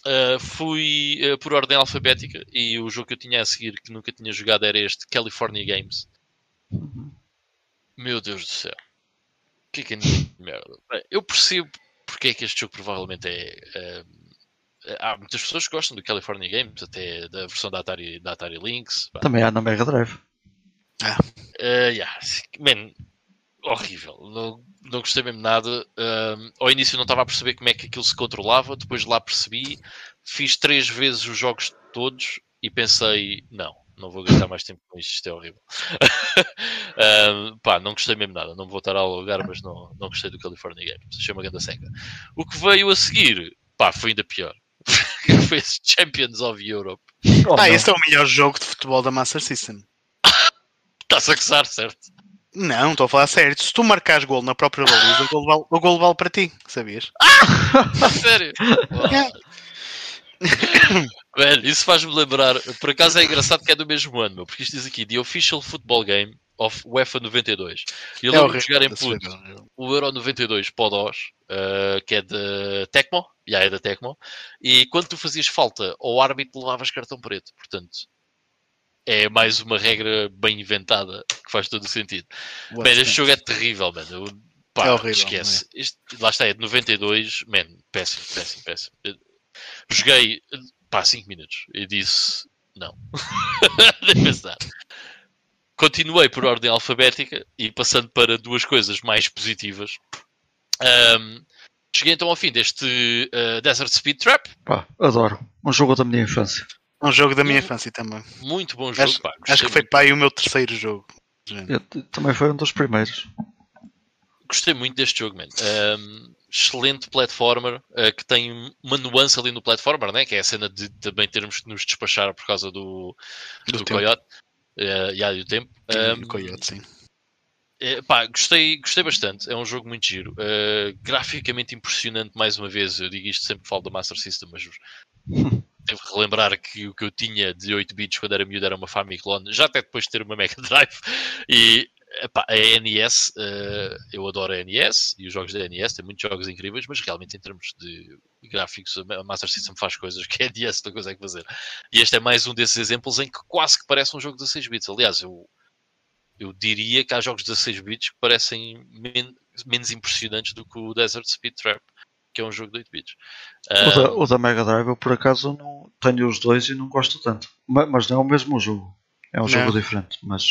uh, fui uh, por ordem alfabética e o jogo que eu tinha a seguir que nunca tinha jogado era este California Games. Meu Deus do céu, que que é merda? Bem, eu percebo porque é que este jogo provavelmente é. Uh, há muitas pessoas que gostam do California Games, até da versão da Atari, da Atari Lynx. Também há na Mega Drive. Ah. Uh, yeah. Man, horrível. Não, não gostei mesmo nada. Uh, ao início não estava a perceber como é que aquilo se controlava, depois lá percebi. Fiz três vezes os jogos todos e pensei, não, não vou gastar mais tempo com isto, isto é horrível. uh, pá, não gostei mesmo nada, não vou estar a alugar, mas não, não gostei do California Games, achei uma grande seca. O que veio a seguir, pá, foi ainda pior. foi esse Champions of Europe. Oh, ah, não. esse é o melhor jogo de futebol da Master System. Estás a gozar, certo? Não, estou a falar sério. Se tu marcares gol na própria baliza, o gol vale, o gol vale para ti, sabias? Ah! sério? Velho, isso faz-me lembrar. Por acaso é engraçado que é do mesmo ano, porque isto diz aqui: The Official Football Game of UEFA 92. E eu é lembro de jogar em puto o Euro 92 Podos, uh, que é de Tecmo, já é da Tecmo, e quando tu fazias falta ao árbitro levavas cartão preto. Portanto, é mais uma regra bem inventada que faz todo o sentido. Man, este jogo é terrível, mano. Pá, é horrível, esquece. É? Este, lá está, é de 92, man, péssimo, péssimo, péssimo. Eu joguei, pá, 5 minutos e disse não. Pensar. Continuei por ordem alfabética e passando para duas coisas mais positivas. Um, cheguei então ao fim deste uh, Desert Speed Trap. Pá, adoro. Um jogo da minha infância. Um jogo da minha infância também. Muito bom jogo. Acho, pá, acho que foi pá, o meu terceiro jogo. Eu, também foi um dos primeiros. Gostei muito deste jogo, man. Um, excelente platformer uh, que tem uma nuance ali no platformer, né? que é a cena de também termos que nos despachar por causa do, do, do Coyote uh, e do tempo. Um, Coyote, sim. É, pá, gostei, gostei bastante. É um jogo muito giro. Uh, graficamente impressionante, mais uma vez. Eu digo isto sempre falo da Master System, mas devo relembrar que o que eu tinha de 8 bits quando era miúdo era uma Famiclone, já até depois de ter uma Mega Drive. E epá, a NES, eh, eu adoro a NES e os jogos da NES, tem muitos jogos incríveis, mas realmente em termos de gráficos, a Master System faz coisas que a NES não consegue fazer. E este é mais um desses exemplos em que quase que parece um jogo de 16 bits. Aliás, eu, eu diria que há jogos de 16 bits que parecem men menos impressionantes do que o Desert Speed Trap, que é um jogo de 8 bits. O da, o da Mega Drive eu por acaso não tenho os dois e não gosto tanto. Ma- Mas, não é o mesmo jogo. É um Não. jogo diferente. Mas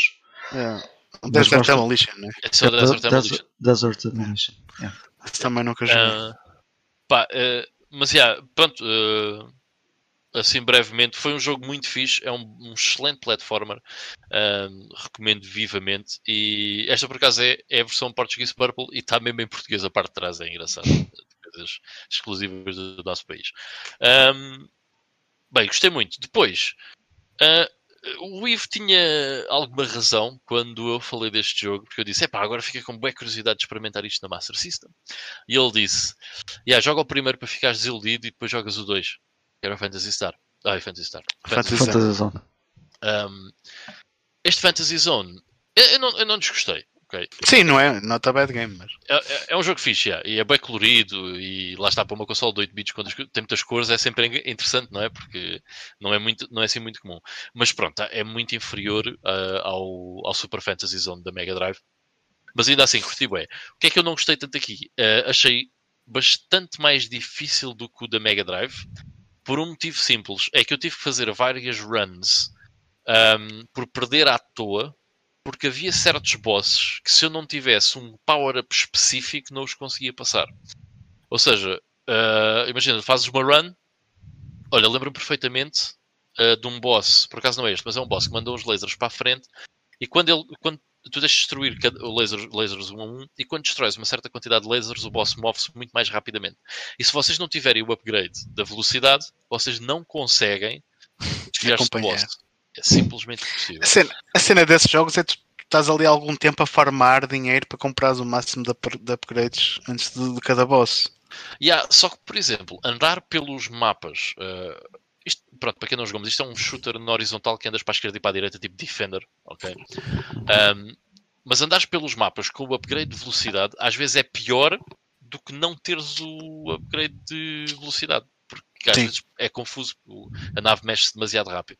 É. Mas Desert gosto- Demolition, né? é o Desert Desert, Demolition. Desert Demolition. yeah. Também nunca joguei. Ah, pá, eh, mas já, pronto, eh, assim brevemente, foi um jogo muito fixe, é um, um excelente platformer, ahm, recomendo vivamente. E esta por acaso é, é a versão Portuguese Purple e está mesmo em português a parte de trás, é engraçado. Coisas exclusivas do nosso país. Ahm, bem, gostei muito. Depois, ah, o Ivo tinha alguma razão quando eu falei deste jogo, porque eu disse: epá, agora fica com boa curiosidade de experimentar isto na Master System. E ele disse: yeah, joga o primeiro para ficares desiludido e depois jogas o 2, que era o Fantasy Star. Ah, é Fantasy Star. Fantasy Fantasy. Zone. Um, este Fantasy Zone, eu, eu não, eu não desgostei. ok? Sim, não é? Not a bad game, mas. É, é- é um jogo fixe, yeah, e é bem colorido, e lá está para uma console de 8 bits, quando tem muitas cores, é sempre interessante, não é? Porque não é, muito, não é assim muito comum. Mas pronto, é muito inferior ah, ao, ao Super Fantasy Zone da Mega Drive. Mas ainda assim, curti bem. O que é que eu não gostei tanto aqui? Ah, achei bastante mais difícil do que o da Mega Drive, por um motivo simples. É que eu tive que fazer várias runs ahm, por perder à toa, porque havia certos bosses que se eu não tivesse um power-up específico não os conseguia passar. Ou seja, ah, imagina, fazes uma run, olha, lembro-me perfeitamente ah, de um boss, por acaso não é este, mas é um boss que manda uns lasers para a frente e quando ele, quando tu deixas destruir cada, o laser, lasers um a um e quando destróis uma certa quantidade de lasers o boss move-se muito mais rapidamente. E se vocês não tiverem o upgrade da velocidade, vocês não conseguem desviar-se do boss. É simplesmente impossível. A cena, a cena desses jogos é tu estás ali algum tempo a farmar dinheiro para comprares o máximo de, de upgrades antes de, de cada boss. Yeah, só que, por exemplo, andar pelos mapas. eh, isto, pronto, para quem não jogou, mas isto é um shooter na horizontal que andas para a esquerda e para a direita, tipo Defender, ok? Um, mas andares pelos mapas com o upgrade de velocidade às vezes é pior do que não teres o upgrade de velocidade, porque às Sim. vezes é confuso, a nave mexe demasiado rápido.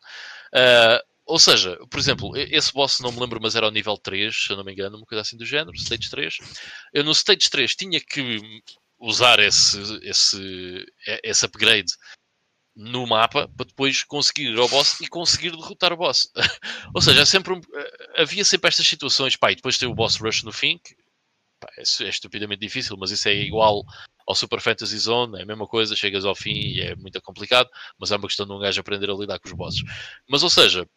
Uh, ou seja, por exemplo, esse boss não me lembro, mas era ao nível 3, se eu não me engano, uma coisa assim do género, stage 3. Eu no stage 3 tinha que usar esse, esse, esse upgrade no mapa para depois conseguir ir ao boss e conseguir derrotar o boss. Ou seja, sempre um- eh, havia sempre estas situações, pá, e depois tem o boss rush no fim, que pá, é, é estupidamente difícil, mas isso é igual ao Super Fantasy Zone, é a mesma coisa, chegas ao fim e é muito complicado, mas é uma questão de um gajo aprender a lidar com os bosses. Mas, ou seja,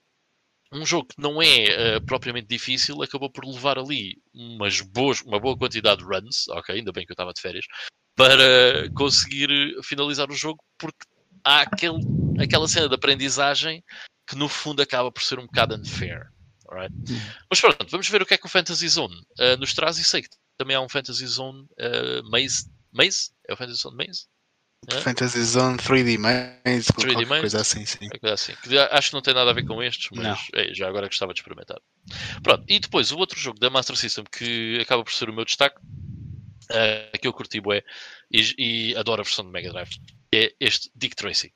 um jogo que não é eh, propriamente difícil acabou por levar ali umas boas, uma boa quantidade de runs, ok, ainda bem que eu estava de férias, para conseguir eh, finalizar o jogo, porque há aquele, aquela cena de aprendizagem que no fundo acaba por ser um bocado unfair. alright? Mas pronto, vamos ver o que é que o Fantasy Zone eh, nos traz e sei que também há um Fantasy Zone eh, Maze. Maze? É o Fantasy Zone Maze? É? Fantasy Zone 3D Maze, 3D qualquer Maze? coisa assim, sim. Coisa assim. Que acho que não tem nada a ver com estes, mas é, já agora gostava de experimentar. Pronto, e depois o outro jogo da Master System que acaba por ser o meu destaque, eh, que eu curti bué, e, e adoro a versão de Mega Drive, é este Dick Tracy.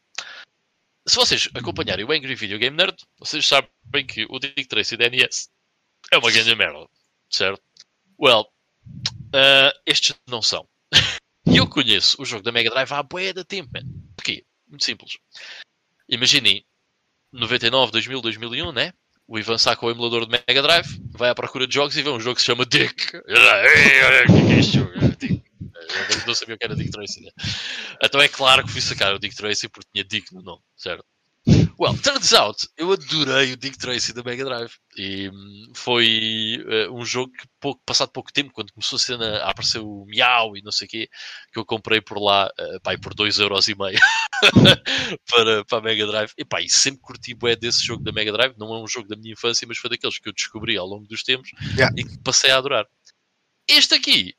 Se vocês acompanharem o Angry Video Game Nerd, vocês sabem que o Dick Tracy da NES é uma grande merda, certo? Well, eh, estes não são. E eu conheço o jogo da Mega Drive há bué de tempo, man. Porquê? Muito simples. Imaginem, 99, 2000, 2001, né? O Ivan saca o emulador de Mega Drive, vai à procura de jogos e vê um jogo que se chama Dick. Olha, que é que é este jogo? É Dick. Eu não sabia o que era Dick Tracy, né? Então é claro que fui sacar o Dick Tracy porque tinha Dick no nome, certo? Well, turns out, eu adorei o Dick Tracy da Mega Drive. E hum, foi eh, um jogo que, pouco, passado pouco tempo, quando começou a cena a aparecer o Miau e não sei o quê, que eu comprei por lá, uh, pá, e por 2,5€ para, para a Mega Drive. E pá, e sempre curti bué desse jogo da Mega Drive. Não é um jogo da minha infância, mas foi daqueles que eu descobri ao longo dos tempos Yeah. e que passei a adorar. Este aqui,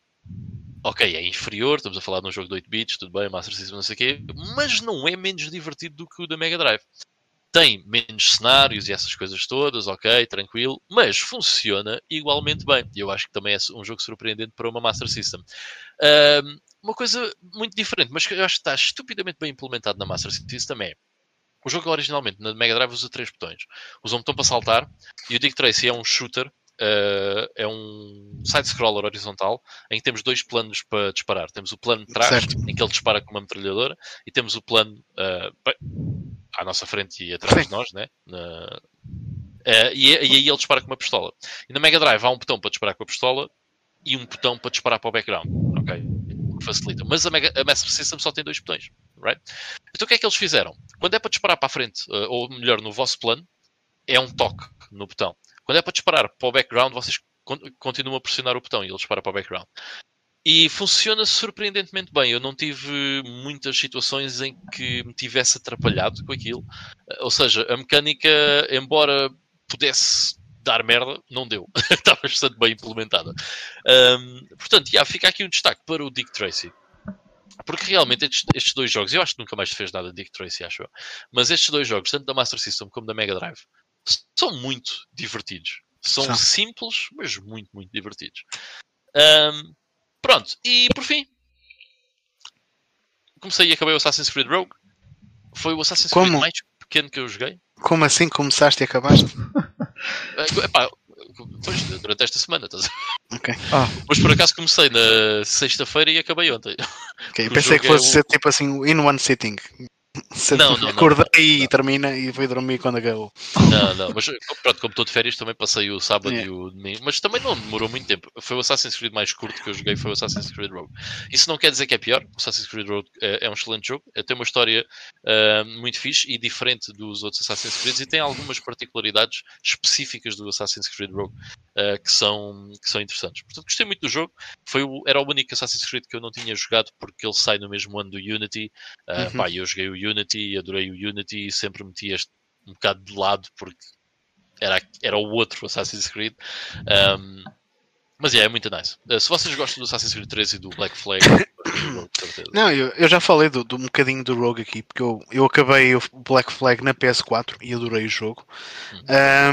ok, é inferior, estamos a falar de um jogo de 8 bits, tudo bem, Master System, não sei o quê, mas não é menos divertido do que o da Mega Drive. tem menos cenários e essas coisas todas, ok, tranquilo, mas funciona igualmente bem. E eu acho que também é um jogo surpreendente para uma Master System. Um, uma coisa muito diferente, mas que eu acho que está estupidamente bem implementado na Master System é o jogo originalmente na Mega Drive usa três botões. Usa um botão para saltar e o Dick Tracy é um shooter Uh, é um side-scroller horizontal em que temos dois planos para disparar. Temos o plano de trás, certo. em que ele dispara com uma metralhadora, e temos o plano uh, à nossa frente e atrás Sim. de nós, né? Na... Uh, e, e, aí ele dispara com uma pistola. E na Mega Drive há um botão para disparar com a pistola e um botão para disparar para o background. Ok? Facilita. Mas a, Mega, a Master System só tem dois botões. Right? Então o que é que eles fizeram? Quando é para disparar para a frente, ou melhor, no vosso plano, é um toque no botão. Quando é para disparar para o background, vocês continuam a pressionar o botão e ele dispara para o background. E funciona surpreendentemente bem. Eu não tive muitas situações em que me tivesse atrapalhado com aquilo. Ou seja, a mecânica, embora pudesse dar merda, não deu. Está bastante bem implementada. Um, portanto, yeah, fica aqui um destaque para o Dick Tracy. Porque realmente estes, estes, dois jogos, eu acho que nunca mais fez nada de Dick Tracy, acho eu. Mas estes dois jogos, tanto da Master System como da Mega Drive, são muito divertidos. São, são. simples, mas muito, muito divertidos. Um, pronto, e por fim, comecei e acabei o Assassin's Creed Rogue. Foi o Assassin's Como? Creed mais pequeno que eu joguei. Como assim começaste e acabaste? Epá, depois, durante esta semana, estás okay. ah. Mas por acaso comecei na sexta-feira e acabei ontem. Okay, pensei que fosse é o... tipo assim, in one sitting. Não, não, acordei não, e termina e fui dormir quando acabou. Não, não, mas pronto, como estou de férias também passei o sábado é. e o domingo, mas também não demorou muito tempo. Foi o Assassin's Creed mais curto que eu joguei, foi o Assassin's Creed Rogue. Isso não quer dizer que é pior, o Assassin's Creed Rogue é, é um excelente jogo, tem uma história uh, muito fixe e diferente dos outros Assassin's Creed e tem algumas particularidades específicas do Assassin's Creed Rogue uh, que, são, que são interessantes. Portanto, gostei muito do jogo, foi o, era o único Assassin's Creed que eu não tinha jogado porque ele sai no mesmo ano do Unity. Uh, uhum. pá, eu joguei o Unity, adorei o Unity e sempre meti este um bocado de lado porque era, era o outro Assassin's Creed. Um, mas yeah, é muito nice. Uh, se vocês gostam do Assassin's Creed 3 e do Black Flag, não, eu, eu já falei do, do, um bocadinho do Rogue aqui, porque eu, eu acabei o Black Flag na PS4 e adorei o jogo.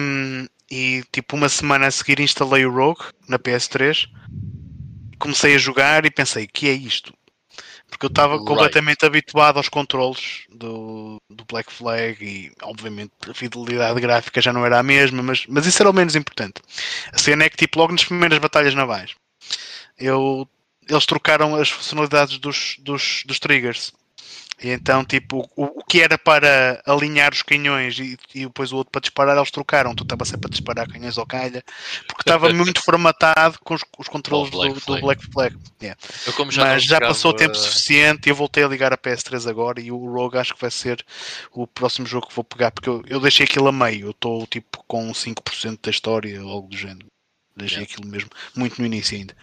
Um, e tipo, uma semana a seguir instalei o Rogue na PS3, comecei a jogar e pensei: que é isto? Porque eu estava right. completamente habituado aos controles do, do Black Flag e, obviamente, a fidelidade gráfica já não era a mesma, mas, mas isso era o menos importante. A cena é que, tipo, logo nas primeiras batalhas navais, eu, eles trocaram as funcionalidades dos, dos, dos triggers. E então, tipo, o, o que era para alinhar os canhões e, e depois o outro para disparar, eles trocaram. Tu estava sempre a disparar canhões ao calha, porque estava muito formatado com os, os controles do, do, Black Flag. Yeah. Já Mas já passou o tempo suficiente e eu voltei a ligar a PS3 agora e o Rogue acho que vai ser o próximo jogo que vou pegar, porque eu, eu deixei aquilo a meio. Eu estou tipo com 5% da história ou algo do género. Deixei yeah. aquilo mesmo muito no início ainda.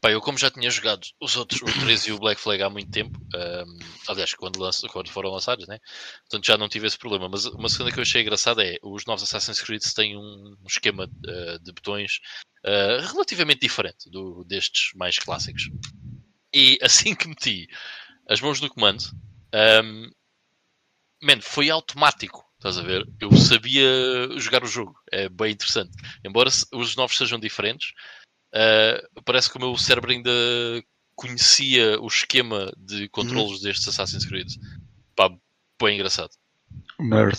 Pá, eu como já tinha jogado os outros, o 3 e o Black Flag há muito tempo, um, aliás, quando, lanço, quando foram lançados, né? Portanto já não tive esse problema. Mas uma segunda que eu achei engraçada é os novos Assassin's Creed têm um, um esquema uh, de botões uh, relativamente diferente do, destes mais clássicos. E assim que meti as mãos no comando, um, man, foi automático Estás a ver? Eu sabia jogar o jogo. É bem interessante. Embora os novos sejam diferentes, uh, parece que o meu cérebro ainda conhecia o esquema de controles uhum. destes Assassin's Creed. Pá, bem engraçado.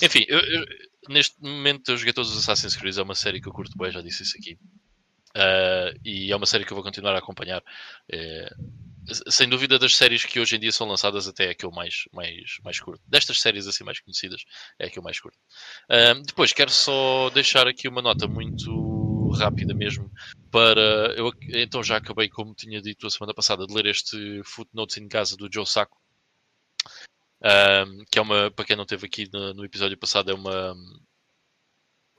Enfim, eu, eu, neste momento eu joguei todos os Assassin's Creed. É uma série que eu curto bem, já disse isso aqui. Uh, e é uma série que eu vou continuar a acompanhar. É, sem dúvida das séries que hoje em dia são lançadas até é que eu mais, mais, mais curto. Destas séries assim mais conhecidas é que eu mais curto. Depois quero só deixar aqui uma nota muito rápida mesmo para eu então já acabei como tinha dito a semana passada de ler este Footnotes em casa do Joe Sacco que é uma para quem não teve aqui no, no episódio passado é uma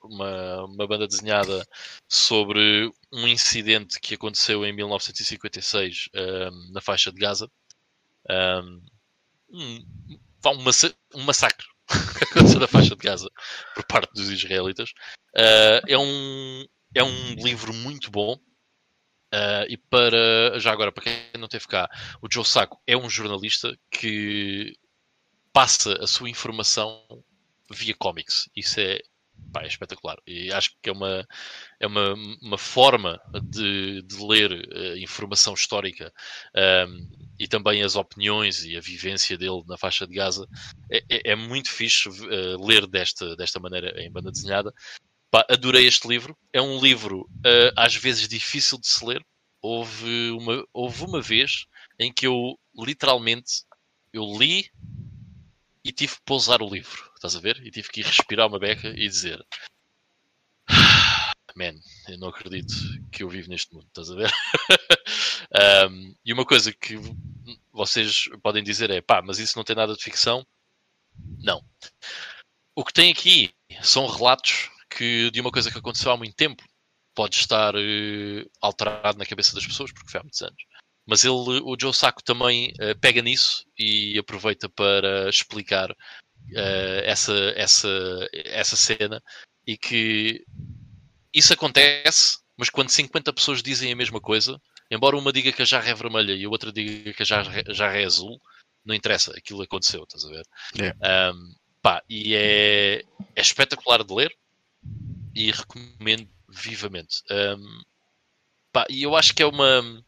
uma, uma banda desenhada sobre um incidente que aconteceu em 1956 um, na faixa de Gaza. Um, um, um massacre que aconteceu na faixa de Gaza por parte dos israelitas. Uh, é, um, é um livro muito bom. Uh, e para já agora, para quem não teve cá, o Joe Sacco é um jornalista que passa a sua informação via comics. Isso é, pá, é espetacular. E acho que é uma, é uma, uma forma de, de ler uh, informação histórica um, e também as opiniões e a vivência dele na faixa de Gaza. É, é, é muito fixe uh, ler desta, desta maneira em banda desenhada. Pá, adorei este livro. É um livro uh, às vezes difícil de se ler. Houve uma, houve uma vez em que eu literalmente eu li e tive que pousar o livro, estás a ver? E tive que ir respirar uma beca e dizer man, eu não acredito que eu vivo neste mundo, estás a ver? um, e uma coisa que vocês podem dizer é pá, mas isso não tem nada de ficção? Não. O que tem aqui são relatos que de uma coisa que aconteceu há muito tempo pode estar uh, alterado na cabeça das pessoas, porque foi há muitos anos. Mas ele, o Joe Sacco também uh, pega nisso e aproveita para explicar uh, essa, essa, essa cena e que isso acontece, mas quando 50 pessoas dizem a mesma coisa, embora uma diga que a jarra é vermelha e a outra diga que a jarra, a jarra é azul, não interessa, aquilo aconteceu, estás a ver? Yeah. Um, pá, e é, é espetacular de ler e recomendo vivamente. Um, pá, e eu acho que é uma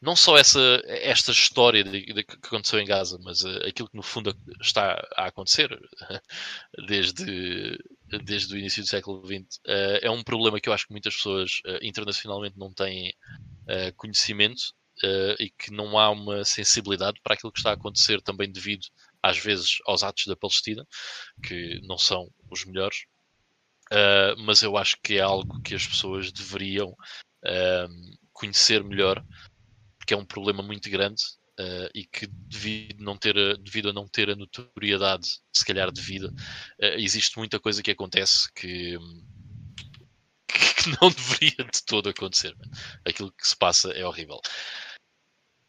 não só essa, esta história de, de, que aconteceu em Gaza, mas uh, aquilo que no fundo está a acontecer desde, desde o início do século XX, uh, é um problema que eu acho que muitas pessoas uh, internacionalmente não têm conhecimento e que não há uma sensibilidade para aquilo que está a acontecer também devido, às vezes, aos atos da Palestina, que não são os melhores. mas eu acho que é algo que as pessoas deveriam conhecer melhor que é um problema muito grande uh, e que devido, não ter a, devido a não ter a notoriedade, se calhar devida, uh, existe muita coisa que acontece que, que não deveria de todo acontecer. Aquilo que se passa é horrível.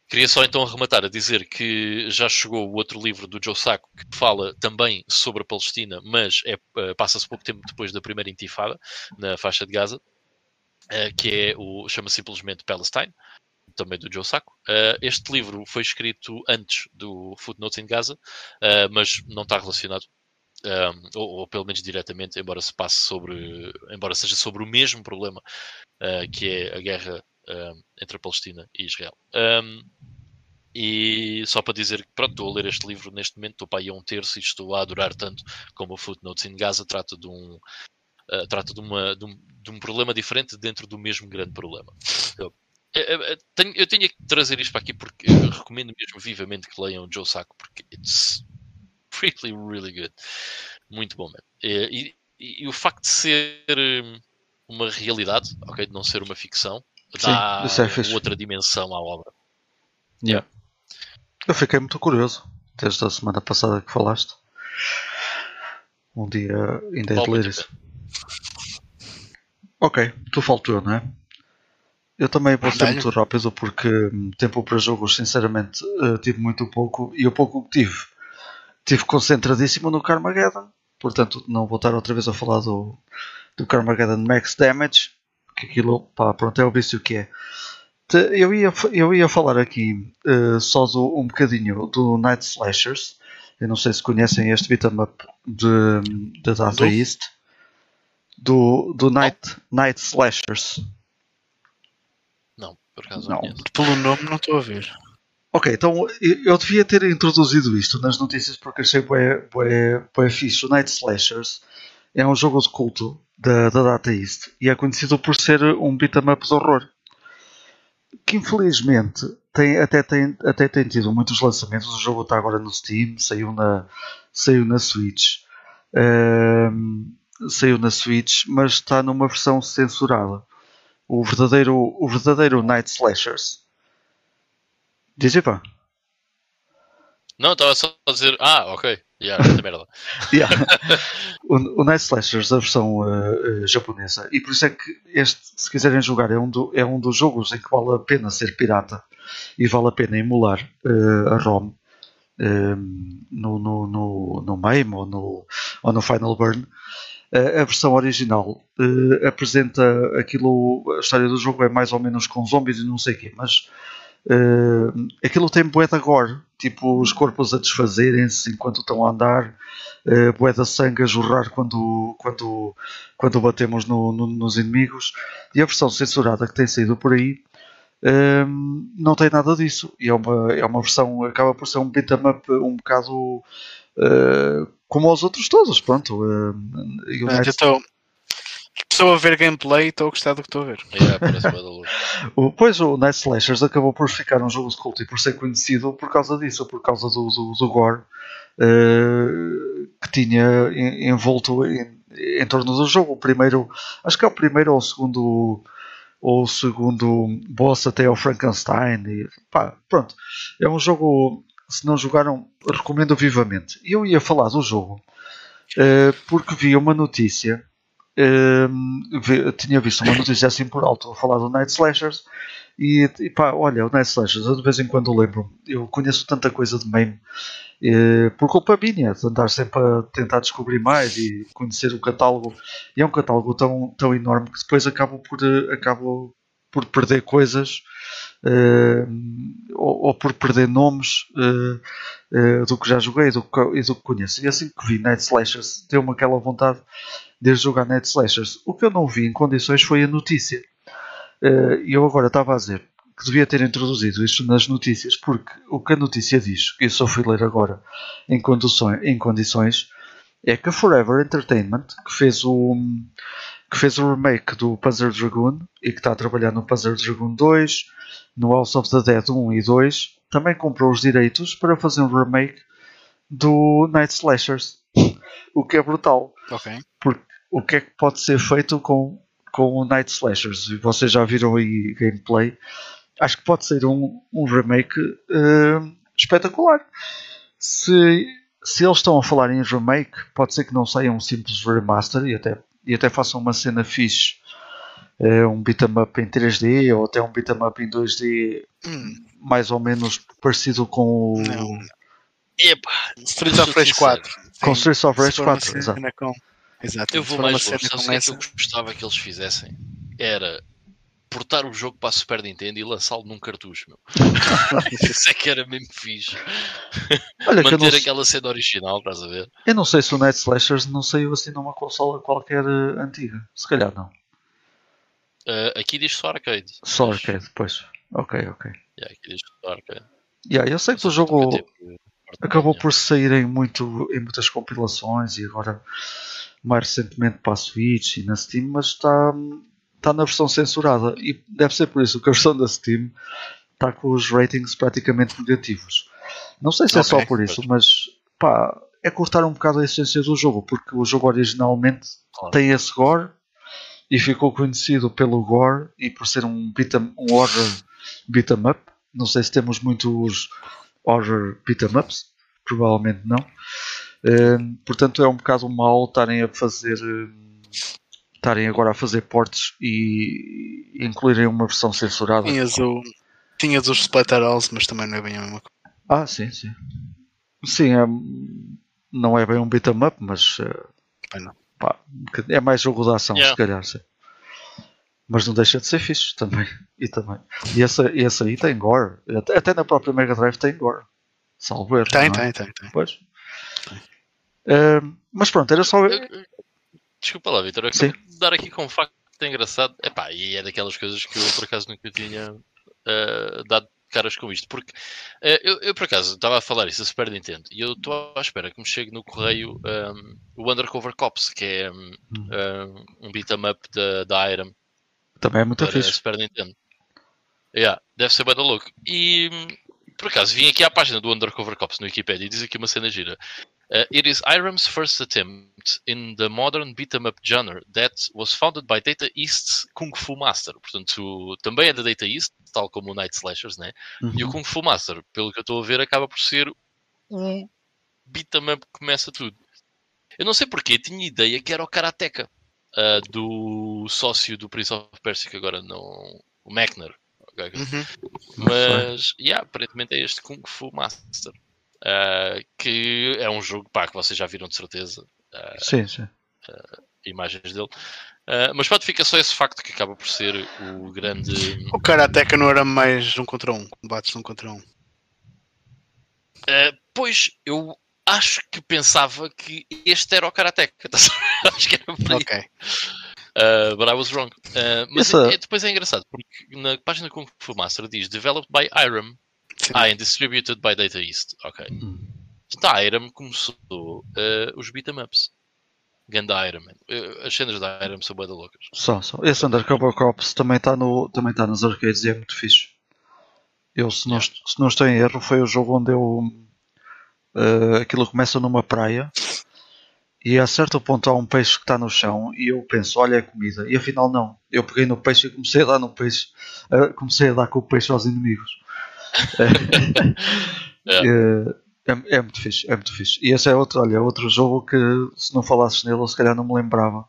Queria só então arrematar a dizer que já chegou o outro livro do Joe Sacco que fala também sobre a Palestina, mas é, passa-se pouco tempo depois da primeira intifada na faixa de Gaza, que é o chama simplesmente Palestine também do Joe Sacco. Uh, este livro foi escrito antes do Footnotes in Gaza, uh, mas não está relacionado. Eh, ou, ou, pelo menos diretamente, embora se passe sobre, embora seja sobre o mesmo problema uh, que é a guerra entre a Palestina e Israel. Um, e só para dizer que pronto, estou a ler este livro neste momento, estou para aí a um terço e estou a adorar tanto como o Footnotes in Gaza trata de um, uh, trata de, uma, de, um, de um problema diferente dentro do mesmo grande problema. Tenho, eu tenho que trazer isto para aqui porque recomendo mesmo vivamente que leiam o Joe Sacco porque it's really, really good. Muito bom mesmo. E, e, e, o facto de ser uma realidade, ok, de não ser uma ficção, dá Sim, é outra dimensão à obra. Yeah. Eu fiquei muito curioso desde a semana passada que falaste. Um dia ainda é de ler isso. Ok, tu faltou, não é? Eu também vou ser muito rápido porque hum, tempo para jogos, sinceramente, uh, tive muito pouco e o pouco que tive, tive concentradíssimo no Carmageddon. Portanto, não vou estar outra vez a falar do, do Carmageddon Max Damage, que aquilo, pá, pronto, é o vício que é. Eu ia, eu ia falar aqui uh, só do, um bocadinho do Night Slashers. Eu não sei se conhecem este beat'em up de, de Data East. Do, do Night, Night Slashers por acaso não. Pelo nome não estou a ver. Ok, então eu devia ter introduzido isto nas notícias porque achei bué, bué, bué fixe. O Night Slashers é um jogo de culto da, da Data East e é conhecido por ser um beat'em up de horror. Que infelizmente tem, até, tem, até tem tido muitos lançamentos. O jogo está agora no Steam, saiu na, saiu na Switch. Um, saiu na Switch, mas está numa versão censurada o verdadeiro, o verdadeiro Night Slashers. Diz pá. Não, estava só a dizer. Ah, ok. Yeah, merda. yeah. o, o Night Slashers, a versão uh, uh, japonesa. E por isso é que este, se quiserem jogar, é um, do, é um dos jogos em que vale a pena ser pirata e vale a pena emular uh, a ROM no, no, no, no MAME ou no, ou no Final Burn a versão original uh, apresenta aquilo, a história do jogo é mais ou menos com zombies e não sei o quê, mas Uh, aquilo tem bué de agora, tipo os corpos a desfazerem-se enquanto estão a andar, uh, bué de sangue a jorrar quando, quando, quando batemos no, no, nos inimigos. E a versão censurada que tem saído por aí não tem nada disso. E é uma, é uma versão, acaba por ser um beat'em up um bocado uh, como os outros todos. Pronto, uh, Night... estou, estou a ver gameplay e estou a gostar do que estou a ver. o, pois o Night Slashers acabou por ficar um jogo de culto e por ser conhecido por causa disso, por causa do, do, do gore uh, que tinha envolto em, em torno do jogo. O primeiro, acho que é o primeiro ou o segundo ou o segundo boss até ao Frankenstein e pá, pronto, é um jogo se não jogaram, recomendo vivamente. Eu ia falar do jogo uh, porque vi uma notícia Uh, tinha visto uma notícia assim por alto a falar do Night Slashers e, e pá, olha, o Night Slashers eu de vez em quando lembro eu conheço tanta coisa de meme uh, por culpa minha, de andar sempre a tentar descobrir mais e conhecer o catálogo e é um catálogo tão, tão enorme que depois acabo por, acabo por perder coisas uh, ou, ou, por perder nomes do que já joguei do que, e do que conheço e assim que vi Night Slashers deu-me aquela vontade desde jogar Net Slashers. O que eu não vi em condições foi a notícia. E eu agora estava a dizer que devia ter introduzido isto nas notícias, porque o que a notícia diz, que eu só fui ler agora em condições, em condições é que a Forever Entertainment, que fez o, que fez o remake do Panzer Dragoon e que está a trabalhar no Panzer Dragoon 2, no House of the Dead 1 e 2, também comprou os direitos para fazer um remake do Night Slashers. o que é brutal. Okay. Porque o que é que pode ser feito com, com o Night Slashers. E vocês já viram aí gameplay. Acho que pode ser um, um remake uh, espetacular. Se, se eles estão a falar em remake, pode ser que não saia um simples remaster e até, e até façam uma cena fixe. Uh, um beat'em up em 3D ou até um beat'em up em 2D hum. mais ou menos parecido com o. Não. Epa, Streets of Rage 4. Com Streets of Rage 4, exato. Com Exato. Eu vou mais longe. Sabe o que, é que eu gostava que eles fizessem? Era portar o jogo para a Super Nintendo e lançá-lo num cartucho, meu. Isso é que era mesmo fixe. Olha, Manter não... aquela cena original, estás a ver? Eu não sei se o Night Slashers não saiu assim numa consola qualquer uh, antiga. Se calhar não. Uh, aqui diz só arcade. Só mas... arcade, pois. Ok, ok. Yeah, aqui diz só arcade. Yeah, eu sei que o jogo acabou por sair em, muito, em muitas compilações e agora mais recentemente para a Switch e na Steam, mas está, está na versão censurada e deve ser por isso que a versão da Steam está com os ratings praticamente negativos. Não sei se é só por isso, mas pá, é cortar um bocado a essência do jogo, porque o jogo originalmente claro. tem esse gore e ficou conhecido pelo gore e por ser um, beat'em, um horror beat'em up. Não sei se temos muitos horror beat'em ups, provavelmente não. Ehm, portanto, é um bocado mal estarem a fazer. Ehm, estarem agora a fazer portes e incluírem uma versão censurada. Tinhas, o, tinhas os Splatterhouse, mas também não é bem a mesma coisa. Ah, sim, sim. Sim, é, não é bem um beat'em up, mas. Uh, pá, é mais jogo de ação, yeah. se calhar. Sim. Mas não deixa de ser fixe também. E, também. e essa, essa aí tem gore. Até, até na própria Mega Drive tem gore. Salvo erro. Tem, é? tem, tem, tem. Pois. Uh, mas pronto, era só. Eu, desculpa lá, Vitor. Dar aqui com um facto engraçado. Epá, e é daquelas coisas que eu por acaso nunca tinha uh, dado caras com isto. Porque uh, eu, eu, por acaso estava a falar isso da Super Nintendo e eu estou à espera que me chegue no correio um, o Undercover Cops, que é um, hum. um beat'em up da, da Irem. Também é muito fixe. Super Nintendo. Yeah, deve ser bem da louco. E por acaso vim aqui à página do Undercover Cops no Wikipedia e diz aqui uma cena gira. Uh, it is Irem's first attempt in the modern beat-em up genre that was founded by Data East's Kung Fu Master. Portanto, também é da Data East, tal como o Night Slashers, né? Uhum. E o Kung Fu Master, pelo que eu estou a ver, acaba por ser um beat-em up que começa tudo. Eu não sei porquê, tinha ideia que era o Karateka uh, do sócio do Prince of Persia, que agora não. o Mechner. Okay? Uhum. Mas, yeah, aparentemente é este Kung Fu Master. Uh, que é um jogo pá, que vocês já viram de certeza. Uh, sim, sim. Uh, imagens dele. Uh, mas pronto, fica só esse facto que acaba por ser o grande. O Karateka não era mais um contra um, combates um contra um. Uh, pois, eu acho que pensava que este era o Karateka. acho que era por aí. Ok. Uh, but I was wrong. Uh, mas Essa- é- depois é engraçado, porque na página Kung Fu Master diz Developed by Irem. Ah, and Distributed by Data East. Ok. Hum. A Irem começou uh, os beat 'em ups. Ganda Irem. man. Uh, As cenas da Irem são bué da loucas. Só, só. Esse Undercover Cops também está tá nas arcades e é muito fixe. Eu, se não, se não estou em erro, foi o jogo onde eu. eh, aquilo começa numa praia e a certo ponto há um peixe que está no chão e eu penso, olha é comida. E afinal não. Eu peguei no peixe e comecei a dar no peixe. eh, comecei a dar com o peixe aos inimigos. É. Eh, é, é muito fixe, é muito fixe. E esse é outro, olha, outro jogo que se não falasses nele, eu se calhar não me lembrava.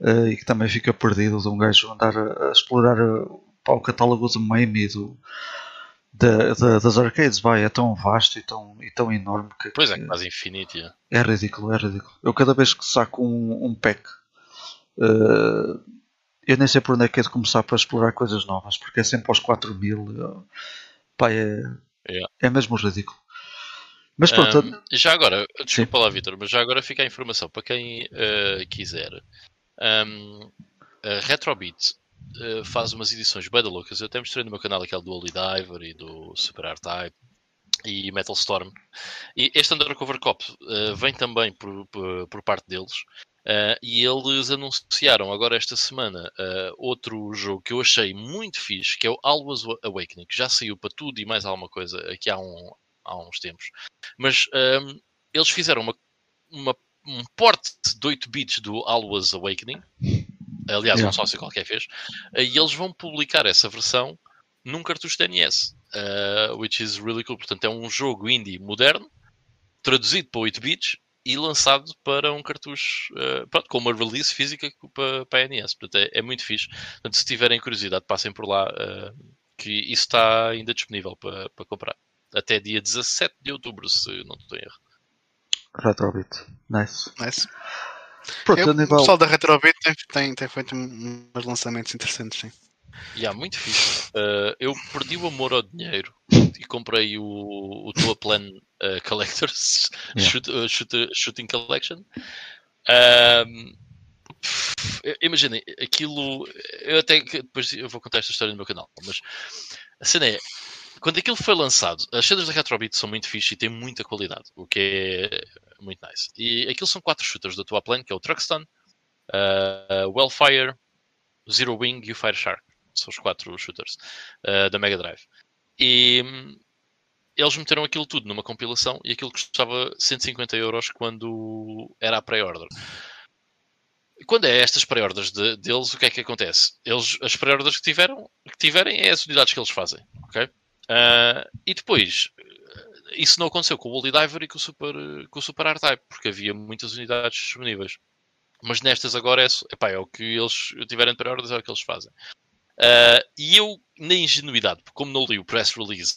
Eh, e que também fica perdido de um gajo andar a, a explorar eh, pá, o catálogo de meme e do, da- da- das arcades. Vai, é tão vasto e tão, e tão enorme que, Pois é, quase infinito. é ridículo, é ridículo. Eu cada vez que saco um, um pack, eh, eu nem sei por onde é que é de começar para explorar coisas novas, porque é sempre aos 4 mil. Pá, é, Yeah. é mesmo ridículo. Mas pronto, Um, já agora, desculpa lá, Vitor, mas já agora fica a informação para quem uh, quiser. Um, a Retrobit uh, faz umas edições bem loucas. Eu até mostrei no meu canal aquele do Holy Diver e do Super R-Type e Metal Storm. E este Undercover Cop uh, vem também por, por, por parte deles. Uh, e eles anunciaram agora esta semana uh, outro jogo que eu achei muito fixe, que é o Always Awakening, que já saiu para tudo e mais alguma coisa aqui há, um, há uns tempos. Mas um, eles fizeram uma, uma- um porte de 8 bits do Always Awakening. Aliás, Yeah. um sócio qualquer fez. Uh, E eles vão publicar essa versão num cartucho de NES. which is really cool. Portanto, é um jogo indie moderno, traduzido para 8 bits e lançado para um cartucho, uh, pronto, com uma release física para, para a NES. Portanto, é, é muito fixe. Portanto, se tiverem curiosidade, passem por lá, uh, que isso está ainda disponível para, para comprar. Até dia 17 de outubro, se não estou em erro. Retrobit. Nice. Nice. Pronto, Eu- nível. O pessoal da Retrobit tem, tem, tem feito um- uns lançamentos interessantes, sim. Há muito fixe. Uh, eu perdi o amor ao dinheiro e comprei o, o Tua Plan uh, Collectors Yeah. Shoot- uh, Shooter- Shooting Collection. Um, Imaginem, aquilo. Eu até depois eu vou contar esta história no meu canal, mas a cena é. Quando aquilo foi lançado, as cenas da Retrobit são muito fixe e têm muita qualidade, o que é muito nice. E aquilo são quatro shooters da tua plan, que é o Truckstun, uh, Wellfire, Zero Wing e o Fire Shark. São os quatro shooters uh, da Mega Drive. E hum, eles meteram aquilo tudo numa compilação e aquilo custava 150 euros quando era a pré-order. Quando é estas pré-orders de- deles, o que é que acontece? Eles, as pré-orders que, tiveram, que tiverem é as unidades que eles fazem. ok? Ah, e depois, eh, isso não aconteceu com o Holy Diver e com o Super, com o Super R-Type, porque havia muitas unidades disponíveis. Mas nestas agora é, epá, é o que eles tiverem de pré-orders, é o que eles fazem. Ah, e eu, na ingenuidade, porque como não li o press release,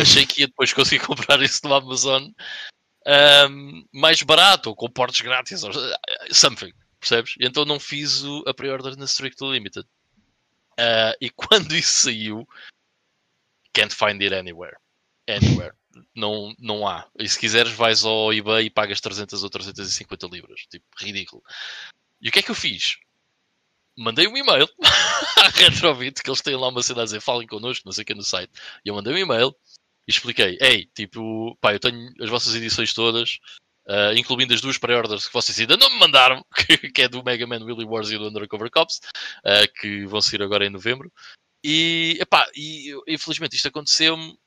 achei que ia depois conseguir comprar isso no Amazon ahm, mais barato ou com portes grátis ou something, percebes? Então não fiz o- a pre-order na Strictly Limited. Ah, e quando isso saiu, can't find it anywhere. Anywhere. Não, não há. E se quiseres, vais ao eBay e pagas 300 ou 350 libras. Tipo, ridículo. E o que é que eu fiz? Mandei um e-mail à Retrobit, que eles têm lá uma cena a dizer, falem connosco, não sei o que no site. E eu mandei um e-mail e expliquei: Ei, tipo, pá, eu tenho as vossas edições todas, ah, incluindo as duas pré-orders que vocês ainda não me mandaram, que, que é do Mega Man Willy Wars e do Undercover Cops, ah, que vão sair agora em novembro. E, epá, e infelizmente isto aconteceu-me.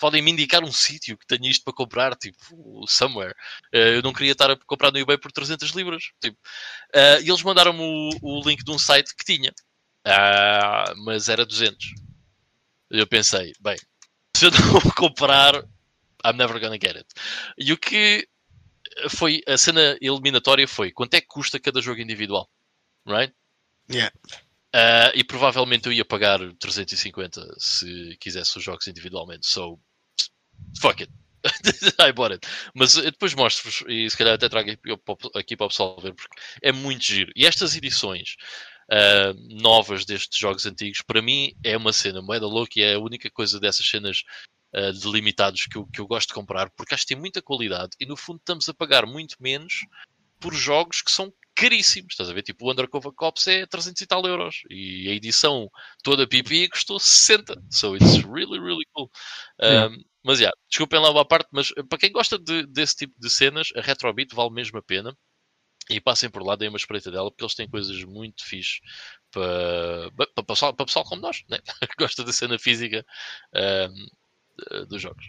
Podem-me indicar um sítio que tenha isto para comprar, tipo, somewhere. Ah, eu não queria estar a comprar no eBay por 300 libras. Tipo. Ah, e eles mandaram-me o, o link de um site que tinha, Ah, mas era 200. Eu pensei, bem, se eu não comprar, I'm never gonna get it. E o que foi a cena eliminatória foi quanto é que custa cada jogo individual, right? Yeah. Ah, e provavelmente eu ia pagar 350 se quisesse os jogos individualmente. So, fuck it. I bought it. Mas eu depois mostro-vos e se calhar até trago aqui, aqui para o pessoal ver, porque é muito giro. E estas edições uh, novas destes jogos antigos, para mim é uma cena moeda louca e é a única coisa dessas cenas uh, delimitados que eu, que eu gosto de comprar, porque acho que tem muita qualidade e no fundo estamos a pagar muito menos por jogos que são caríssimos. Estás a ver? Tipo, o Undercover Cops é 300 e tal euros. E a edição toda pipi custou 60. So it's really, really cool. Um, mas, já, yeah, desculpem lá uma parte, mas para quem gosta de, desse tipo de cenas, a Retrobit vale mesmo a pena. E passem por lá, deem uma espreita dela, porque eles têm coisas muito fixe para, para, pessoal, para pessoal como nós, né? que gosta da cena física um, dos jogos.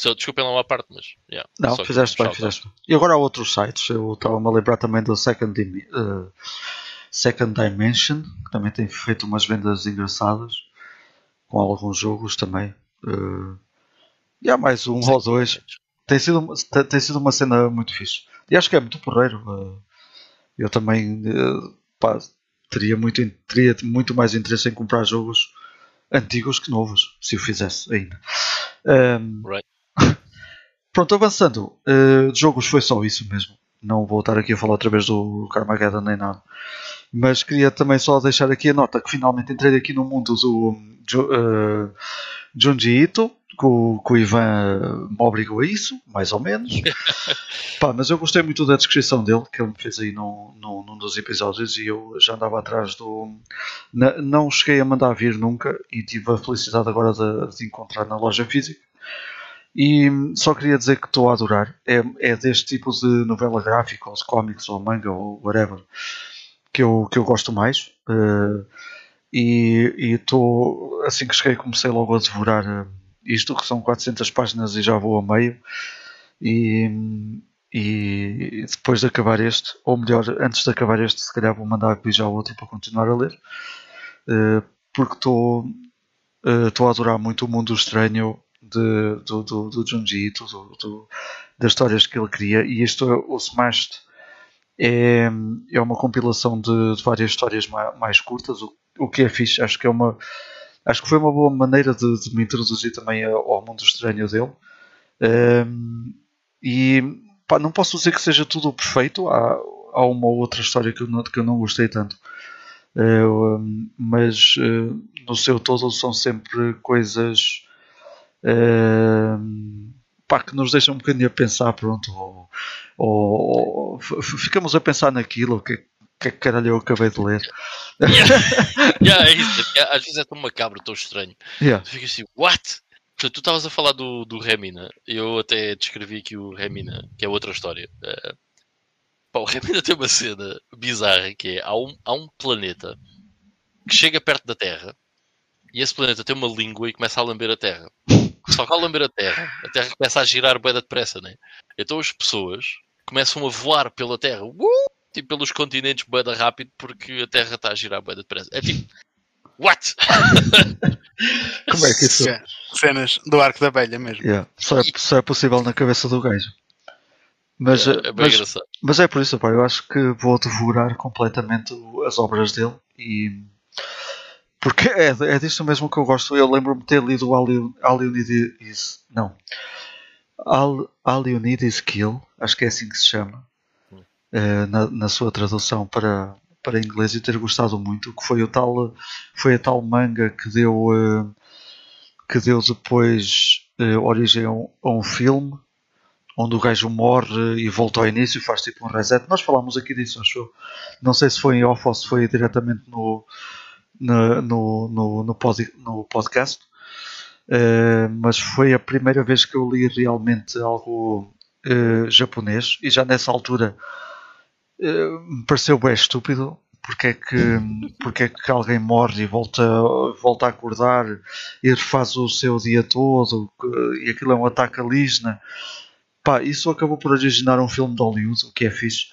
Só, desculpem lá uma parte, mas. Yeah, não, fizeste bem, fizeste bem. E agora há outros sites. Eu estava-me a lembrar também do Second, uh, Second Dimension, que também tem feito umas vendas engraçadas com alguns jogos também. Uh, e há mais um ou dois. Tem sido, tem sido uma cena muito fixe. E acho que é muito porreiro. Uh, eu também pá, teria, muito, teria muito mais interesse em comprar jogos antigos que novos, se o fizesse ainda. Um, right. Pronto, avançando. Uh, jogos foi só isso mesmo. Não vou estar aqui a falar outra vez do Carmageddon nem nada. Mas queria também só deixar aqui a nota que finalmente entrei aqui no mundo do uh, Junji Ito, que o, que o Ivan me obrigou a isso, mais ou menos. Pá, mas eu gostei muito da descrição dele, que ele me fez aí num, num, num dos episódios e eu já andava atrás do. não cheguei a mandar vir nunca e tive a felicidade agora de, de encontrar na loja física. E só queria dizer que estou a adorar. É, é deste tipo de novela gráfica, ou cómics, ou manga, ou whatever, que eu, que eu gosto mais. Uh, e estou, assim que cheguei, comecei logo a devorar uh, isto, que são 400 páginas e já vou a meio. E, e depois de acabar este, ou melhor, antes de acabar este, se calhar vou mandar já o outro para continuar a ler, uh, porque estou estou a adorar muito o mundo estranho de, do, do, do Junji Ito, do, do, das histórias que ele cria, e isto, o Smashed, é, é uma compilação de, de várias histórias mais, mais curtas, o, o, que é fixe, acho que é uma acho que foi uma boa maneira de, de me introduzir também ao mundo estranho dele. E pá, não posso dizer que seja tudo perfeito, há, há uma ou outra história que eu não, que eu não gostei tanto. Uh, mas uh, no seu todo são sempre coisas pá, que nos deixa um bocadinho a pensar, pronto, ou, ou, ou ficamos a pensar naquilo, o que, que caralho eu acabei de ler. Yeah. yeah, é isso, é às vezes é tão macabro, tão estranho. Yeah. Tu ficas assim, what? Portanto, tu estavas a falar do, do Remina, eu até descrevi aqui o Remina, que é outra história. Uh, pá, o Remina tem uma cena bizarra que é, há um, há um planeta que chega perto da Terra e esse planeta tem uma língua e começa a lamber a Terra. Só que ao lamber a Terra, a Terra começa a girar bem depressa, né? Então as pessoas começam a voar pela Terra, uh, tipo pelos continentes bem rápido, porque a Terra está a girar bem depressa. É tipo, what? Como é que isso? Cenas do arco da velha mesmo. Yeah. Só, é, só é possível na cabeça do gajo. Mas é, é, mas, mas, é por isso, pá, eu acho que vou devorar completamente as obras dele e porque é, é disso mesmo que eu gosto. Eu lembro-me de ter lido Alionides. Não. Alionides Kill, acho que é assim que se chama, uh, na, na, sua tradução para, para inglês, e ter gostado muito. Que foi, o tal, foi a tal manga que deu, uh, que deu depois uh, origem a um, a um filme onde o gajo morre e volta ao início faz tipo um reset. Nós falámos aqui disso, acho. Não sei se foi em off ou se foi diretamente no no, no, no, no, pod, no podcast, uh, mas foi a primeira vez que eu li realmente algo uh, japonês e já nessa altura uh, me pareceu bem estúpido porque é que, porque é que alguém morre e volta, volta a acordar e refaz o seu dia todo e aquilo é um ataque alígena. Pá, isso acabou por originar um filme de Hollywood, o que é fixe.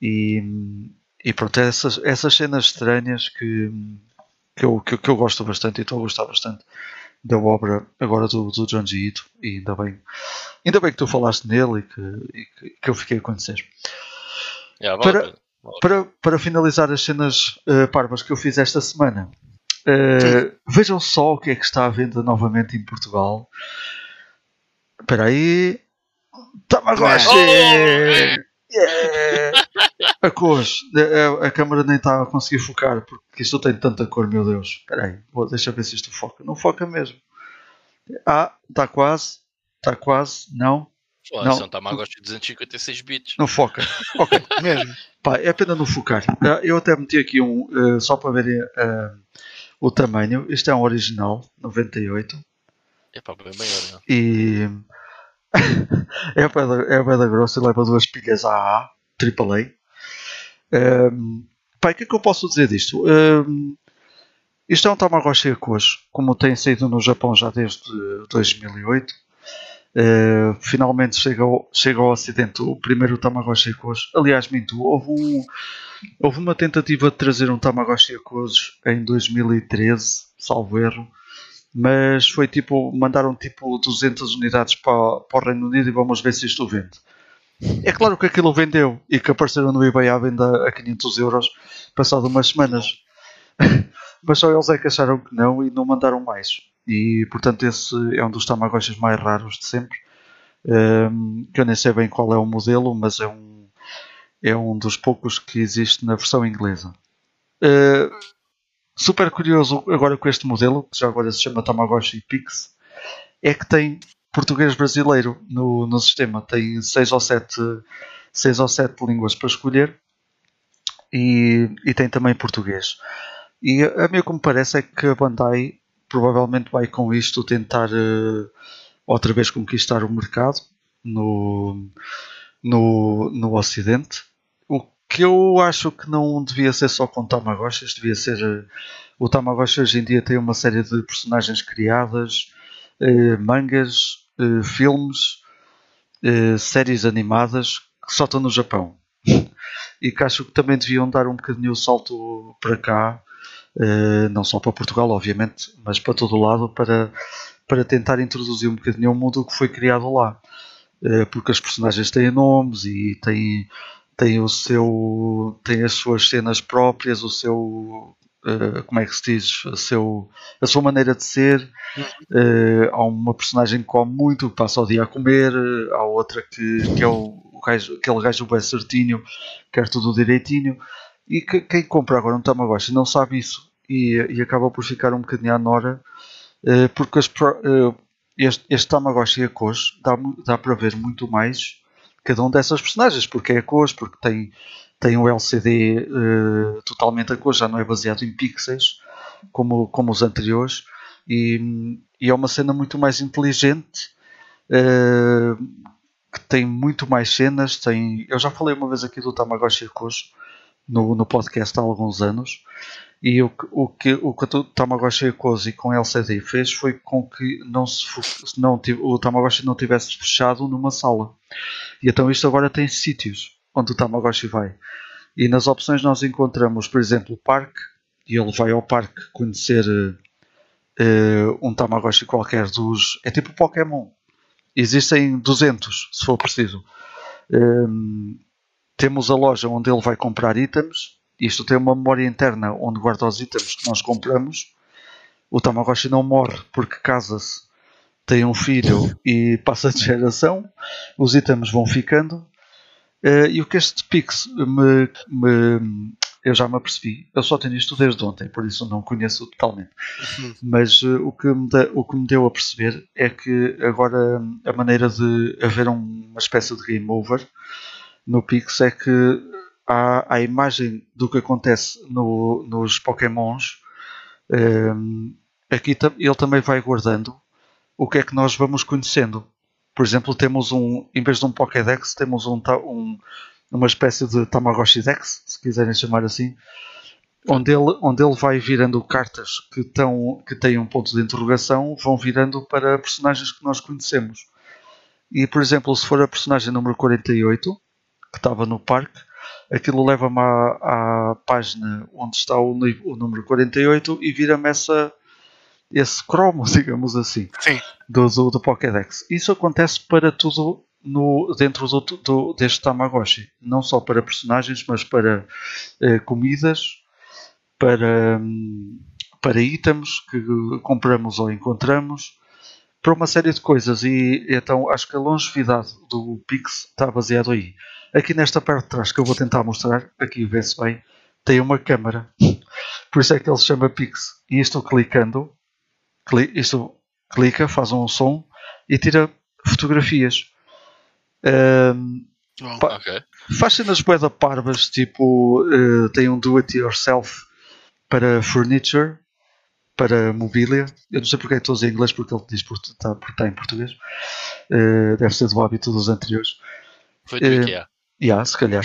E, e pronto, essas, essas cenas estranhas que, que eu, que, que eu gosto bastante e estou a gostar bastante da obra agora do, do John G. Ito e ainda bem, ainda bem que tu falaste nele e que, e que, que eu fiquei a conhecer. Yeah, para, para, para finalizar as cenas uh, parvas que eu fiz esta semana, uh, vejam só o que é que está à venda novamente em Portugal. Espera aí, Tamagotchi! Oh, é. Yeah! A cores, a, a câmera nem está a conseguir focar porque isto tem tanta cor, meu Deus. Espera aí, vou, deixa ver se isto foca. Não foca mesmo. Ah, está quase, está quase, não, Pô, Não. Isso é um Tamagotchi de 256 bits. não foca. Ok, Mesmo. pá, é pena não focar. Ah, Eu até meti aqui um, eh, só para verem ah, o tamanho. Isto é um original, 98. É pá, bem maior, não? E é a pedra, é a pedra grossa leva duas pilhas AA, AAA. Um, pá, o que é que eu posso dizer disto? Um, isto é um Tamagotchi a cores, como tem saído no Japão já desde 2008. Uh, finalmente chega ao, chega ao Ocidente o primeiro Tamagotchi a cores. Aliás, minto, houve, um, houve uma tentativa de trazer um Tamagotchi a cores em 2013, salvo erro mas foi tipo, mandaram tipo 200 unidades para, para o Reino Unido e vamos ver se isto vende. É claro que aquilo vendeu e que apareceram no eBay à venda a 500 euros passado umas semanas. mas só eles é que acharam que não e não mandaram mais. E portanto esse é um dos Tamagotchis mais raros de sempre. Um, que eu nem sei bem qual é o modelo, mas é um, é um dos poucos que existe na versão inglesa. Uh, super curioso agora com este modelo, que já agora se chama Tamagotchi Pix, é que tem português brasileiro no, no sistema. Tem 6 ou 7 seis ou sete línguas para escolher e, e tem também português. E a mim o que me parece é que a Bandai provavelmente vai com isto tentar uh, outra vez conquistar o mercado no, no, no Ocidente. Que eu acho que não devia ser só com Tamagotchis, devia ser. Uh, o Tamagotchi hoje em dia tem uma série de personagens criadas, uh, mangas, filmes, séries animadas que só estão no Japão. e que acho que também deviam dar um bocadinho o salto para cá, uh, não só para Portugal, obviamente, mas para todo o lado, para, para tentar introduzir um bocadinho o mundo que foi criado lá. Uh, porque as personagens têm nomes e têm, têm, o seu, têm as suas cenas próprias, o seu. Uh, como é que se diz? A, seu, a sua maneira de ser. há uma personagem que come muito, que passa o dia a comer, há outra que, que é o, o gajo, aquele gajo bem certinho, quer tudo direitinho. E que, quem compra agora um Tamagotchi não sabe isso e, e acaba por ficar um bocadinho à nora, uh, porque as, este, este Tamagotchi a cores dá, dá para ver muito mais cada um dessas personagens, porque é a cores, porque tem, tem um LCD uh, totalmente a cores, já não é baseado em pixels como, como os anteriores, e, e é uma cena muito mais inteligente que tem muito mais cenas. Tem, eu já falei uma vez aqui do Tamagotchi Cos no, no podcast há alguns anos. E o, o, que, o que o Tamagotchi Cozy com LCD fez foi com que não se, não, o Tamagotchi não tivesse fechado numa sala. E então isto agora tem sítios onde o Tamagotchi vai. E nas opções nós encontramos, por exemplo, o parque. E ele vai ao parque conhecer uh, um Tamagotchi qualquer dos. É tipo Pokémon existem 200, se for preciso. Um, temos a loja onde ele vai comprar itens. Isto tem uma memória interna onde guarda os itens que nós compramos. O Tamagotchi não morre porque casa-se, tem um filho e passa de geração. Os itens vão ficando. Uh, e o que este Pix me, me, eu já me apercebi. Eu só tenho isto desde ontem, por isso não conheço totalmente. Uhum. Mas uh, o, que me de, o que me deu a perceber é que agora a maneira de haver um, uma espécie de game over no Pix é que há a imagem do que acontece no, nos Pokémons. Um, aqui ele também vai guardando o que é que nós vamos conhecendo. Por exemplo, temos um, em vez de um Pokédex, temos um, um uma espécie de Tamagotchi Dex, se quiserem chamar assim, onde ele, onde ele vai virando cartas que, tão, que têm um ponto de interrogação, vão virando para personagens que nós conhecemos. E, por exemplo, se for a personagem número 48, que estava no parque, aquilo leva-me à, à, página onde está o, o número 48 e vira-me essa, esse cromo, digamos assim, Sim. Do, do, do Pokédex. Isso acontece para tudo no, dentro do, do, deste Tamagotchi. Não só para personagens, mas para eh, comidas, para, para itens que compramos ou encontramos, para uma série de coisas e então acho que a longevidade do Pix está baseado aí. Aqui nesta parte de trás que eu vou tentar mostrar, aqui vê-se bem, tem uma câmara. Por isso é que ele se chama Pix. E isto clicando, cli, isto clica, faz um som e tira fotografias. Um, Bom, pá, Ok. faz cenas boeda parvas, tipo, eh, tem um do-it-yourself para furniture, para mobília. Eu não sei porque é dizer em inglês, porque ele diz por está, por está em português. Eh, deve ser do hábito dos anteriores. Foi do Eh, IKEA. Yeah, se calhar.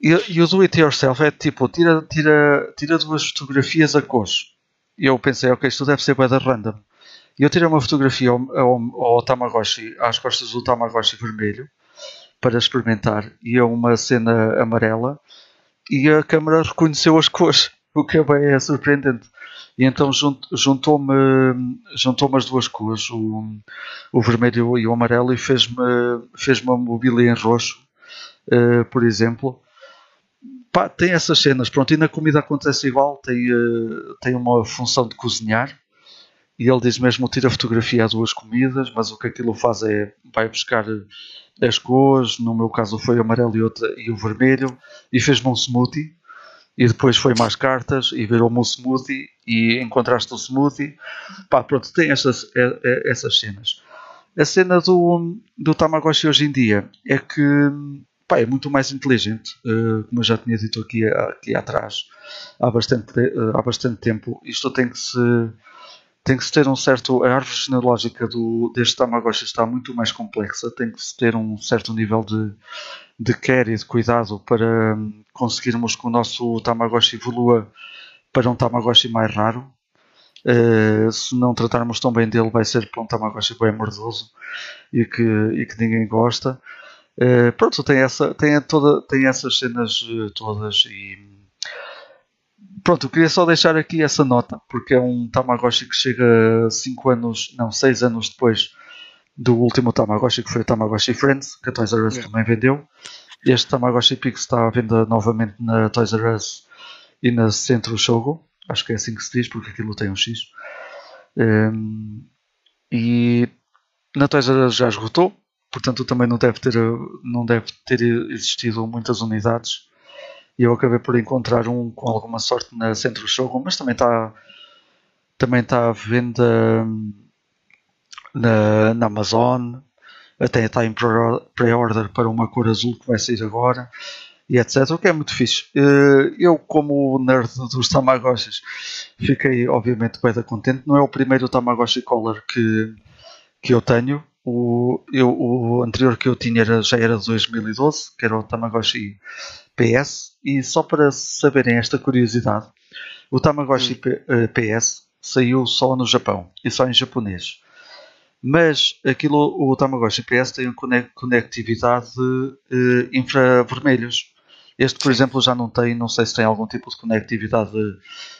e, e o do it yourself é tipo, tira, tira, tira duas fotografias a cores. E eu pensei, ok, isto deve ser da random. E eu tirei uma fotografia ao, ao, ao Tamagotchi, às costas do Tamagotchi vermelho, para experimentar. E é uma cena amarela. E a câmera reconheceu as cores, o que é bem surpreendente. E então junt- juntou-me juntou as duas cores, o, o vermelho e o amarelo, e fez-me fez uma mobília em roxo, eh, por exemplo. Pá, tem essas cenas, pronto, e na comida acontece igual, tem, eh, tem uma função de cozinhar, e ele diz mesmo tira fotografia a duas comidas, mas o que aquilo faz é, vai buscar eh, as cores, no meu caso foi o amarelo e, outra, e o vermelho, e fez-me um smoothie, e depois foi mais cartas e virou-me um smoothie e encontraste o smoothie. Pá, pronto, tem essas, é- é- essas cenas. A cena do, do Tamagotchi hoje em dia é que pá, é muito mais inteligente, eh, como eu já tinha dito aqui, aqui atrás, há bastante, te- eh, há bastante tempo. Isto tem que se tem que se ter um certo. A árvore genealógica do, deste Tamagotchi está muito mais complexa, tem que se ter um certo nível de, de care e de cuidado para hum, conseguirmos que o nosso Tamagotchi evolua para um Tamagotchi mais raro. Eh, se não tratarmos tão bem dele, vai ser para um Tamagotchi bem mordoso e que, e que ninguém gosta. Eh, pronto, tem, essa, tem, toda, tem essas cenas eh, todas e. Pronto, eu queria só deixar aqui essa nota, porque é um Tamagotchi que chega 5 anos, não, 6 anos depois do último Tamagotchi, que foi o Tamagotchi Friends, que a Toys R Us Yeah. também vendeu. Este Tamagotchi Pix está à venda novamente na Toys R Us e na Centro Shogo. Acho que é assim que se diz, porque aquilo tem um X. Ehm, e na Toys R Us já esgotou, portanto também não deve ter, não deve ter existido muitas unidades. E eu acabei por encontrar um com alguma sorte na Centro Shogo, mas também está também está à venda hum, na, na Amazon, até está em pre- pre-order para uma cor azul que vai sair agora e etc. O que é muito fixe. Eh, Eu, como nerd dos Tamagotchis, fiquei obviamente bem contente. Não é o primeiro Tamagotchi Color que, que eu tenho. O, eu, o anterior que eu tinha era, já era de 2012, que era o Tamagotchi PS. E só para saberem esta curiosidade, o Tamagotchi eh, PS saiu só no Japão e só em japonês. Mas aquilo, o Tamagotchi PS tem conec- conectividade eh, infravermelhos. Este, por exemplo, já não tem, não sei se tem algum tipo de conectividade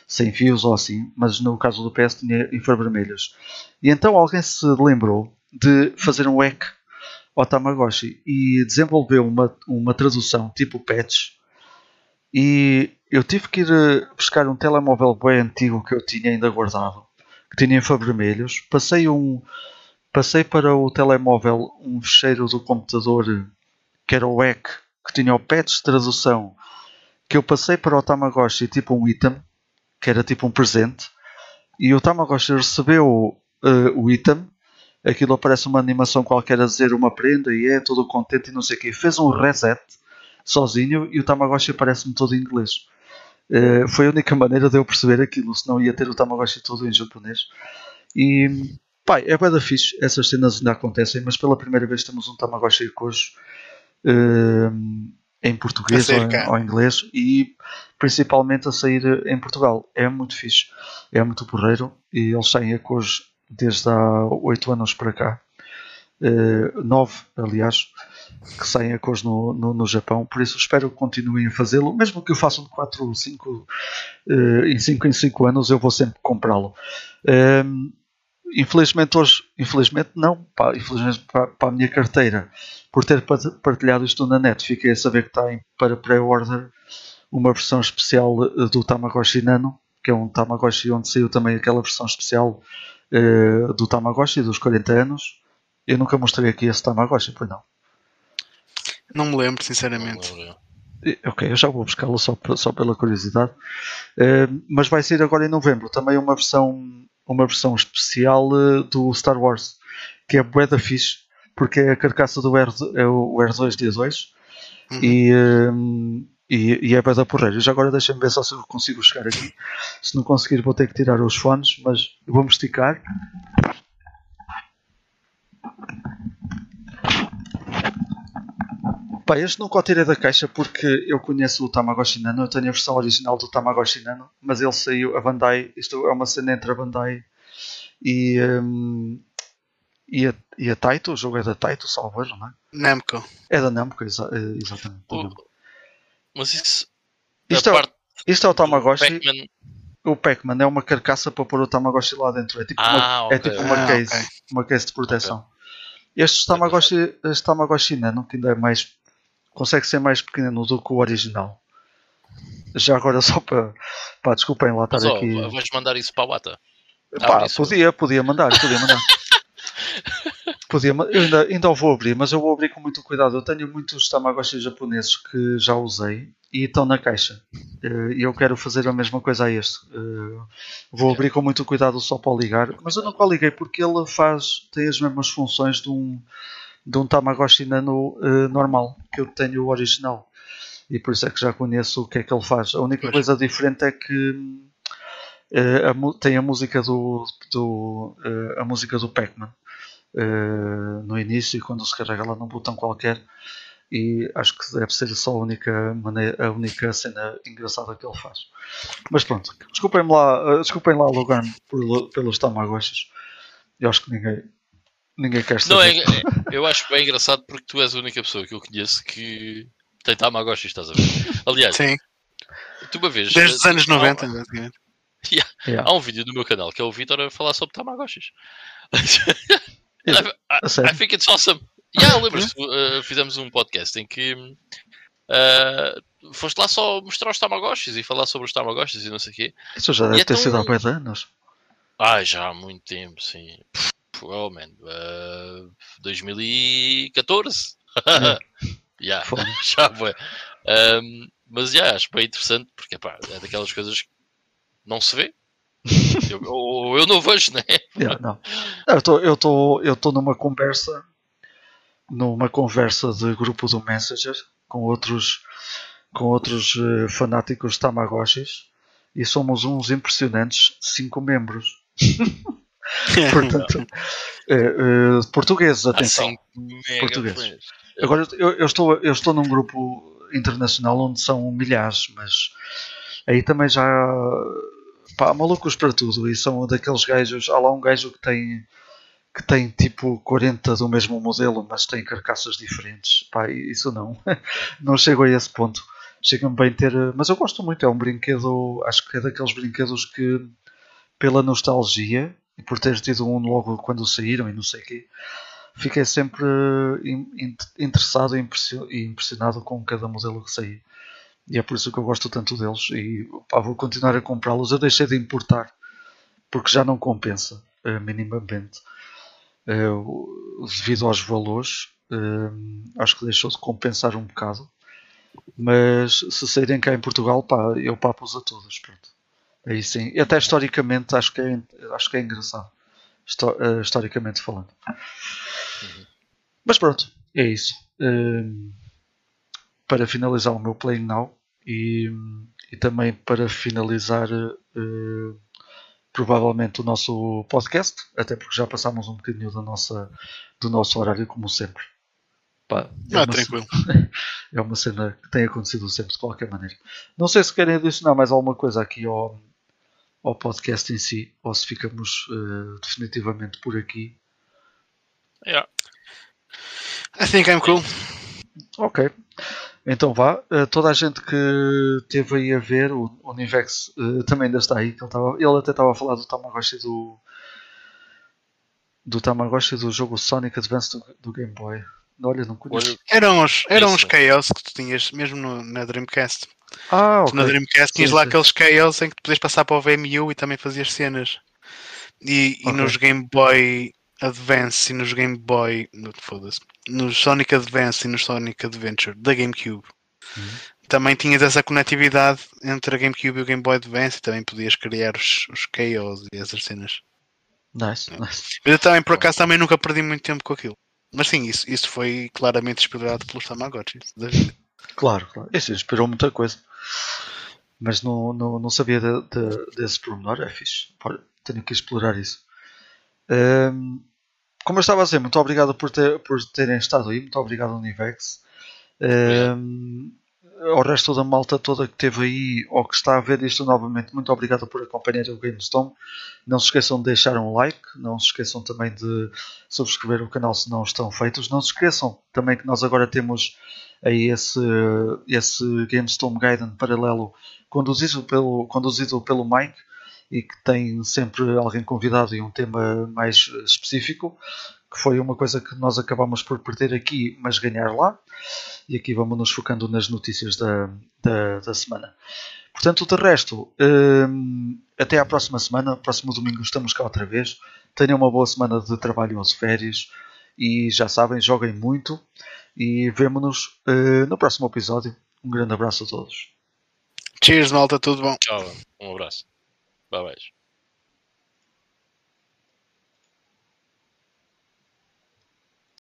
sem fios ou assim, mas no caso do PS tinha infravermelhos. E então alguém se lembrou de fazer um hack ao Tamagotchi e desenvolveu uma, uma tradução tipo patch. E eu tive que ir eh, buscar um telemóvel bem antigo que eu tinha ainda guardado, que tinha infravermelhos. Passei um, passei para o telemóvel um fecheiro do computador que era o hack, que tinha o patch de tradução, que eu passei para o Tamagotchi tipo um item, que era tipo um presente, e o Tamagotchi recebeu eh, o item, aquilo aparece uma animação qualquer a dizer uma prenda e é todo contente e não sei o quê. Fez um reset sozinho e o Tamagotchi aparece-me todo em inglês. Eh, foi a única maneira de eu perceber aquilo, senão ia ter o Tamagotchi todo em japonês. E pá, é bem da fixe, essas cenas ainda acontecem, mas pela primeira vez temos um Tamagotchi Kojo eh, em português ou em, ou em inglês e principalmente a sair em Portugal. É muito fixe, é muito porreiro e eles saem a Kojo desde há 8 anos para cá. 9, aliás, que saem a cores no, no, no Japão, por isso espero que continuem a fazê-lo, mesmo que o façam de 4 ou 5 eh, em 5 em 5 anos, eu vou sempre comprá-lo. Ehm, infelizmente hoje, infelizmente não, pá, infelizmente para, para a minha carteira, por ter pa- partilhado isto na net, fiquei a saber que está em, para pré-order uma versão especial eh, do Tamagotchi Nano, que é um Tamagotchi onde saiu também aquela versão especial eh, do Tamagotchi dos 40 anos. Eu nunca mostrei aqui esse Tamagotchi, pois não. Não me lembro, sinceramente. lembro. Ok, eu já vou buscá-lo só, só pela curiosidade. Eh, mas vai sair agora em novembro também uma versão, uma versão especial eh, do Star Wars, que é bué da fixe, porque é a carcaça do R, é o R2D2 Uhum. e, eh, e, e é bué da porreira. Já agora deixa-me ver só se eu consigo chegar aqui. Se não conseguir vou ter que tirar os fones, mas vou-me esticar. Pá, este nunca o tirei da caixa porque eu conheço o Tamagotchi Nano, eu tenho a versão original do Tamagotchi Nano, mas ele saiu, a Bandai, isto é uma cena entre a Bandai e, hum, e, a, e a Taito, o jogo é da Taito, salvo erro, não é? Namco. É da Namco, exa- eh, exatamente. O-. Mas isso. Isto é, parte isto é o do Tamagotchi, Pac-Man- o Pac-Man é uma carcaça para pôr o Tamagotchi lá dentro, é tipo, Ah, uma, é ok. tipo uma, Ah, case, ok. uma case de proteção. Este Tamagotchi, este Tamagotchi Nano, que ainda é mais. consegue ser mais pequeno do que o original. Já agora só para. Pá, desculpem lá estar Mas aqui. vais mandar isso para a Wata. Pá, podia, podia mandar, podia mandar. podia, eu ainda, ainda o vou abrir, mas eu vou abrir com muito cuidado. Eu tenho muitos Tamagotchi japoneses que já usei e estão na caixa. Eh, E eu quero fazer a mesma coisa a este. Eh, Vou abrir com muito cuidado só para o ligar, mas eu nunca o liguei porque ele faz, tem as mesmas funções de um, de um Tamagotchi Nano eh, normal, que eu tenho o original. E por isso é que já conheço o que é que ele faz. A única coisa diferente é que tem a música do, do a música do Pac-Man eh, no início quando se carrega lá num botão qualquer e acho que deve ser só a única maneira, a única cena engraçada que ele faz. Mas pronto, desculpem-me lá, eh, desculpem lá por- pelos Tamagotchis. Eu acho que ninguém ninguém quer saber. Não, é, é- eu acho bem engraçado porque tu és a única pessoa que eu conheço que tem Tamagotchi, estás a ver? Aliás, Sim, tu uma vez. desde os eh, anos há- 90, basicamente. Yeah. Há um vídeo no meu canal que é o Vitor a falar sobre Tamagotchis. Yeah. I, sério? I think it's awesome. Yeah, lembras-te? uh, fizemos um podcast em que uh, foste lá só mostrar os Tamagotchis e falar sobre os Tamagotchis e não sei o quê. Isso já deve E ter então- sido há bem de anos. Ah, já há muito tempo, sim. Oh, man. Uh, 2014. Yeah. yeah, já foi. Um, mas já, acho bem interessante porque é daquelas coisas que não se vê. Eu, ou eu não vejo, né? Yeah, não. Eu estou eu tô, eu tô numa conversa numa conversa de grupo do Messenger com outros com outros eh, fanáticos Tamagotchis e somos uns impressionantes cinco membros. Portanto, eh, eh, portugueses, atenção. Assim, Portugueses. Agora eu, eu estou, eu estou num grupo internacional onde são milhares, mas aí também já pá, malucos para tudo e são daqueles gajos. Há lá um gajo que tem que tem tipo 40 do mesmo modelo, mas tem carcaças diferentes. Pá, isso não, não chego a esse ponto. Chega-me bem ter, mas eu gosto muito. É um brinquedo, acho que é daqueles brinquedos que, pela nostalgia e por ter tido um logo quando saíram e não sei o quê, fiquei sempre in- interessado e impressio- impressionado com cada modelo que saía. E é por isso que eu gosto tanto deles e pá, vou continuar a comprá-los. Eu deixei de importar porque já não compensa eh, minimamente o- devido aos valores. eh, acho que deixou de compensar um bocado. Mas se saírem cá em Portugal, pá, eu papo-os a todos. Pronto. Aí sim. E até historicamente acho que é, acho que é engraçado. Histo- historicamente falando. Mas pronto, é isso. Para finalizar o meu Playing Now e, e também para finalizar eh, provavelmente o nosso podcast, até porque já passámos um bocadinho da nossa, do nosso horário, como sempre. Pá, é Ah, tranquilo. é uma cena que tem acontecido sempre de qualquer maneira. Não sei se querem adicionar mais alguma coisa aqui ao, ao podcast em si, ou se ficamos eh, definitivamente por aqui. Yeah. I think I'm cool. Ok. Então vá. Eh, toda a gente que teve aí a ver, o, o Nivex eh, também ainda está aí. que Ele, estava- ele até estava a falar do Tamagotchi do. Do Tamagotchi do jogo Sonic Advance do, do Game Boy. Olha, não conheço. Eram os, eram os. Chaos que tu tinhas mesmo no- na Dreamcast. Ah, Tu Na ok. Dreamcast tinhas Sim, lá sim. aqueles Chaos em que tu podias passar para o VMU e também fazias cenas. E, e Ok. nos Game Boy Advance e nos Game Boy. Foda-se. Nos Sonic Advance e nos Sonic Adventure da GameCube. Uhum. Também tinhas essa conectividade entre a GameCube e o Game Boy Advance e também podias criar os, os Chaos e essas cenas. Nice, nice. Mas eu também, por acaso, também nunca perdi muito tempo com aquilo. Mas sim, isso, isso foi claramente inspirado pelos Tamagotchis vida. Claro, claro. Isso inspirou muita coisa. Mas não, não, não sabia de, de- desse pormenor. É fixe. Tenho que explorar isso. Ehm, como eu estava a dizer, muito obrigado por, ter, por terem estado aí. Muito obrigado, Univex. Ehm, ao resto da malta toda que esteve aí ou que está a ver isto novamente, muito obrigado por acompanhar o GameStone. Não se esqueçam de deixar um like, não se esqueçam também de subscrever o canal se não estão feitos. Não se esqueçam também que nós agora temos aí esse, esse GameStone Gaiden paralelo conduzido pelo, conduzido pelo Mike e que tem sempre alguém convidado e um tema mais específico, que foi uma coisa que nós acabamos por perder aqui, mas ganhar lá. E aqui vamos nos focando nas notícias da, da, da semana. Portanto, de resto, hum, até à próxima semana. Próximo domingo estamos cá outra vez. Tenham uma boa semana de trabalho ou de férias. E já sabem, joguem muito. E vemo-nos eh, no próximo episódio. Um grande abraço a todos. Cheers, malta, tudo bom? Tchau. Um abraço. Bye bye.